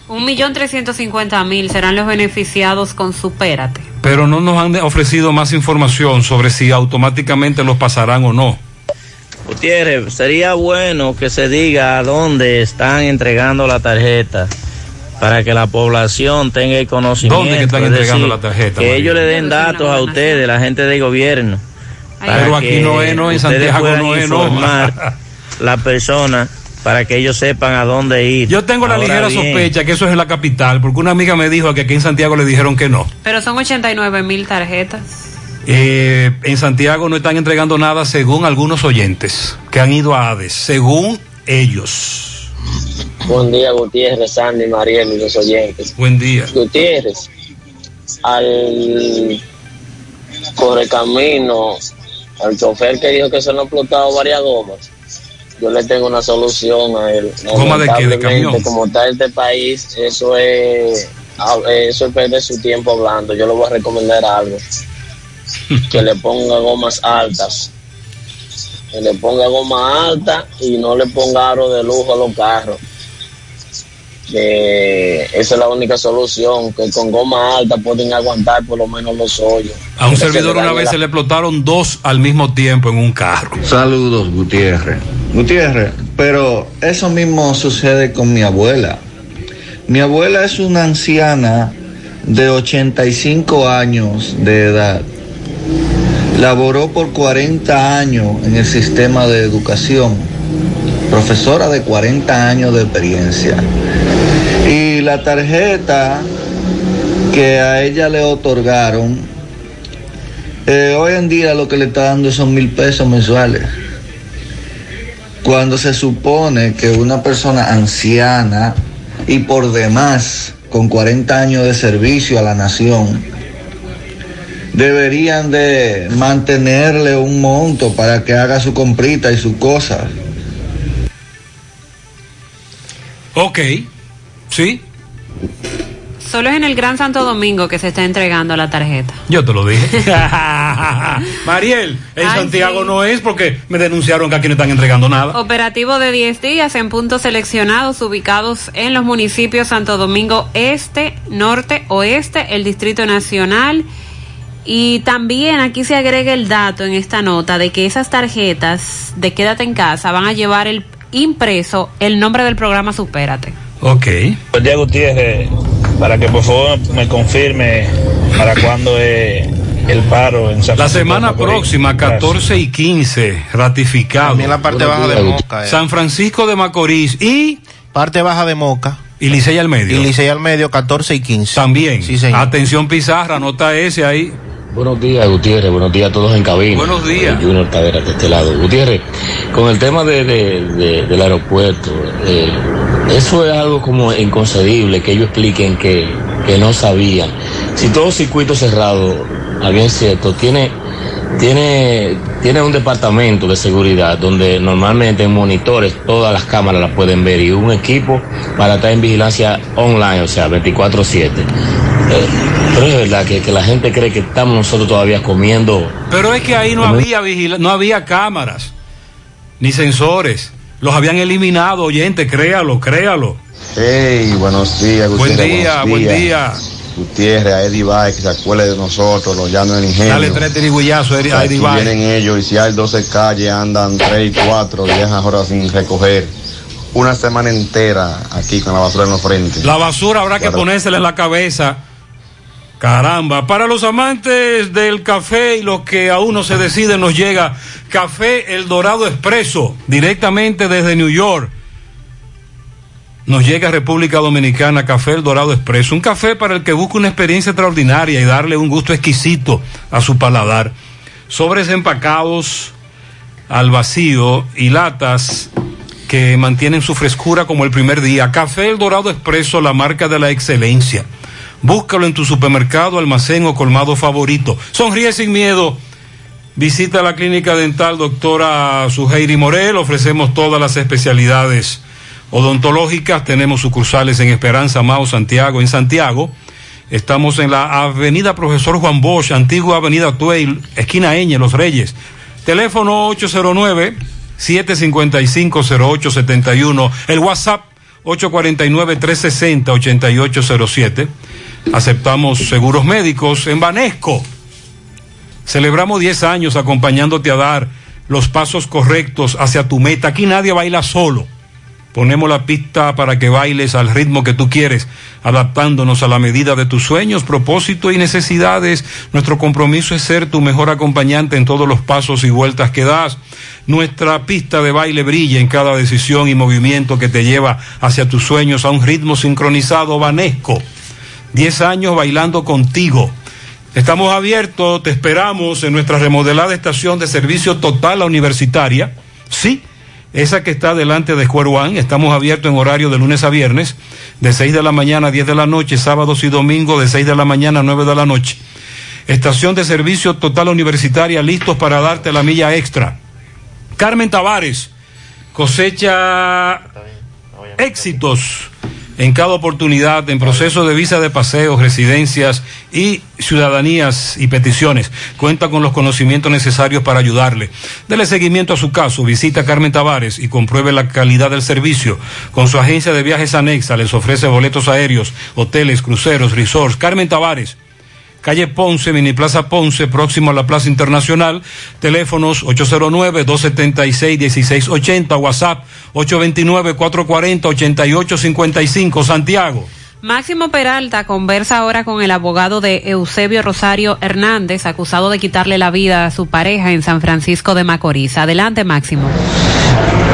Un millón trescientos cincuenta mil serán los beneficiados con Supérate. Pero no nos han ofrecido más información sobre si automáticamente los pasarán o no. Gutiérrez, sería bueno que se diga a dónde están entregando la tarjeta para que la población tenga el conocimiento. ¿Dónde que están es entregando decir, la tarjeta, Que María? ellos le den datos a ustedes, la gente del gobierno. Pero aquí no es, no, en ustedes Santiago puedan no es, no. informar la persona para que ellos sepan a dónde ir. Yo tengo la ligera bien, sospecha que eso es en la capital, porque una amiga me dijo que aquí en Santiago le dijeron que no. Pero son 89 mil tarjetas. Eh, en Santiago no están entregando nada según algunos oyentes que han ido a ADES, según ellos. Buen día, Gutiérrez, Sandy, Mariel y los oyentes. Buen día. Gutiérrez, al correcamino, al chofer que dijo que se han explotado varias gomas, yo le tengo una solución a él. ¿Goma de qué? ¿De camión? Como está este país, eso es, ah, eso es perder su tiempo hablando. Yo le voy a recomendar algo. Que le ponga gomas altas. Que le ponga goma alta y no le ponga aro de lujo a los carros. Que esa es la única solución, que con goma alta pueden aguantar por lo menos los hoyos. A un servidor una vez la- se le explotaron dos al mismo tiempo en un carro. Saludos, Gutiérrez. Gutiérrez, pero eso mismo sucede con mi abuela. Mi abuela es una anciana de 85 años de edad. Laboró por 40 años en el sistema de educación. Profesora de 40 años de experiencia. Y la tarjeta que a ella le otorgaron, eh, hoy en día lo que le está dando son mil pesos mensuales. Cuando se supone que una persona anciana y por demás con 40 años de servicio a la nación deberían de mantenerle un monto para que haga su comprita y sus cosas. Ok, sí, Solo es en el Gran Santo Domingo que se está entregando la tarjeta. yo te lo dije. Mariel, en Ay, Santiago sí. no es porque me denunciaron que aquí no están entregando nada. Operativo de 10 días en puntos seleccionados ubicados en los municipios Santo Domingo Este, Norte, Oeste, el Distrito Nacional. Y también aquí se agrega el dato en esta nota de que esas tarjetas de Quédate en casa van a llevar el impreso el nombre del programa Supérate. Ok. Buen día, Gutiérrez. Para que por favor me confirme para cuándo es el paro en San La Francisco semana próxima, 14 y 15, ratificado. También la parte baja de Moca, eh. San Francisco de Macorís y... Parte baja de Moca. Y Licey al medio. Y Licey al medio, 14 y 15. También. Sí, señor. Atención Pizarra, nota ese ahí. Buenos días, Gutiérrez. Buenos días a todos en cabina. Buenos días. Junior Tavera de este lado. Gutiérrez, con el tema de, de- de- del aeropuerto, eh, eso es algo como inconcebible que ellos expliquen que, que no sabían. Si todo circuito cerrado, a bien cierto, tiene, tiene, tiene un departamento de seguridad donde normalmente en monitores todas las cámaras las pueden ver y un equipo para estar en vigilancia online, o sea, 24/7. Eh, pero es verdad que, que la gente cree que estamos nosotros todavía comiendo. Pero es que ahí no había vigila- no había cámaras, ni sensores. Los habían eliminado, oyente, créalo, créalo. Hey, buenos días, Buen Gutiérrez. día, buenos buen día. Gutiérrez, a Eddie Bay, que se acuerde de nosotros, los llanos del ingenio. Dale tres tirigullazos, Eri- a Eddie Bay. vienen ellos y si hay 12 calles, andan 3 y 4, dejan ahora sin recoger. Una semana entera aquí con la basura en los frentes. La basura habrá que ponérsela en la cabeza. Caramba, para los amantes del café y los que aún no se deciden, nos llega Café El Dorado Expreso, directamente desde New York. Nos llega República Dominicana Café El Dorado Expreso, un café para el que busca una experiencia extraordinaria y darle un gusto exquisito a su paladar. Sobres empacados al vacío y latas que mantienen su frescura como el primer día. Café El Dorado Expreso, la marca de la excelencia. Búscalo en tu supermercado, almacén o colmado favorito. Sonríe sin miedo. Visita la clínica dental doctora Suheiri Morel. Ofrecemos todas las especialidades odontológicas. Tenemos sucursales en Esperanza, Mao, Santiago. En Santiago estamos en la avenida Profesor Juan Bosch, antigua avenida Tuey, esquina Eñe, Los Reyes. Teléfono 809-755-0871. El WhatsApp 849-360-8807. Aceptamos seguros médicos en Banesco. Celebramos 10 años acompañándote a dar los pasos correctos hacia tu meta. Aquí nadie baila solo. Ponemos la pista para que bailes al ritmo que tú quieres, adaptándonos a la medida de tus sueños, propósitos y necesidades. Nuestro compromiso es ser tu mejor acompañante en todos los pasos y vueltas que das. Nuestra pista de baile brilla en cada decisión y movimiento que te lleva hacia tus sueños a un ritmo sincronizado vanesco. Diez años bailando contigo. Estamos abiertos, te esperamos en nuestra remodelada estación de servicio total a universitaria. Sí esa que está delante de Square One, estamos abiertos en horario de lunes a viernes, de 6 de la mañana a 10 de la noche, sábados y domingos de 6 de la mañana a 9 de la noche. Estación de servicio total universitaria, listos para darte la milla extra. Carmen Tavares, cosecha éxitos en cada oportunidad en proceso de visa de paseos, residencias y ciudadanías y peticiones. Cuenta con los conocimientos necesarios para ayudarle. Dele seguimiento a su caso, visita Carmen Tavares y compruebe la calidad del servicio. Con su agencia de viajes anexa les ofrece boletos aéreos, hoteles, cruceros, resorts. Carmen Tavares calle Ponce, Mini Plaza Ponce, próximo a la Plaza Internacional, teléfonos 809-276-1680, WhatsApp 829-440-8855, Santiago. Máximo Peralta conversa ahora con el abogado de Eusebio Rosario Hernández, acusado de quitarle la vida a su pareja en San Francisco de Macorís. Adelante, Máximo.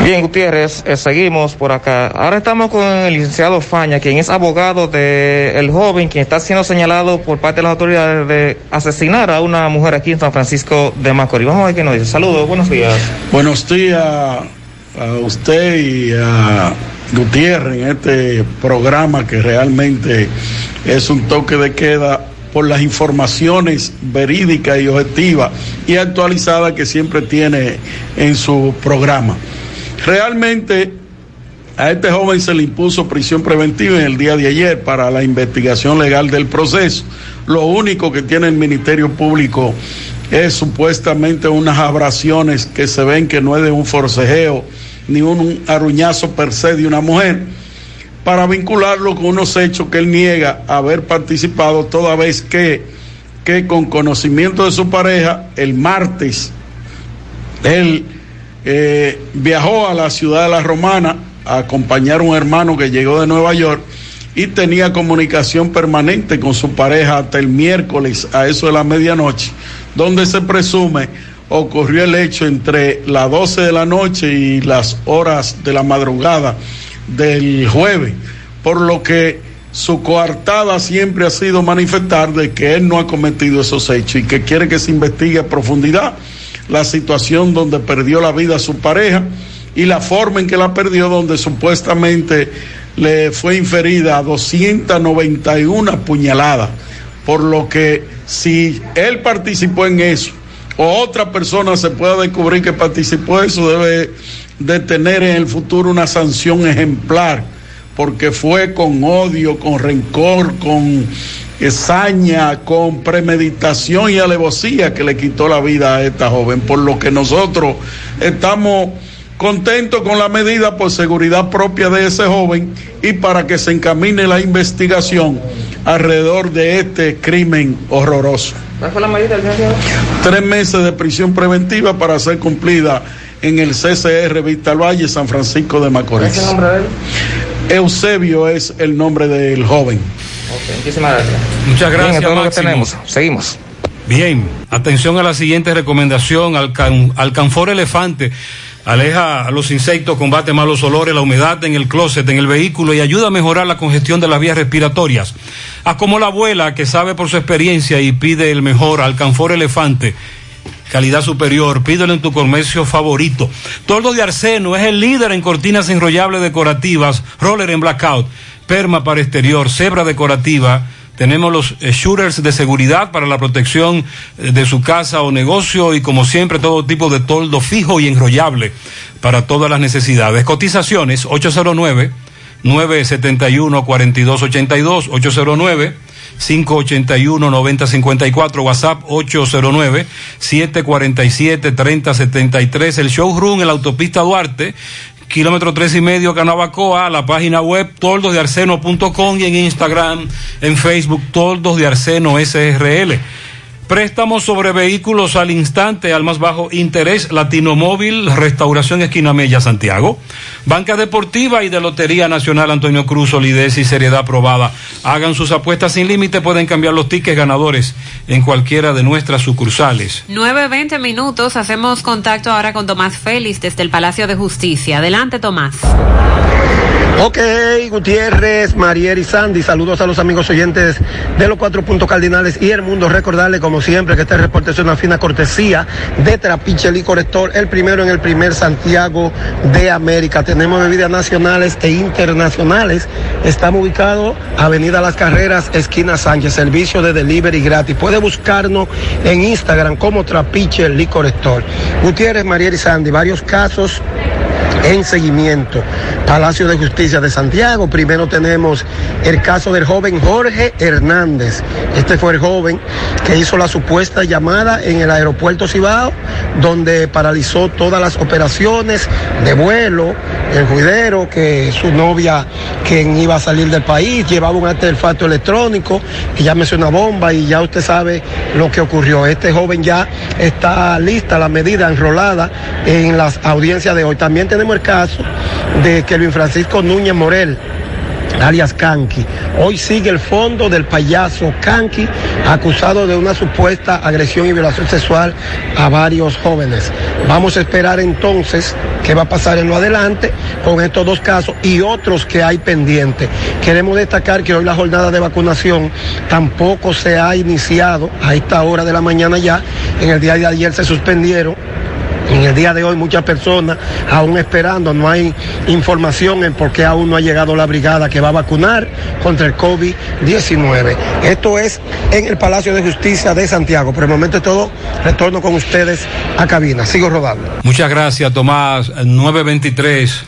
Bien, Gutiérrez, eh, seguimos por acá. Ahora estamos con el licenciado Faña, quien es abogado del el joven, quien está siendo señalado por parte de las autoridades de asesinar a una mujer aquí en San Francisco de Macorís. Vamos a ver qué nos dice. Saludos, buenos días. Buenos días a usted y a Gutiérrez en este programa que realmente es un toque de queda por las informaciones verídicas y objetivas y actualizadas que siempre tiene en su programa. Realmente a este joven se le impuso prisión preventiva en el día de ayer para la investigación legal del proceso. Lo único que tiene el Ministerio Público es supuestamente unas abrasiones que se ven que no es de un forcejeo ni un arruñazo per se de una mujer, para vincularlo con unos hechos que él niega haber participado toda vez que, que con conocimiento de su pareja, el martes, él eh, viajó a la ciudad de La Romana a acompañar a un hermano que llegó de Nueva York y tenía comunicación permanente con su pareja hasta el miércoles a eso de la medianoche, donde se presume ocurrió el hecho entre las 12 de la noche y las horas de la madrugada del jueves, por lo que su coartada siempre ha sido manifestar de que él no ha cometido esos hechos y que quiere que se investigue a profundidad la situación donde perdió la vida su pareja y la forma en que la perdió donde supuestamente le fue inferida a 291 puñaladas, por lo que si él participó en eso o otra persona se pueda descubrir que participó de eso, debe de tener en el futuro una sanción ejemplar, porque fue con odio, con rencor, con saña, con premeditación y alevosía que le quitó la vida a esta joven, por lo que nosotros estamos contentos con la medida por seguridad propia de ese joven y para que se encamine la investigación alrededor de este crimen horroroso. ¿Cuál fue la medida del Tres meses de prisión preventiva para ser cumplida en el CCR Vista Valle, San Francisco de Macorís. ¿Cuál es el nombre de él? Eusebio es el nombre del joven. Ok, muchísimas gracias. Muchas gracias. Bien, todo lo que tenemos. Seguimos. Bien, atención a la siguiente recomendación, Alcan, Alcanfor Elefante. Aleja a los insectos, combate malos olores, la humedad en el closet, en el vehículo y ayuda a mejorar la congestión de las vías respiratorias. Haz como la abuela que sabe por su experiencia y pide el mejor Alcanfor Elefante. Calidad superior, pídelo en tu comercio favorito. Toldo de Arseno es el líder en cortinas enrollables decorativas, roller en blackout, perma para exterior, cebra decorativa. Tenemos los eh, shooters de seguridad para la protección eh, de su casa o negocio y como siempre todo tipo de toldo fijo y enrollable para todas las necesidades. Cotizaciones 809 971 4282 809 581-9054, WhatsApp 809-747-3073, el showroom en la autopista Duarte, kilómetro tres y medio Canabacoa, la página web toldosdearseno.com y en Instagram, en Facebook, Toldos de SRL. Préstamos sobre vehículos al instante, al más bajo interés, Latino Móvil, Restauración Esquina Mella, Santiago. Banca Deportiva y de Lotería Nacional Antonio Cruz, solidez y seriedad probada. Hagan sus apuestas sin límite, pueden cambiar los tickets ganadores en cualquiera de nuestras sucursales. 9.20 minutos, hacemos contacto ahora con Tomás Félix desde el Palacio de Justicia. Adelante, Tomás. Ok, Gutiérrez, Mariel y Sandy, saludos a los amigos oyentes de los cuatro puntos cardinales y el mundo. Recordarle, como siempre, que este reporte es una fina cortesía de Trapiche Licor el primero en el primer Santiago de América. Tenemos bebidas nacionales e internacionales. Estamos ubicados Avenida Las Carreras, esquina Sánchez, servicio de delivery gratis. Puede buscarnos en Instagram como Trapiche Licor. Gutiérrez, Mariel y Sandy, varios casos en seguimiento. Palacio de Justicia de Santiago. Primero tenemos el caso del joven Jorge Hernández. Este fue el joven que hizo la supuesta llamada en el aeropuerto Cibao, donde paralizó todas las operaciones de vuelo, el juidero, que su novia, quien iba a salir del país, llevaba un artefacto electrónico, que llámese una bomba y ya usted sabe lo que ocurrió. Este joven ya está lista, la medida enrolada en las audiencias de hoy. También tenemos el caso de Kelvin Francisco Núñez Morel alias Kanki. Hoy sigue el fondo del payaso Kanki, acusado de una supuesta agresión y violación sexual a varios jóvenes. Vamos a esperar entonces qué va a pasar en lo adelante con estos dos casos y otros que hay pendientes. Queremos destacar que hoy la jornada de vacunación tampoco se ha iniciado a esta hora de la mañana ya. En el día de ayer se suspendieron en el día de hoy muchas personas aún esperando, no hay información en por qué aún no ha llegado la brigada que va a vacunar contra el COVID-19. Esto es en el Palacio de Justicia de Santiago. Por el momento es todo, retorno con ustedes a cabina. Sigo rodando. Muchas gracias, Tomás. 923.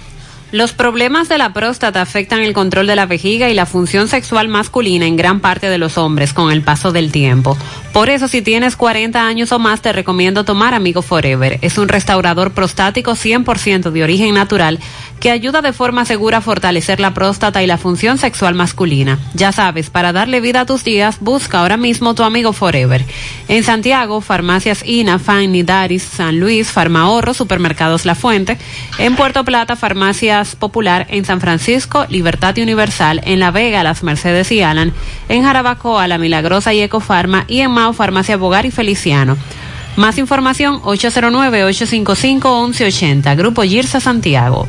Los problemas de la próstata afectan el control de la vejiga y la función sexual masculina en gran parte de los hombres con el paso del tiempo. Por eso, si tienes 40 años o más, te recomiendo tomar Amigo Forever. Es un restaurador prostático 100% de origen natural que ayuda de forma segura a fortalecer la próstata y la función sexual masculina. Ya sabes, para darle vida a tus días, busca ahora mismo tu Amigo Forever. En Santiago, farmacias INA, Fan, Nidaris, San Luis, Farmahorro, Supermercados La Fuente. En Puerto Plata, farmacias Popular. En San Francisco, Libertad Universal. En La Vega, Las Mercedes y Alan. En Jarabacoa, La Milagrosa y Ecofarma. Y en Farmacia Bogar y Feliciano. Más información 809-855-1180, Grupo Girsa Santiago.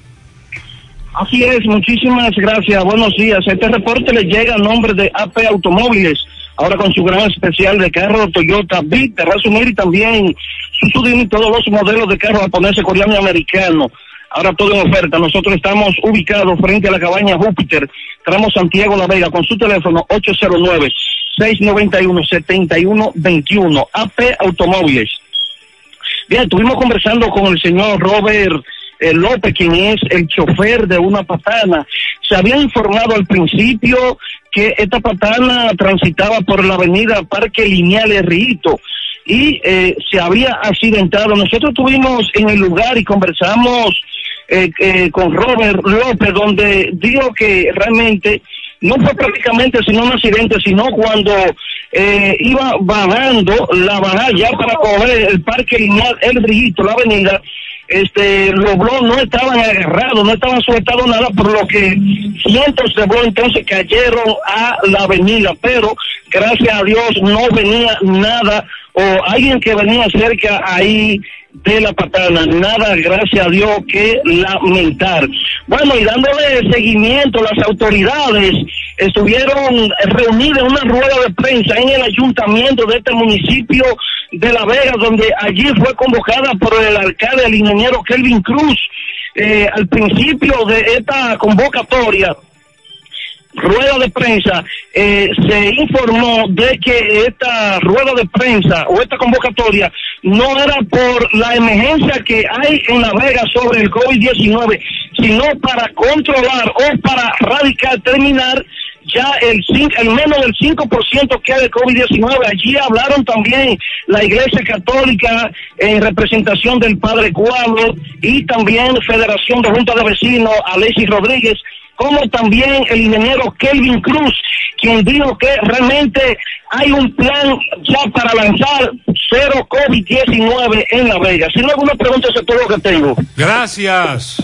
Así es, muchísimas gracias. Buenos días. Este reporte le llega a nombre de AP Automóviles, ahora con su gran especial de carro Toyota Bit, de resumir y también su y todos los modelos de carro japonés, coreano y americano. Ahora todo en oferta. Nosotros estamos ubicados frente a la cabaña Júpiter, tramo Santiago La Vega, con su teléfono 809-691-7121. AP Automóviles. Bien, estuvimos conversando con el señor Robert López, quien es el chofer de una patana. Se había informado al principio que esta patana transitaba por la avenida Parque Lineal Rito y eh, se había accidentado. Nosotros estuvimos en el lugar y conversamos eh, eh, con Robert López, donde dijo que realmente no fue prácticamente sino un accidente, sino cuando eh, iba bajando la bajada ya para coger el parque lineal El Rito, la avenida, este, los blogs no estaban agarrados, no estaban sujetados nada, por lo que cientos de blogs entonces cayeron a la avenida, pero gracias a Dios no venía nada o alguien que venía cerca ahí de la patana, nada, gracias a Dios, que lamentar. Bueno, y dándole seguimiento, las autoridades estuvieron reunidas en una rueda de prensa en el ayuntamiento de este municipio de La Vega, donde allí fue convocada por el alcalde, el ingeniero Kelvin Cruz. Eh, al principio de esta convocatoria, rueda de prensa, eh, se informó de que esta rueda de prensa o esta convocatoria no era por la emergencia que hay en La Vega sobre el COVID-19, sino para controlar o para radical, terminar ya el, el menos del 5% que hay de COVID-19. Allí hablaron también la Iglesia Católica en representación del Padre Cuadro y también Federación de Junta de Vecinos, Alexis Rodríguez, como también el ingeniero Kelvin Cruz, quien dijo que realmente hay un plan ya para lanzar cero COVID-19 en La Vega. Si no alguna pregunta, eso es todo lo que tengo. Gracias.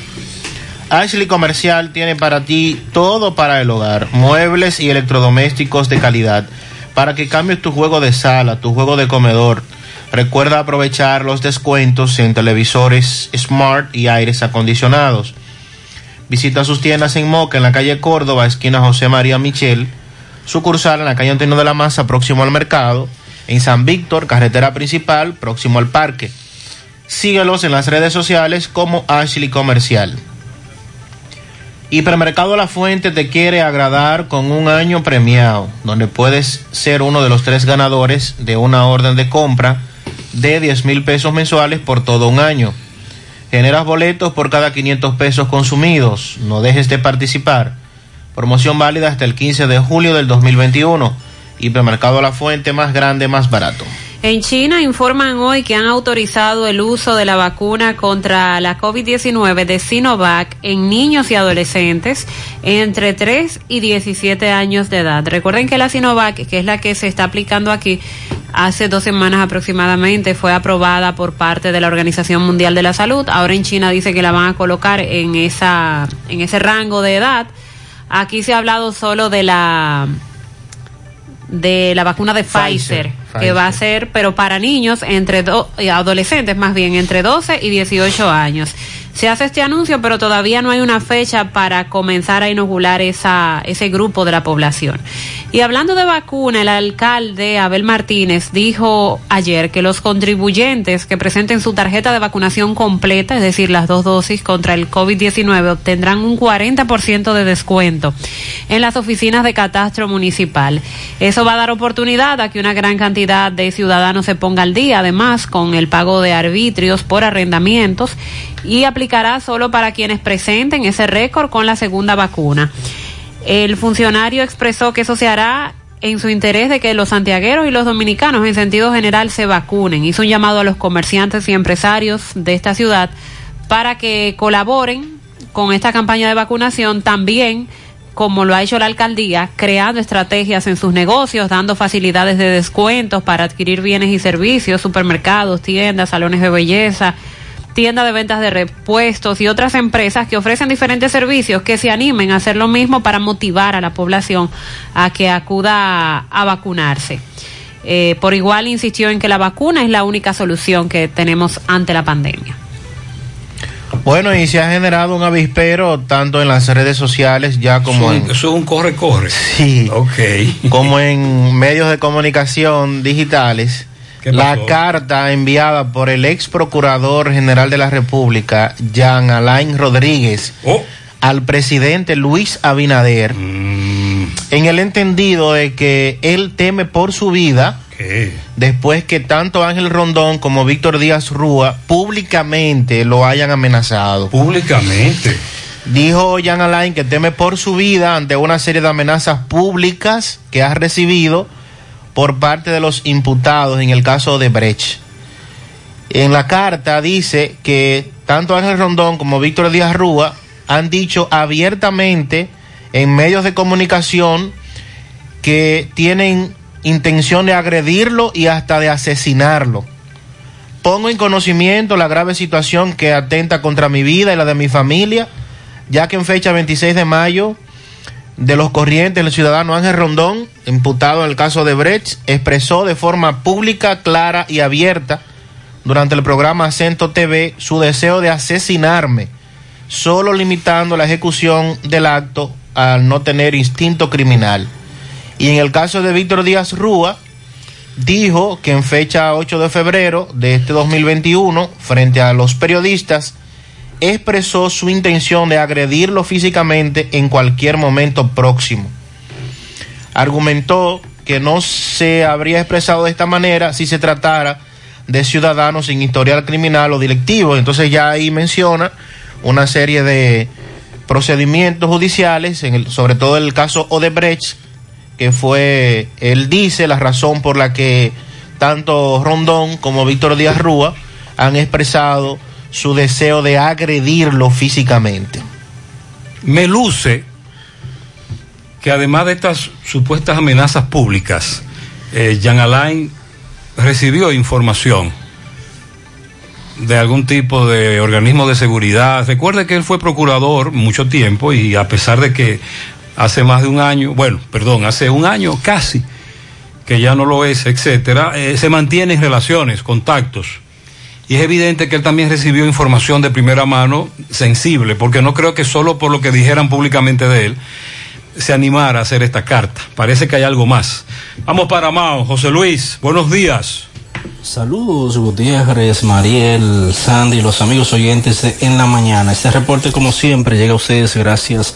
Ashley Comercial tiene para ti todo para el hogar, muebles y electrodomésticos de calidad, para que cambies tu juego de sala, tu juego de comedor. Recuerda aprovechar los descuentos en televisores smart y aires acondicionados. Visita sus tiendas en Moca, en la calle Córdoba, esquina José María Michel, sucursal en la calle Antonio de la Maza, próximo al mercado, en San Víctor, carretera principal, próximo al parque. Síguelos en las redes sociales como Ashley Comercial. Hipermercado La Fuente te quiere agradar con un año premiado, donde puedes ser uno de los tres ganadores de una orden de compra de 10 mil pesos mensuales por todo un año. Generas boletos por cada 500 pesos consumidos. No dejes de participar. Promoción válida hasta el 15 de julio del 2021. Hipermercado La Fuente, más grande, más barato. En China informan hoy que han autorizado el uso de la vacuna contra la COVID-19 de Sinovac en niños y adolescentes entre 3 y 17 años de edad. Recuerden que la Sinovac, que es la que se está aplicando aquí, hace dos semanas aproximadamente fue aprobada por parte de la Organización Mundial de la Salud. Ahora en China dice que la van a colocar en esa en ese rango de edad. Aquí se ha hablado solo de la de la vacuna de Pfizer, Pfizer, que va a ser, pero para niños, entre do- adolescentes más bien, entre 12 y 18 años. Se hace este anuncio, pero todavía no hay una fecha para comenzar a inocular esa, ese grupo de la población. Y hablando de vacuna, el alcalde Abel Martínez dijo ayer que los contribuyentes que presenten su tarjeta de vacunación completa, es decir, las dos dosis contra el COVID-19, obtendrán un 40% de descuento en las oficinas de catastro municipal. Eso va a dar oportunidad a que una gran cantidad de ciudadanos se ponga al día, además, con el pago de arbitrios por arrendamientos y aplicará solo para quienes presenten ese récord con la segunda vacuna. El funcionario expresó que eso se hará en su interés de que los santiagueros y los dominicanos en sentido general se vacunen. Hizo un llamado a los comerciantes y empresarios de esta ciudad para que colaboren con esta campaña de vacunación también como lo ha hecho la alcaldía, creando estrategias en sus negocios, dando facilidades de descuentos para adquirir bienes y servicios, supermercados, tiendas, salones de belleza, tiendas de ventas de repuestos y otras empresas que ofrecen diferentes servicios que se animen a hacer lo mismo para motivar a la población a que acuda a, vacunarse. Eh, por igual insistió en que la vacuna es la única solución que tenemos ante la pandemia. Bueno, y se ha generado un avispero tanto en las redes sociales ya como en... eso es un corre-corre. Sí. Ok. Como en medios de comunicación digitales. ¿Qué La carta enviada por el ex procurador general de la República, Jean Alain Rodríguez, Oh. al presidente Luis Abinader, Mm. en el entendido de que él teme por su vida ¿Qué? después que tanto Ángel Rondón como Víctor Díaz Rúa públicamente lo hayan amenazado. Públicamente. Dijo Jan Alain que teme por su vida ante una serie de amenazas públicas que ha recibido por parte de los imputados en el caso de Brecht. En la carta dice que tanto Ángel Rondón como Víctor Díaz Rúa han dicho abiertamente en medios de comunicación que tienen intención de agredirlo y hasta de asesinarlo. Pongo en conocimiento la grave situación que atenta contra mi vida y la de mi familia, ya que en fecha 26 de mayo de los corrientes, el ciudadano Ángel Rondón, imputado en el caso de Brecht, expresó de forma pública, clara y abierta durante el programa Acento TV su deseo de asesinarme, solo limitando la ejecución del acto al no tener instinto criminal. Y en el caso de Víctor Díaz Rúa, dijo que en fecha 8 de febrero de este 2021, frente a los periodistas, expresó su intención de agredirlo físicamente en cualquier momento próximo. Argumentó que no se habría expresado de esta manera si se tratara de ciudadanos sin historial criminal o directivo. Entonces ya ahí menciona una serie de procedimientos judiciales, en el, sobre todo el caso Odebrecht, que fue, él dice, la razón por la que tanto Rondón como Víctor Díaz Rúa han expresado su deseo de agredirlo físicamente. Me luce que además de estas supuestas amenazas públicas, eh, Jean Alain recibió información de algún tipo de organismo de seguridad. Recuerde que él fue procurador mucho tiempo y a pesar de que hace más de un año, bueno, perdón, hace un año casi que ya no lo es, etcétera, eh, se mantiene en relaciones, contactos. Y es evidente que él también recibió información de primera mano sensible, porque no creo que solo por lo que dijeran públicamente de él se animara a hacer esta carta. Parece que hay algo más. Vamos para Mao. José Luis, buenos días. Saludos Gutiérrez, Mariel, Sandy, los amigos oyentes de En la Mañana. Este reporte como siempre llega a ustedes gracias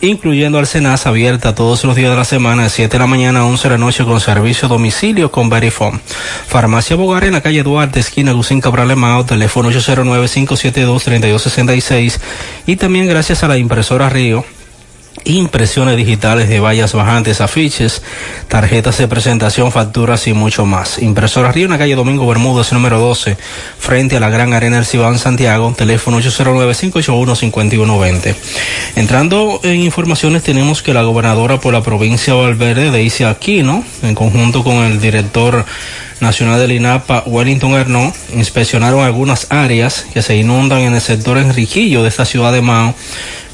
incluyendo al Senas abierta todos los días de la semana de 7 de la mañana a 11 de la noche con servicio a domicilio con Verifone. Farmacia Bogar en la calle Duarte, esquina Lucín Cabral Mao, teléfono 809-572-3266 y también gracias a la impresora Río impresiones digitales de vallas bajantes, afiches, tarjetas de presentación, facturas y mucho más. Impresora Río en la calle Domingo Bermúdez, número 12, frente a la Gran Arena del Cibán Santiago, teléfono 809-581-5120. Entrando en informaciones, tenemos que la gobernadora por la provincia de Valverde, Daisy Aquino, en conjunto con el director nacional del INAPA, Wellington Hernó, inspeccionaron algunas áreas que se inundan en el sector Enriquillo de esta ciudad de Mao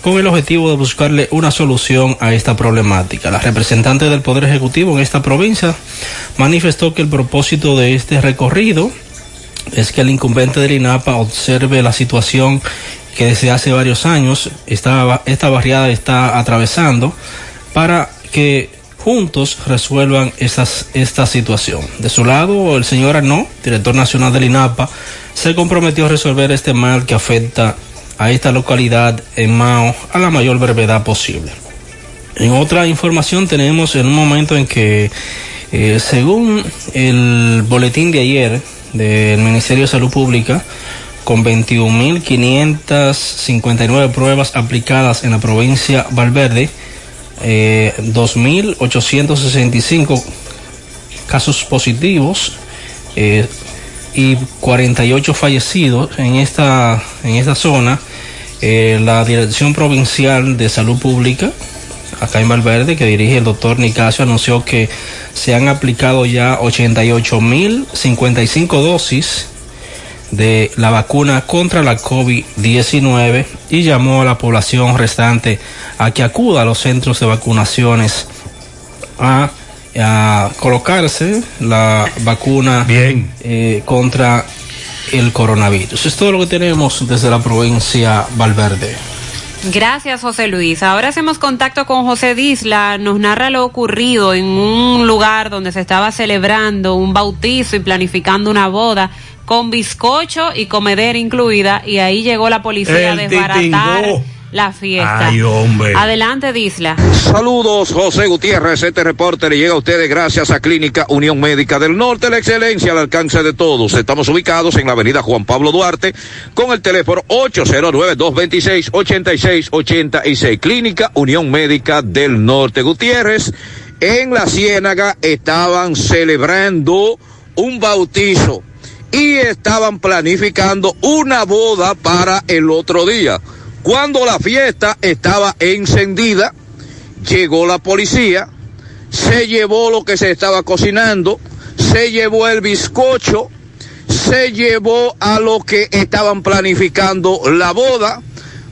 con el objetivo de buscarle una solución a esta problemática. La representante del Poder Ejecutivo en esta provincia manifestó que el propósito de este recorrido es que el incumbente del INAPA observe la situación que desde hace varios años esta, esta barriada está atravesando para que juntos resuelvan esta situación. De su lado, el señor Arnaud, director nacional del INAPA, se comprometió a resolver este mal que afecta a esta localidad en Mao a la mayor brevedad posible. En otra información tenemos en un momento en que, eh, según el boletín de ayer del Ministerio de Salud Pública, con 21.559 pruebas aplicadas en la provincia Valverde, eh, 2.865 casos positivos, eh, y 48 fallecidos en esta, en esta zona. Eh, la Dirección Provincial de Salud Pública, acá en Valverde, que dirige el doctor Nicasio, anunció que se han aplicado ya 88.055 dosis de la vacuna contra la COVID-19 y llamó a la población restante a que acuda a los centros de vacunaciones a a colocarse la vacuna Bien. Eh, contra el coronavirus. Es todo lo que tenemos desde la provincia Valverde. Gracias, José Luis. Ahora hacemos contacto con José Disla. Nos narra lo ocurrido en un lugar donde se estaba celebrando un bautizo y planificando una boda con bizcocho y comedera incluida. Y ahí llegó la policía El a desbaratar titingó. La fiesta. Ay, hombre. Adelante, Disla. Saludos, José Gutiérrez. Este reporte le llega a ustedes gracias a Clínica Unión Médica del Norte, la excelencia al alcance de todos. Estamos ubicados en la avenida Juan Pablo Duarte con el teléfono 809-226-8686. Clínica Unión Médica del Norte. Gutiérrez, en la Ciénaga estaban celebrando un bautizo y estaban planificando una boda para el otro día. Cuando la fiesta estaba encendida, llegó la policía, se llevó lo que se estaba cocinando, se llevó el bizcocho, se llevó a lo que estaban planificando la boda.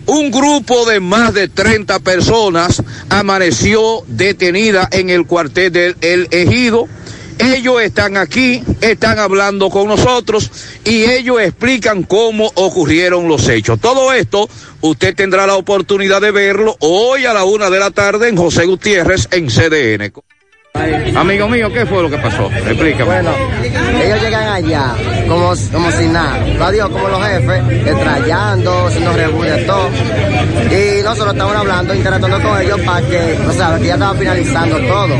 Un grupo de más de 30 personas amaneció detenida en el cuartel del El Ejido. Ellos están aquí, están hablando con nosotros y ellos explican cómo ocurrieron los hechos. Todo esto usted tendrá la oportunidad de verlo hoy a la una de la tarde en José Gutiérrez en CDN. Amigo mío, ¿qué fue lo que pasó? Explícame. Bueno, ellos llegan allá como, como si nada. Digo como los jefes, estrellando, haciendo reúnes, todo. Y nosotros estábamos hablando, interactuando con ellos para que, o sea, que ya estaba finalizando todo.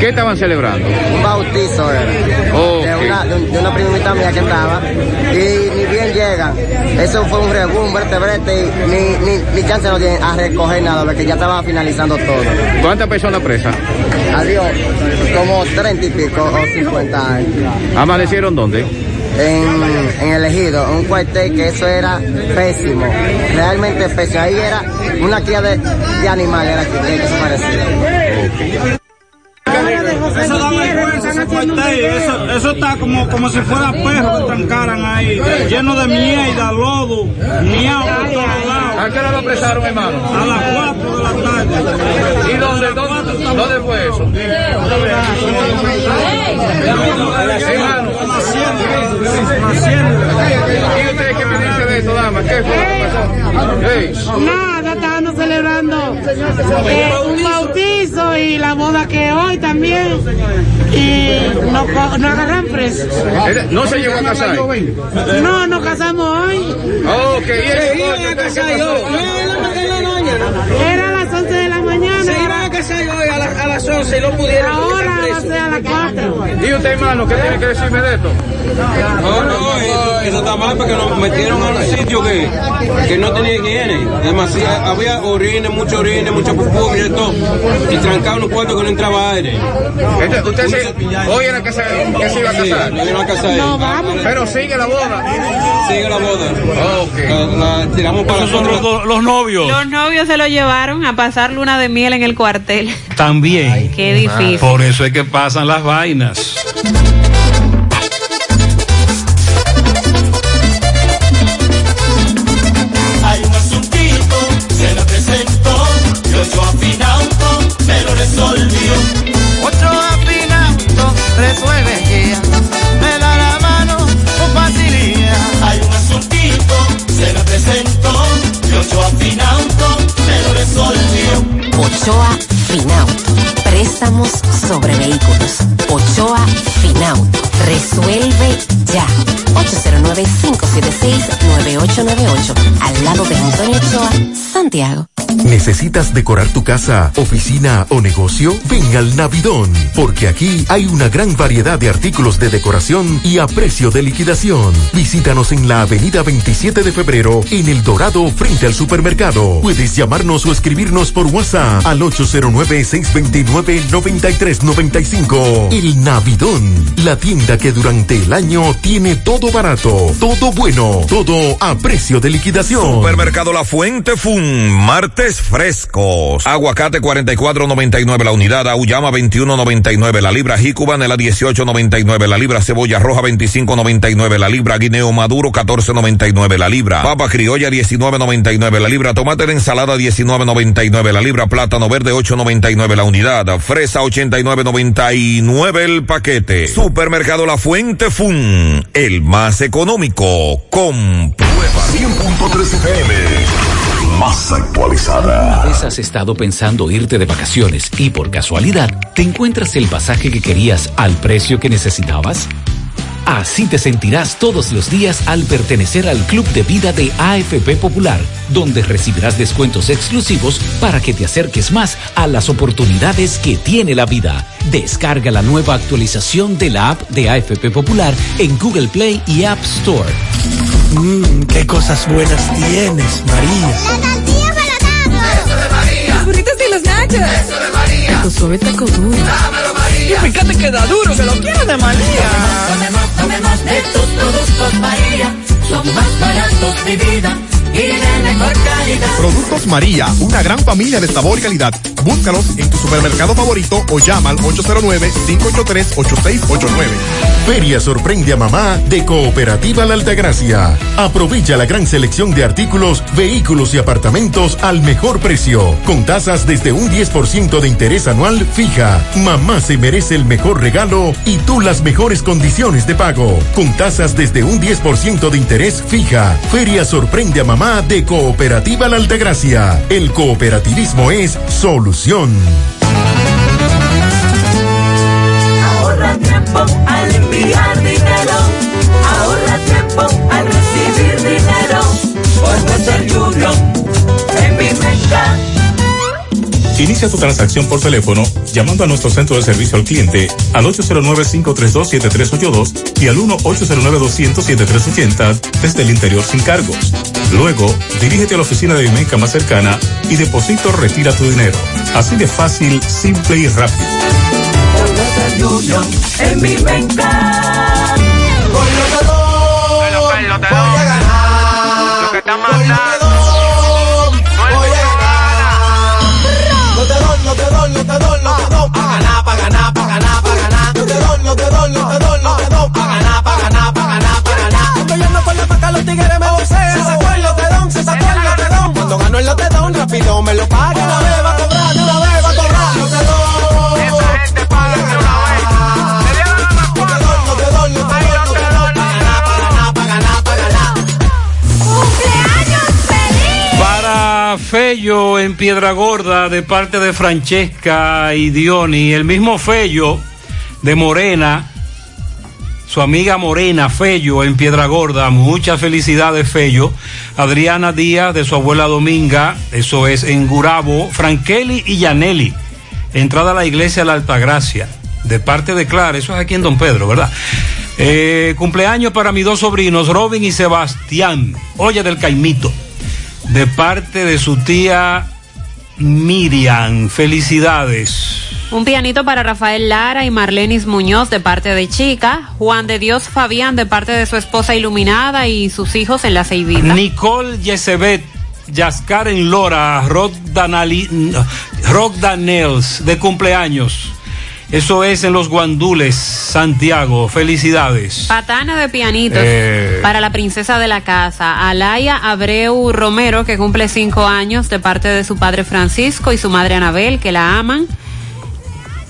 ¿Qué estaban celebrando? Un bautizo era. De, una, de, un- de una primita mía que estaba. Y Eso fue un rebú, un brete, brete. Y ni, ni, ni chance no tienen a recoger nada, porque ya estaba finalizando todo. ¿Cuántas personas presas? Adiós. Como treinta y pico o cincuenta años. ¿Amanecieron dónde? en, en el ejido, un cuartel que eso era pésimo, realmente pésimo. Ahí era una cría de, de animales era que, que se parecía. Eso da vergüenza ese cuartel. Eso, está como, como si fuera perro que trancaran ahí, lleno de mierda, lodo, miau por todos lados. ¿A qué hora lo apresaron, hermano? A las 4 de la tarde. ¿Y dónde, dónde, dónde fue eso? Hermano. ¿Y usted esto, dama? ¿Qué fue lo que pasó? Hey. Nada, estábamos celebrando eh, un bautizo y la boda que hoy también. Y nos, nos agarran presos. ¿No se llegó a casar? No, nos casamos hoy. Ok, ¿y a casar hoy? Era a las 11 de la mañana. Se iban a casar hoy a, la- a las 11 y no pudieron. Ahora va a ser a las 4. ¿Y usted, hermano, qué tiene que decirme de esto? No, no, eso, eso está mal porque nos metieron a un sitio que, que no tenía higiene. Demasiado, había orines, mucho orines, mucho pupú y todo. Y trancado en un cuarto que no entraba aire. Este- usted se- hoy era que se, que se iba a casar. Sí, nos iban a casar. No, vamos. Pero sigue la boda. Sigue la boda. La, la tiramos para los, nosotros. do- los novios. Los novios se lo llevaron a pasar luna de miel en el cuartel. También. Qué difícil. Por eso es que pasan las vainas. Hay un asuntito, se lo presentó, y ocho afinauto me lo resolvió. Ocho afinauto resuelve ya, me da la mano con facilidad. Hay un asuntito, se lo presentó, y ocho afinauto me lo resolvió. Ochoa Finauto. Préstamos sobre vehículos. Ochoa Finauto. Resuelve ya. 809-576-9898. Al lado de Antonio Ochoa, Santiago. ¿Necesitas decorar tu casa, oficina o negocio? Ven al Navidón, porque aquí hay una gran variedad de artículos de decoración y a precio de liquidación. Visítanos en la avenida 27 de febrero, en El Dorado, frente al supermercado. Puedes llamarnos o escribirnos por WhatsApp al 809-629-9395. El Navidón, la tienda que durante el año tiene todo barato, todo bueno, todo a precio de liquidación. Supermercado La Fuente Fun, martes frescos. Aguacate 44.99 la unidad, auyama 21.99 la libra, jícuba la 18.99 la libra, cebolla roja 25.99 la libra, guineo maduro 14.99 la libra, papa criolla 19.99 la libra, tomate de ensalada 19.99 la libra, plátano verde 8.99 la unidad, fresa 89.99 el paquete. Supermercado La Fuente Fun, el más económico. Compruébalo. nueva 100.3 FM. Más actualizada. vez has estado pensando irte de vacaciones y por casualidad te encuentras el pasaje que querías al precio que necesitabas? Así te sentirás todos los días al pertenecer al Club de Vida de AFP Popular, donde recibirás descuentos exclusivos para que te acerques más a las oportunidades que tiene la vida. Descarga la nueva actualización de la app de AFP Popular en Google Play y App Store. Mmm, qué cosas buenas tienes, María. La tortilla para Eso de María. Los burritos y los nachos. Eso de María. Tu suave taco duro. Dámelo, María. Y fíjate que da duro, que lo quiero de María. Tomemos, tomemos de tus productos, María. Son más baratos de vida y de mejor calidad. Productos María, una gran familia de sabor y calidad. Búscalos en tu supermercado favorito o llama al 809-583-8689. Feria sorprende a mamá de Cooperativa La Altagracia. Aprovecha la gran selección de artículos, vehículos y apartamentos al mejor precio, con tasas desde un 10% de interés anual fija. Mamá se merece el mejor regalo y tú las mejores condiciones de pago, con tasas desde un 10% de interés fija. Feria sorprende a mamá de Cooperativa La Altagracia. El cooperativismo es solución. Ahorra tiempo al enviar dinero. Ahorra tiempo al recibir dinero. Por Western Union. En mi Meca. Inicia tu transacción por teléfono llamando a nuestro centro de servicio al cliente al 809-532-7382 y al 1-809-200-7380 desde el interior sin cargos. Luego, dirígete a la oficina de Vimenca más cercana y deposito o retira tu dinero. Así de fácil, simple y rápido. Rápido me lo paga. De una vez va a cobrar, de una vez va a cobrar. Lotedón. Esa gente paga de una vez. No te doy, no te doy, no te doy, no te doy. Pa' ganar, pa' ganar, pa' ganar, pa' ganar. ¡Cumpleaños feliz! Para Fello en Piedra Gorda de parte de Francesca y Diony, el mismo Fello de Morena, su amiga Morena Fello en Piedra Gorda, muchas felicidades Fello, Adriana Díaz de su abuela Dominga, eso es en Gurabo, Frankeli y Yaneli, entrada a la iglesia de la Altagracia, de parte de Clara, eso es aquí en Don Pedro, ¿verdad? Eh, cumpleaños para mis dos sobrinos, Robin y Sebastián, Oye del Caimito. De parte de su tía Miriam. Felicidades. Un pianito para Rafael Lara y Marlenis Muñoz de parte de Chica. Juan de Dios Fabián de parte de su esposa Iluminada y sus hijos en la Ceibita. Nicole Yesebet, Yaskaren Lora, Rock, Danali- Rock Daniels de cumpleaños. Eso es en los Guandules, Santiago. Felicidades. Patana de pianitos Eh. para la princesa de la casa, Alaya Abreu Romero, que cumple cinco años de parte de su padre Francisco y su madre Anabel, que la aman.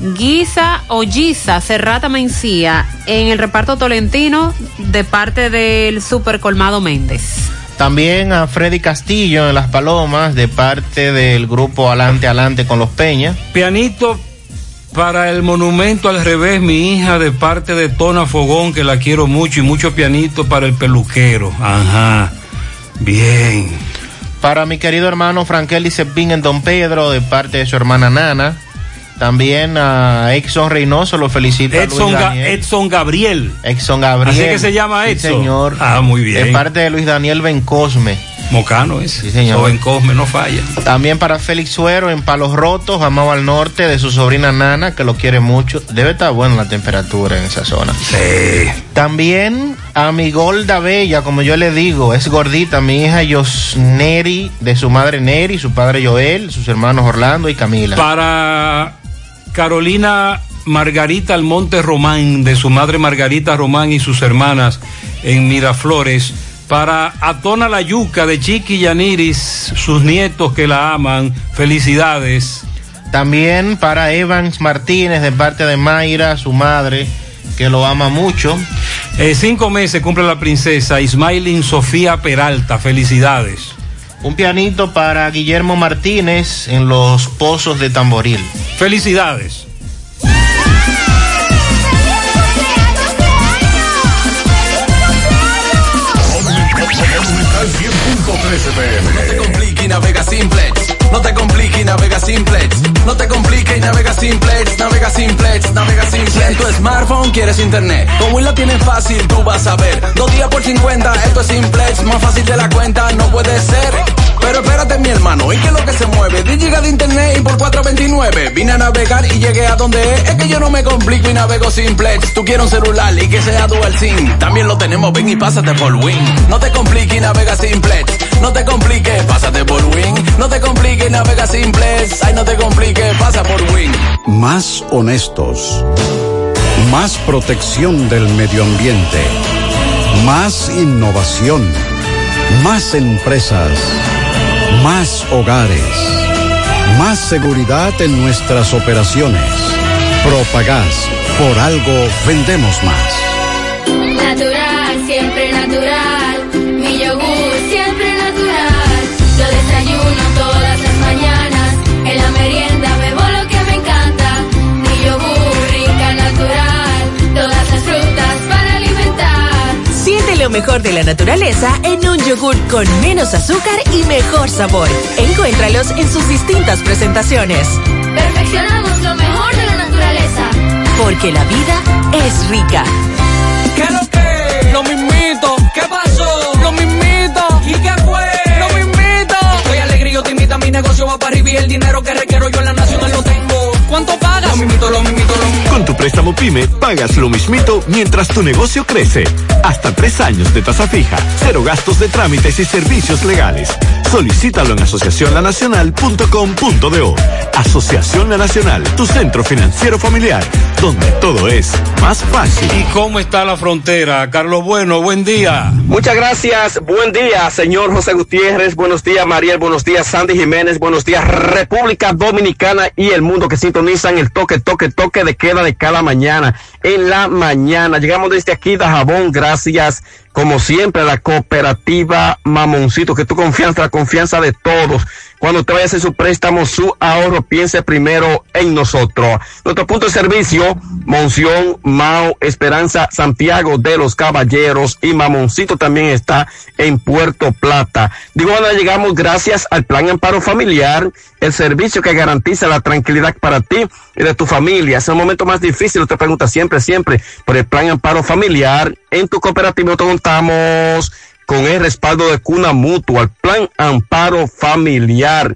Guisa o Giza Serrata Mencía en el reparto tolentino de parte del super colmado Méndez. También a Freddy Castillo en Las Palomas, de parte del grupo Alante Alante con los Peñas. Pianito para el monumento al revés, mi hija, de parte de Tona Fogón, que la quiero mucho, y mucho pianito para el peluquero. Ajá. Bien. Para mi querido hermano Frankel Cepín en Don Pedro, de parte de su hermana Nana. También a Exxon Reynoso lo felicita. Edson, Ga-. Edson Gabriel. Exxon Gabriel. Así que se llama Sí, Edson. señor. Ah, muy bien. De parte de Luis Daniel Bencosme. Mocano es. Sí, señor. Joven Cosme, no falla. También para Félix Suero en Palos Rotos, amado al norte, de su sobrina Nana, que lo quiere mucho. Debe estar buena la temperatura en esa zona. Sí. También a mi Golda Bella, como yo le digo, es gordita, mi hija Yosneri, de su madre Neri, su padre Joel, sus hermanos Orlando y Camila. Para Carolina Margarita Almonte Román, de su madre Margarita Román y sus hermanas en Miraflores. Para Atona La Yuca, de Chiqui Yaniris, sus nietos que la aman. Felicidades. También para Evans Martínez, de parte de Mayra, su madre, que lo ama mucho. Eh, cinco meses cumple la princesa Ismailin Sofía Peralta. Felicidades. Un pianito para Guillermo Martínez en los pozos de Tamboril. Felicidades. No te compliques y navega simplex. No te compliques y navega simplex. No te compliques y navega simplex. Navega simplex, navega simplex. Si en tu smartphone quieres internet, como la tienes fácil, tú vas a ver. Dos días por 50, esto es simplex. Más fácil de la cuenta, no puede ser. Pero espérate, mi hermano, ¿y qué es lo que se mueve? 10 gigas de internet y por 4.29. Vine a navegar y llegué a donde es. Es que yo no me complico y navego simplex. Tú quieres un celular y que sea dual SIM. También lo tenemos, ven y pásate por Win. No te compliques y navega simplex. No te compliques, pásate por Win. No te compliques, navega simplex. Ay, no te compliques, pasa por Win. Más honestos. Más protección del medio ambiente. Más innovación. Más empresas. Más hogares. Más seguridad en nuestras operaciones. Propagás. Por algo vendemos más. Natural, siempre natural. Lo mejor de la naturaleza en un yogur con menos azúcar y mejor sabor. Encuéntralos en sus distintas presentaciones. Perfeccionamos lo mejor de la naturaleza. Porque la vida es rica. ¿Qué lo que? Lo mismito. ¿Qué pasó? Lo mismito. ¿Y qué fue? Lo mismito. Estoy alegre, yo te invito a mi negocio, va para arriba y el dinero que requiero yo en la nacional lo tengo. ¿Cuánto pagas? Lo lo lo. Con tu préstamo PYME, pagas lo mismito mientras tu negocio crece. Hasta tres años de tasa fija, cero gastos de trámites y servicios legales. Solicítalo en asociacionlanacional.com.do. Asociación La Nacional, tu centro financiero familiar, donde todo es más fácil. ¿Y cómo está la frontera? Carlos Bueno, buen día. Muchas gracias. Buen día, señor José Gutiérrez. Buenos días, Mariel. Buenos días, Sandy Jiménez. Buenos días, República Dominicana y el mundo que sintonizan el toque, toque, toque de queda de cada mañana. En la mañana. Llegamos desde aquí, Dajabón. Gracias, como siempre, la cooperativa Mamoncito, que tu confianza, la confianza de todos. Cuando te vayas a hacer su préstamo, su ahorro, piense primero en nosotros. Nuestro punto de servicio, Monción, Mao, Esperanza, Santiago de los Caballeros y Mamoncito también está en Puerto Plata. Digo, ahora llegamos gracias al Plan Amparo Familiar, el servicio que garantiza la tranquilidad para ti y de tu familia. Es el momento más difícil, te pregunta siempre, siempre, por el Plan Amparo Familiar. En tu cooperativa nosotros contamos con el respaldo de Cuna Mutua, el Plan Amparo Familiar.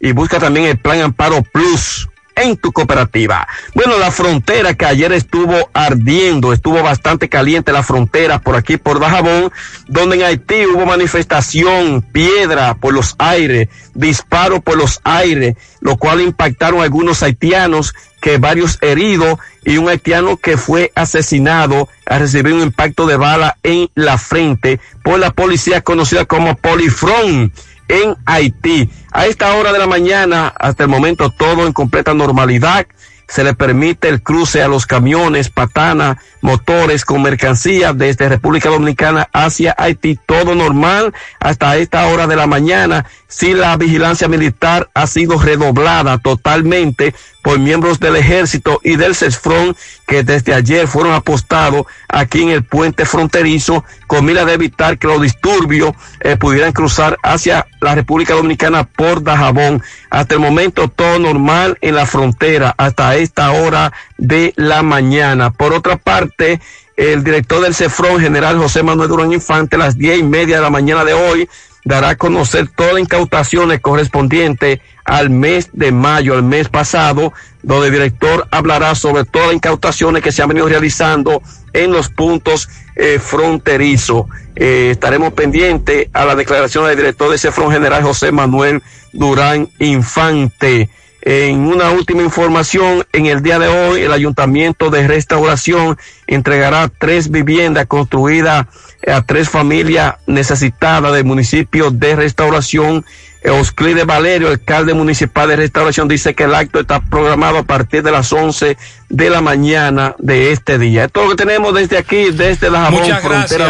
Y busca también el Plan Amparo Plus en tu cooperativa. Bueno, la frontera que ayer estuvo ardiendo, estuvo bastante caliente la frontera por aquí, por Dajabón, donde en Haití hubo manifestación, piedra por los aires, disparo por los aires, lo cual impactaron algunos haitianos, que varios heridos y un haitiano que fue asesinado a recibir un impacto de bala en la frente por la policía conocida como Polifrón en Haití. A esta hora de la mañana, hasta el momento, todo en completa normalidad. Se le permite el cruce a los camiones, patanas, motores con mercancías desde República Dominicana hacia Haití. Todo normal hasta esta hora de la mañana. Si la vigilancia militar ha sido redoblada totalmente por miembros del ejército y del CESFRON que desde ayer fueron apostados aquí en el puente fronterizo con mira de evitar que los disturbios eh, pudieran cruzar hacia la República Dominicana por Dajabón. Hasta el momento todo normal en la frontera hasta esta hora de la mañana. Por otra parte, el director del CEFRON, general José Manuel Durán Infante, a las diez y media de la mañana de hoy, dará a conocer todas las incautaciones correspondientes al mes de mayo, al mes pasado, donde el director hablará sobre todas las incautaciones que se han venido realizando en los puntos eh, fronterizos. Eh, estaremos pendientes a la declaración del director de CEFRON general José Manuel Durán Infante. En una última información, en el día de hoy, el Ayuntamiento de Restauración entregará tres viviendas construidas a tres familias necesitadas del municipio de restauración. Osclide Valerio, alcalde municipal de restauración, dice que el acto está programado a partir de las 11 de la mañana de este día. Esto es lo que tenemos desde aquí, desde la Muchas gracias,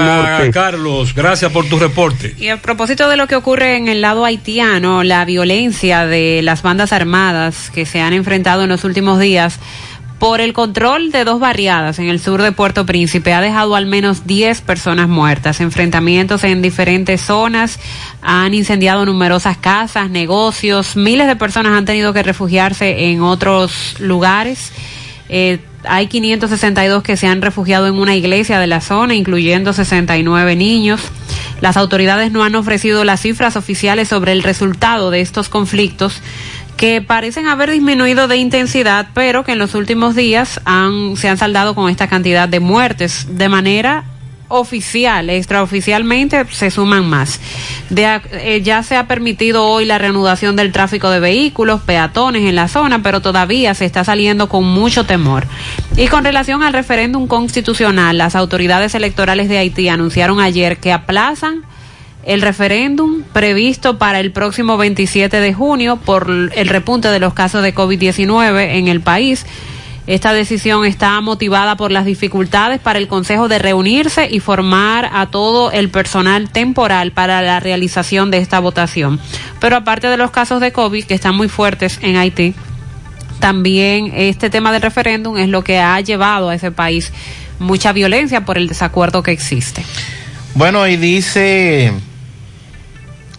Carlos. Gracias por tu reporte. Y a propósito de lo que ocurre en el lado haitiano, la violencia de las bandas armadas que se han enfrentado en los últimos días por el control de dos barriadas en el sur de Puerto Príncipe ha dejado al menos 10 personas muertas. Enfrentamientos en diferentes zonas han incendiado numerosas casas, negocios. Miles de personas han tenido que refugiarse en otros lugares. Eh, hay 562 que se han refugiado en una iglesia de la zona, incluyendo 69 niños. Las autoridades no han ofrecido las cifras oficiales sobre el resultado de estos conflictos que parecen haber disminuido de intensidad, pero que en los últimos días han, se han saldado con esta cantidad de muertes de manera oficial, extraoficialmente se suman más. Eh, ya se ha permitido hoy la reanudación del tráfico de vehículos, peatones en la zona, pero todavía se está saliendo con mucho temor. Y con relación al referéndum constitucional, las autoridades electorales de Haití anunciaron ayer que aplazan el referéndum previsto para el próximo 27 de junio por el repunte de los casos de COVID-19 en el país. Esta decisión está motivada por las dificultades para el Consejo de reunirse y formar a todo el personal temporal para la realización de esta votación. Pero aparte de los casos de COVID que están muy fuertes en Haití, también este tema del referéndum es lo que ha llevado a ese país mucha violencia por el desacuerdo que existe. Bueno, y dice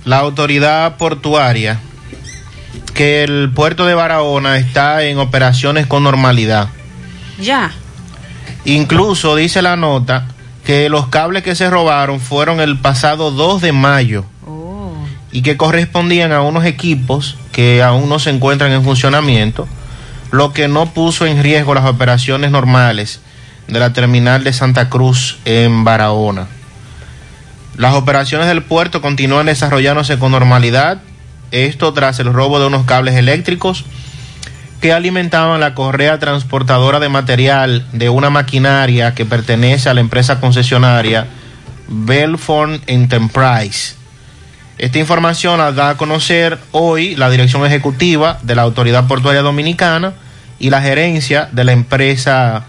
la autoridad portuaria que el puerto de Barahona está en operaciones con normalidad. Ya. Incluso dice la nota que los cables que se robaron fueron el pasado 2 de mayo oh. y que correspondían a unos equipos que aún no se encuentran en funcionamiento, lo que no puso en riesgo las operaciones normales de la terminal de Santa Cruz en Barahona. Las operaciones del puerto continúan desarrollándose con normalidad, esto tras el robo de unos cables eléctricos que alimentaban la correa transportadora de material de una maquinaria que pertenece a la empresa concesionaria Belforn Enterprise. Esta información la da a conocer hoy la dirección ejecutiva de la Autoridad Portuaria Dominicana y la gerencia de la empresa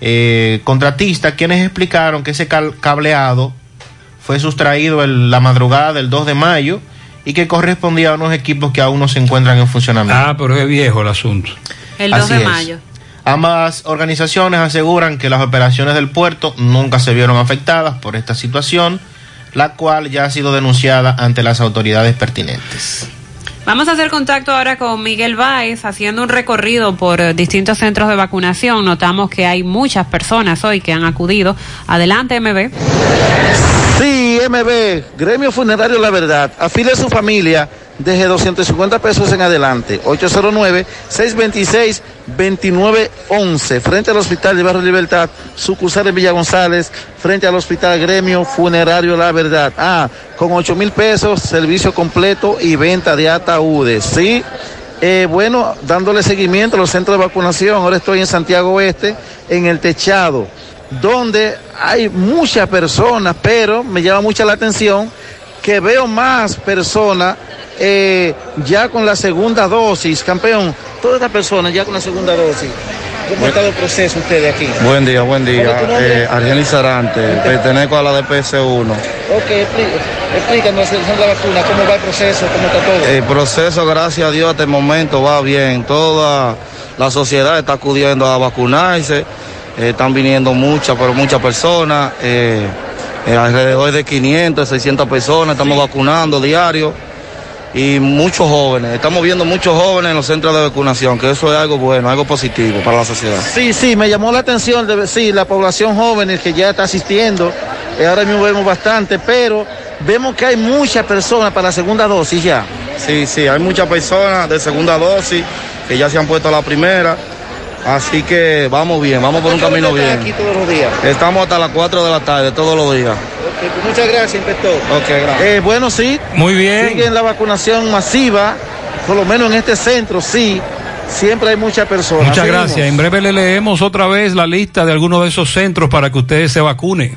eh, contratista, quienes explicaron que ese cableado fue sustraído en la madrugada del 2 de mayo y que correspondía a unos equipos que aún no se encuentran en funcionamiento. Ah, pero es viejo el asunto. El 2 de mayo. Ambas organizaciones aseguran que las operaciones del puerto nunca se vieron afectadas por esta situación, la cual ya ha sido denunciada ante las autoridades pertinentes. Vamos a hacer contacto ahora con Miguel Báez, haciendo un recorrido por distintos centros de vacunación. Notamos que hay muchas personas hoy que han acudido. Adelante, MB. Sí, MB, Gremio Funerario La Verdad, afile a su familia desde 250 pesos en adelante. 809-626-2911, frente al Hospital de Barrio Libertad, sucursal de Villa González, frente al Hospital Gremio Funerario La Verdad. Ah, con 8 mil pesos, servicio completo y venta de ataúdes, ¿sí? Eh, bueno, dándole seguimiento a los centros de vacunación. Ahora estoy en Santiago Oeste, en el techado donde hay muchas personas, pero me llama mucha la atención que veo más personas eh, ya con la segunda dosis, campeón, todas estas personas ya con la segunda dosis. ¿Cómo está el proceso ustedes aquí? Buen día, buen día. Eh, Argenis Sarante, pertenezco a la DPS1. Ok, explícanos la vacuna, cómo va el proceso, cómo está todo. El proceso, gracias a Dios, hasta el momento va bien. Toda la sociedad está acudiendo a vacunarse. Eh, están viniendo muchas, pero muchas personas, eh, eh, alrededor de 500, 600 personas, estamos vacunando diario y muchos jóvenes, estamos viendo muchos jóvenes en los centros de vacunación, que eso es algo bueno, algo positivo para la sociedad. Sí, sí, me llamó la atención, de, sí, la población joven que ya está asistiendo, ahora mismo vemos bastante, pero vemos que hay muchas personas para la segunda dosis ya. Sí, sí, hay muchas personas de segunda dosis que ya se han puesto la primera Así que vamos bien, vamos por un camino bien. aquí todos los días? Estamos hasta las 4 de la tarde, todos los días. Pues muchas gracias, inspector. Ok, gracias. Eh, bueno, sí. Muy bien. Siguen la vacunación masiva, por lo menos en este centro, sí. siempre hay muchas personas. Muchas Seguimos. gracias. En breve le leemos otra vez la lista de algunos de esos centros para que ustedes se vacunen.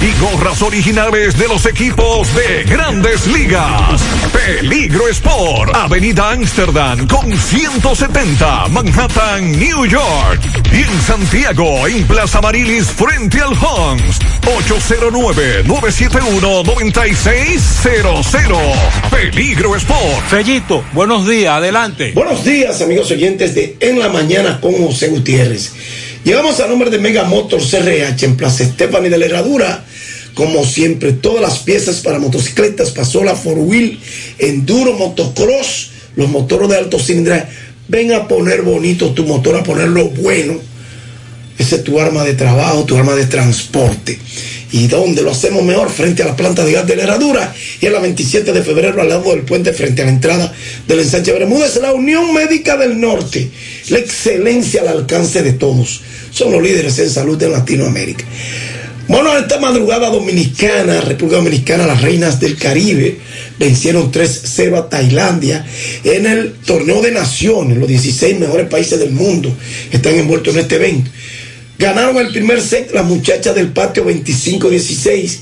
y gorras originales de los equipos de grandes ligas. Peligro Sport, Avenida Amsterdam con 170, Manhattan, New York. Y en Santiago, en Plaza Marilis, frente al Hans, 809-971-9600. Peligro Sport. Fellito, buenos días, adelante. Buenos días, amigos oyentes de En la Mañana con José Gutiérrez. Llegamos al nombre de Mega Motors CRH en Plaza Estefani de la Herradura. Como siempre, todas las piezas para motocicletas, pasola, four wheel, enduro, motocross, los motores de alto cilindraje. Ven a poner bonito tu motor, a ponerlo bueno. Ese es tu arma de trabajo, tu arma de transporte. ¿Y dónde lo hacemos mejor? Frente a la planta de gas de la Herradura y a la 27 de febrero al lado del puente frente a la entrada del ensanche Bermúdez, la Unión Médica del Norte. La excelencia al alcance de todos. Son los líderes en salud de Latinoamérica. Bueno, esta madrugada dominicana, República Dominicana, las reinas del Caribe vencieron 3-0 a Tailandia en el torneo de naciones. Los 16 mejores países del mundo están envueltos en este evento. Ganaron el primer set las muchachas del patio 25-16,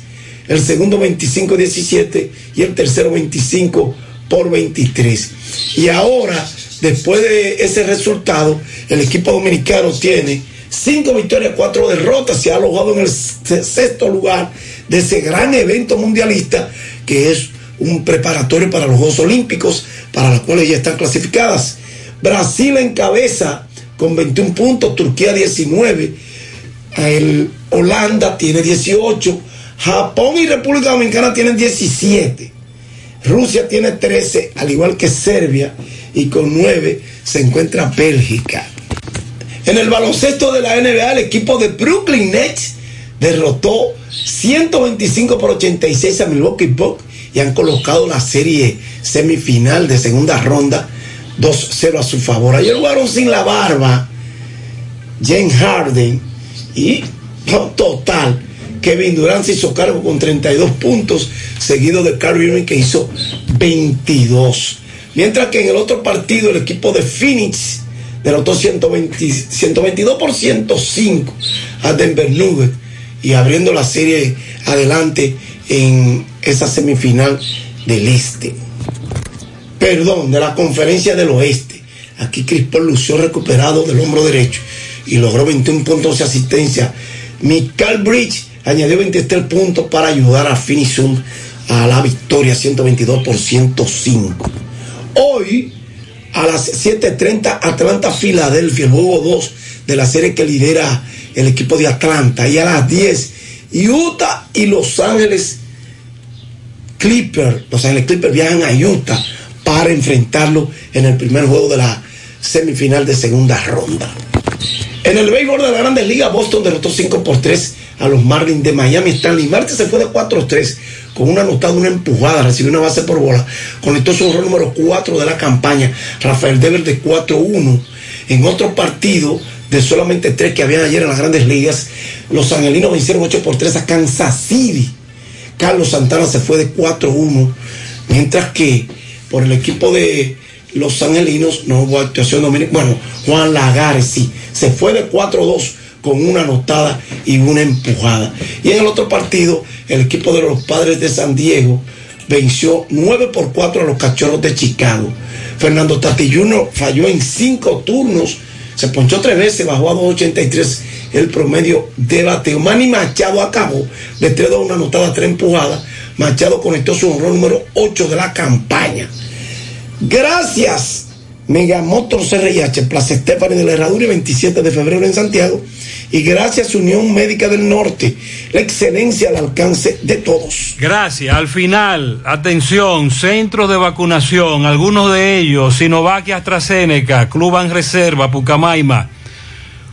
el segundo 25-17 y el tercero 25 por 23. Y ahora, después de ese resultado, el equipo dominicano tiene cinco victorias, cuatro derrotas, se ha alojado en el sexto lugar de ese gran evento mundialista que es un preparatorio para los Juegos Olímpicos, para los cuales ya están clasificadas. Brasil encabeza con 21 puntos, Turquía 19, el Holanda tiene 18, Japón y República Dominicana tienen 17, Rusia tiene 13, al igual que Serbia, y con 9 se encuentra Bélgica. En el baloncesto de la NBA, el equipo de Brooklyn Nets derrotó 125 por 86 a Milwaukee Bucks y han colocado la serie semifinal de segunda ronda 2-0 a su favor. Ayer jugaron sin la barba James Harden y total. Kevin Durant se hizo cargo con 32 puntos, seguido de Kyrie Irving que hizo 22. Mientras que en el otro partido el equipo de Phoenix derrotó 120, 122 por 105 a Denver Nuggets y abriendo la serie adelante en esa semifinal del este. Perdón, de la conferencia del oeste. Aquí Chris Paul lució recuperado del hombro derecho y logró 21 puntos de asistencia. Michael Bridge añadió 23 puntos para ayudar a Phoenix a la victoria 122 por 105. Hoy a las 7.30 Atlanta Filadelfia, el juego 2 de la serie que lidera el equipo de Atlanta. Y a las 10 Utah y Los Ángeles Clippers. Los Ángeles Clippers viajan a Utah para enfrentarlo en el primer juego de la semifinal de segunda ronda. En el béisbol de la Grandes Ligas, Boston derrotó 5 por 3 a los Marlins de Miami. Stanley Marte se fue de 4-3 con una anotada, una empujada, recibió una base por bola. Conectó su error número 4 de la campaña. Rafael Dever de 4-1. En otro partido de solamente 3 que habían ayer en las Grandes Ligas, los angelinos vencieron 8 por 3 a Kansas City. Carlos Santana se fue de 4-1. Mientras que por el equipo de los angelinos no hubo actuación dominicana. Bueno, Juan Lagares sí, se fue de 4-2 con una anotada y una empujada. Y en el otro partido, el equipo de los padres de San Diego venció 9 por 4 a los cachorros de Chicago. Fernando Tatilluno falló en 5 turnos, se ponchó tres veces, bajó a 2.83 el promedio de bateo. Manny Machado acabó de 3 2 una anotada, 3 empujadas. Machado conectó su honor número 8 de la campaña. Gracias, Megamotor CRIH, Plaza Estefani de la Herradura, 27 de febrero en Santiago. Y gracias, Unión Médica del Norte, la excelencia al alcance de todos. Gracias. Al final, atención, centros de vacunación, algunos de ellos, Sinovac AstraZeneca, Club en Reserva, Pucamaima,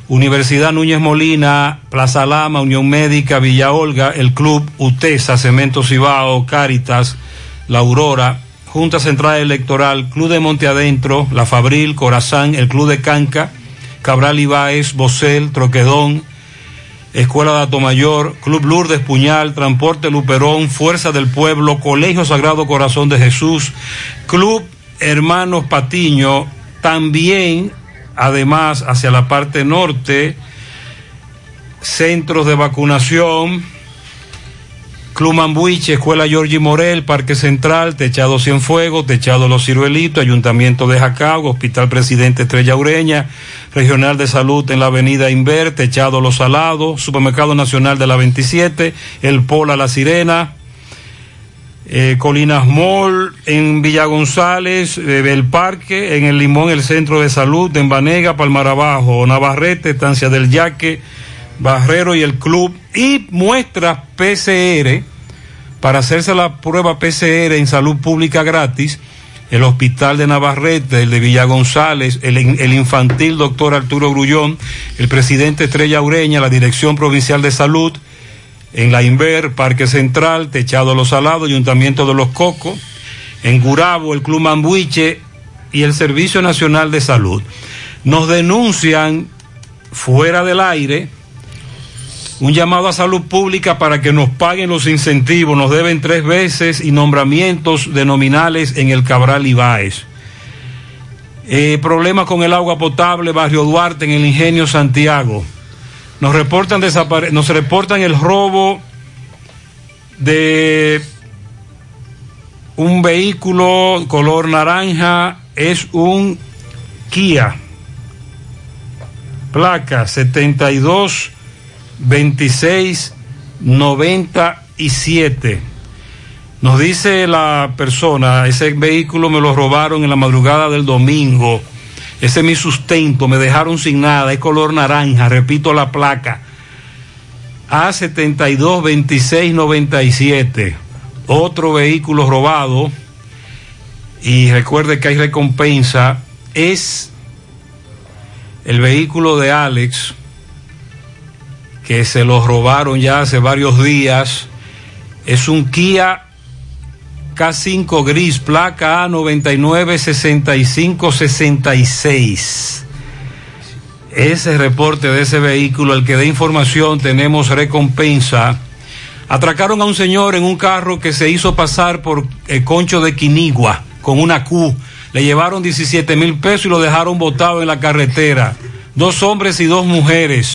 Universidad Núñez Molina, Plaza Lama, Unión Médica, Villa Olga, el Club UTESA, Cemento Cibao, Cáritas, La Aurora, Junta Central Electoral, Club de Monte Adentro, La Fabril, Corazán, el Club de Canca, Cabral Ibáez, Bocel, Troquedón, Escuela de Atomayor, Club Lourdes Puñal, Transporte Luperón, Fuerza del Pueblo, Colegio Sagrado Corazón de Jesús, Club Hermanos Patiño, también, además, hacia la parte norte, centros de vacunación, Club Mambuiche, Escuela Giorgi Morel, Parque Central, Techado Cienfuegos, Techado Los Ciruelitos, Ayuntamiento de Jacao, Hospital Presidente Estrella Ureña, Regional de Salud en la Avenida Inver, Techado Los Salados, Supermercado Nacional de la 27, El Pola La Sirena, eh, Colinas Mall, en Villa González, eh, el Parque, en el Limón, el Centro de Salud, en Banega, Palmar Abajo, Navarrete, Estancia del Yaque, Barrero y el Club, y muestras PCR para hacerse la prueba PCR en salud pública gratis, el Hospital de Navarrete, el de Villa González, el, el infantil doctor Arturo Grullón, el presidente Estrella Ureña, la Dirección Provincial de Salud, en la Inver, Parque Central, Techado Los Salados, Ayuntamiento de Los Cocos, en Gurabo, el Club Mambuiche y el Servicio Nacional de Salud. Nos denuncian fuera del aire un llamado a salud pública para que nos paguen los incentivos, nos deben tres veces y nombramientos de nominales en el Cabral Ibáez. Eh, problemas con el agua potable, Barrio Duarte, en el Ingenio Santiago. Nos reportan, nos reportan el robo de un vehículo color naranja, es un Kia, placa 72 26 97. Nos dice la persona, ese vehículo me lo robaron en la madrugada del domingo. Ese es mi sustento, me dejaron sin nada, es color naranja, repito la placa. A72 26 97. Otro vehículo robado. Y recuerde que hay recompensa. Es el vehículo de Alex que se lo robaron ya hace varios días. Es un Kia K5 gris, placa A996566. Ese reporte de ese vehículo, el que dé información, tenemos recompensa. Atracaron a un señor en un carro que se hizo pasar por el concho de Quinigua con una Q. Le llevaron 17 mil pesos y lo dejaron botado en la carretera. Dos hombres y dos mujeres.